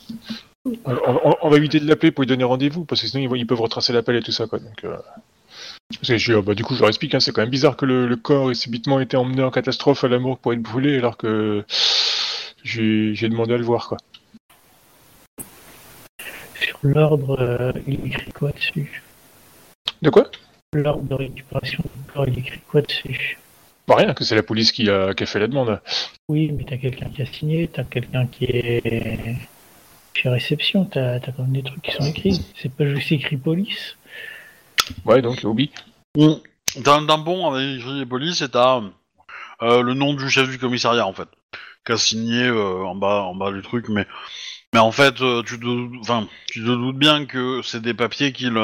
Speaker 3: On, on- on va éviter de l'appeler pour lui donner rendez-vous parce que sinon ils, ils peuvent retracer l'appel et tout ça quoi. Donc, euh, parce que je, bah, du coup, je leur explique. Hein, c'est quand même bizarre que le, le corps ait subitement été emmené en catastrophe à l'amour pour être brûlé alors que j'ai j'ai demandé à le voir quoi.
Speaker 4: Sur l'ordre, euh, il écrit quoi dessus?
Speaker 3: De quoi?
Speaker 4: L'ordre de récupération du corps, il écrit quoi dessus?
Speaker 3: Bah rien, que c'est la police qui a, qui a fait la demande.
Speaker 4: Oui, mais t'as quelqu'un qui a signé, t'as quelqu'un qui est chez réception, t'as as quand même des trucs qui sont écrits. C'est pas juste écrit police.
Speaker 3: Ouais, donc Obi.
Speaker 1: T'as un tampon avec écrit police et t'as euh, le nom du chef du commissariat en fait, qui a signé euh, en bas en bas du truc, mais mais en fait euh, tu te enfin tu te doutes bien que c'est des papiers qu'il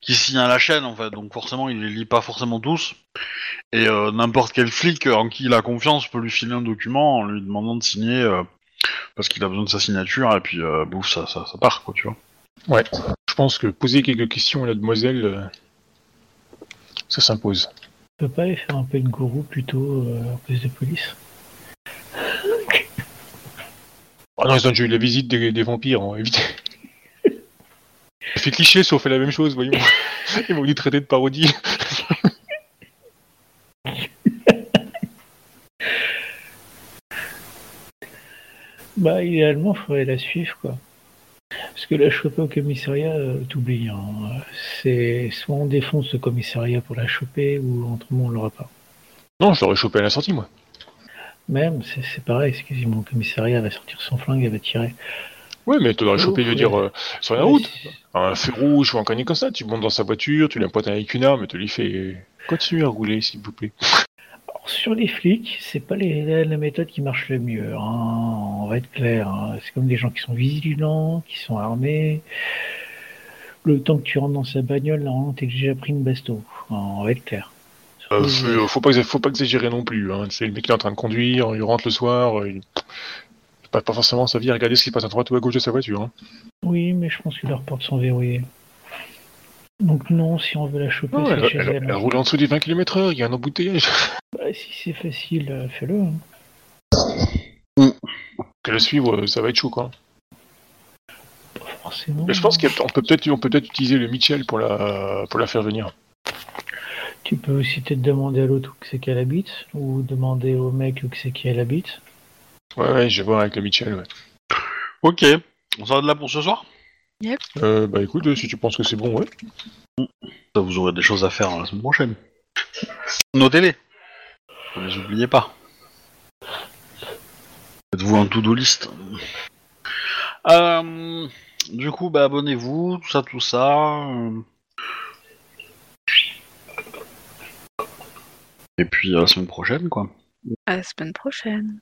Speaker 1: qui signe à la chaîne en fait, donc forcément il les lit pas forcément tous et euh, n'importe quel flic en qui il a confiance peut lui filer un document en lui demandant de signer euh, parce qu'il a besoin de sa signature et puis euh, bouf ça, ça ça part quoi tu vois.
Speaker 3: Ouais. Je pense que poser quelques questions à la demoiselle, euh, ça s'impose.
Speaker 4: Tu peux pas aller faire un peu de gourou plutôt euh, en plus de police?
Speaker 3: Ah non, ils ont déjà eu la visite des, des vampires, on va éviter. Ça fait cliché si on fait la même chose, voyons. Ils vont nous traiter de parodie.
Speaker 4: Bah, idéalement, faudrait la suivre, quoi. Parce que la choper au commissariat, euh, t'oublies. hein. C'est soit on défonce le commissariat pour la choper, ou autrement on l'aura pas.
Speaker 3: Non, je l'aurais chopé à la sortie, moi.
Speaker 4: Même, c'est c'est pareil, c'est quasiment le commissariat elle va sortir son flingue, elle va tirer.
Speaker 3: Ouais, mais tu l'aurais chopé, je veux dire, euh, sur la
Speaker 4: Ouais,
Speaker 3: route.
Speaker 4: c'est-
Speaker 3: Un feu rouge ou un connerie comme ça, tu montes dans sa voiture, tu l'impointes avec une arme et tu lui fais... Continue à rouler, s'il vous plaît?
Speaker 4: Sur les flics, c'est pas les, la, la méthode qui marche le mieux. hein. On va être clair. hein. C'est comme des gens qui sont vigilants, qui sont armés. Le temps que tu rentres dans sa bagnole, normalement, t'es déjà pris une basto. On va être clair.
Speaker 3: Euh, faut, faut pas, faut pas exagérer non plus. Hein. C'est le mec qui est en train de conduire, il rentre le soir, il... passe pas forcément sa vie à regarder ce qui passe à droite ou à gauche de sa voiture. Hein.
Speaker 4: Oui, mais je pense que leurs portes sont verrouillées. Donc non, si on veut la choper,
Speaker 3: Non, elle,
Speaker 4: chez
Speaker 3: elle-
Speaker 4: elle.
Speaker 3: elle roule en dessous des 20 km heure, il y a un embouteillage.
Speaker 4: Bah, si c'est facile, euh, fais-le. hein.
Speaker 3: Que la suivre, euh, ça va être chaud, quoi.
Speaker 4: Pas forcément.
Speaker 3: Mais je pense qu'on peut peut-être peut utiliser le Mitchell pour la, pour la faire venir.
Speaker 4: Tu peux aussi peut-être demander à l'autre où que c'est qu'elle habite, ou demander au mec où que c'est qu'elle habite.
Speaker 3: Ouais, ouais, je vais voir avec le Mitchell, ouais.
Speaker 1: Ok, on s'arrête là pour ce soir?
Speaker 3: Euh, bah écoute, euh, si tu penses que c'est bon, ouais.
Speaker 1: Ça, vous aurez des choses à faire la semaine prochaine. Notez-les. Ne les oubliez pas. Faites-vous un to-do list. Euh, du coup, bah, abonnez-vous, tout ça, tout ça. Et puis à la semaine prochaine, quoi.
Speaker 2: À la semaine prochaine.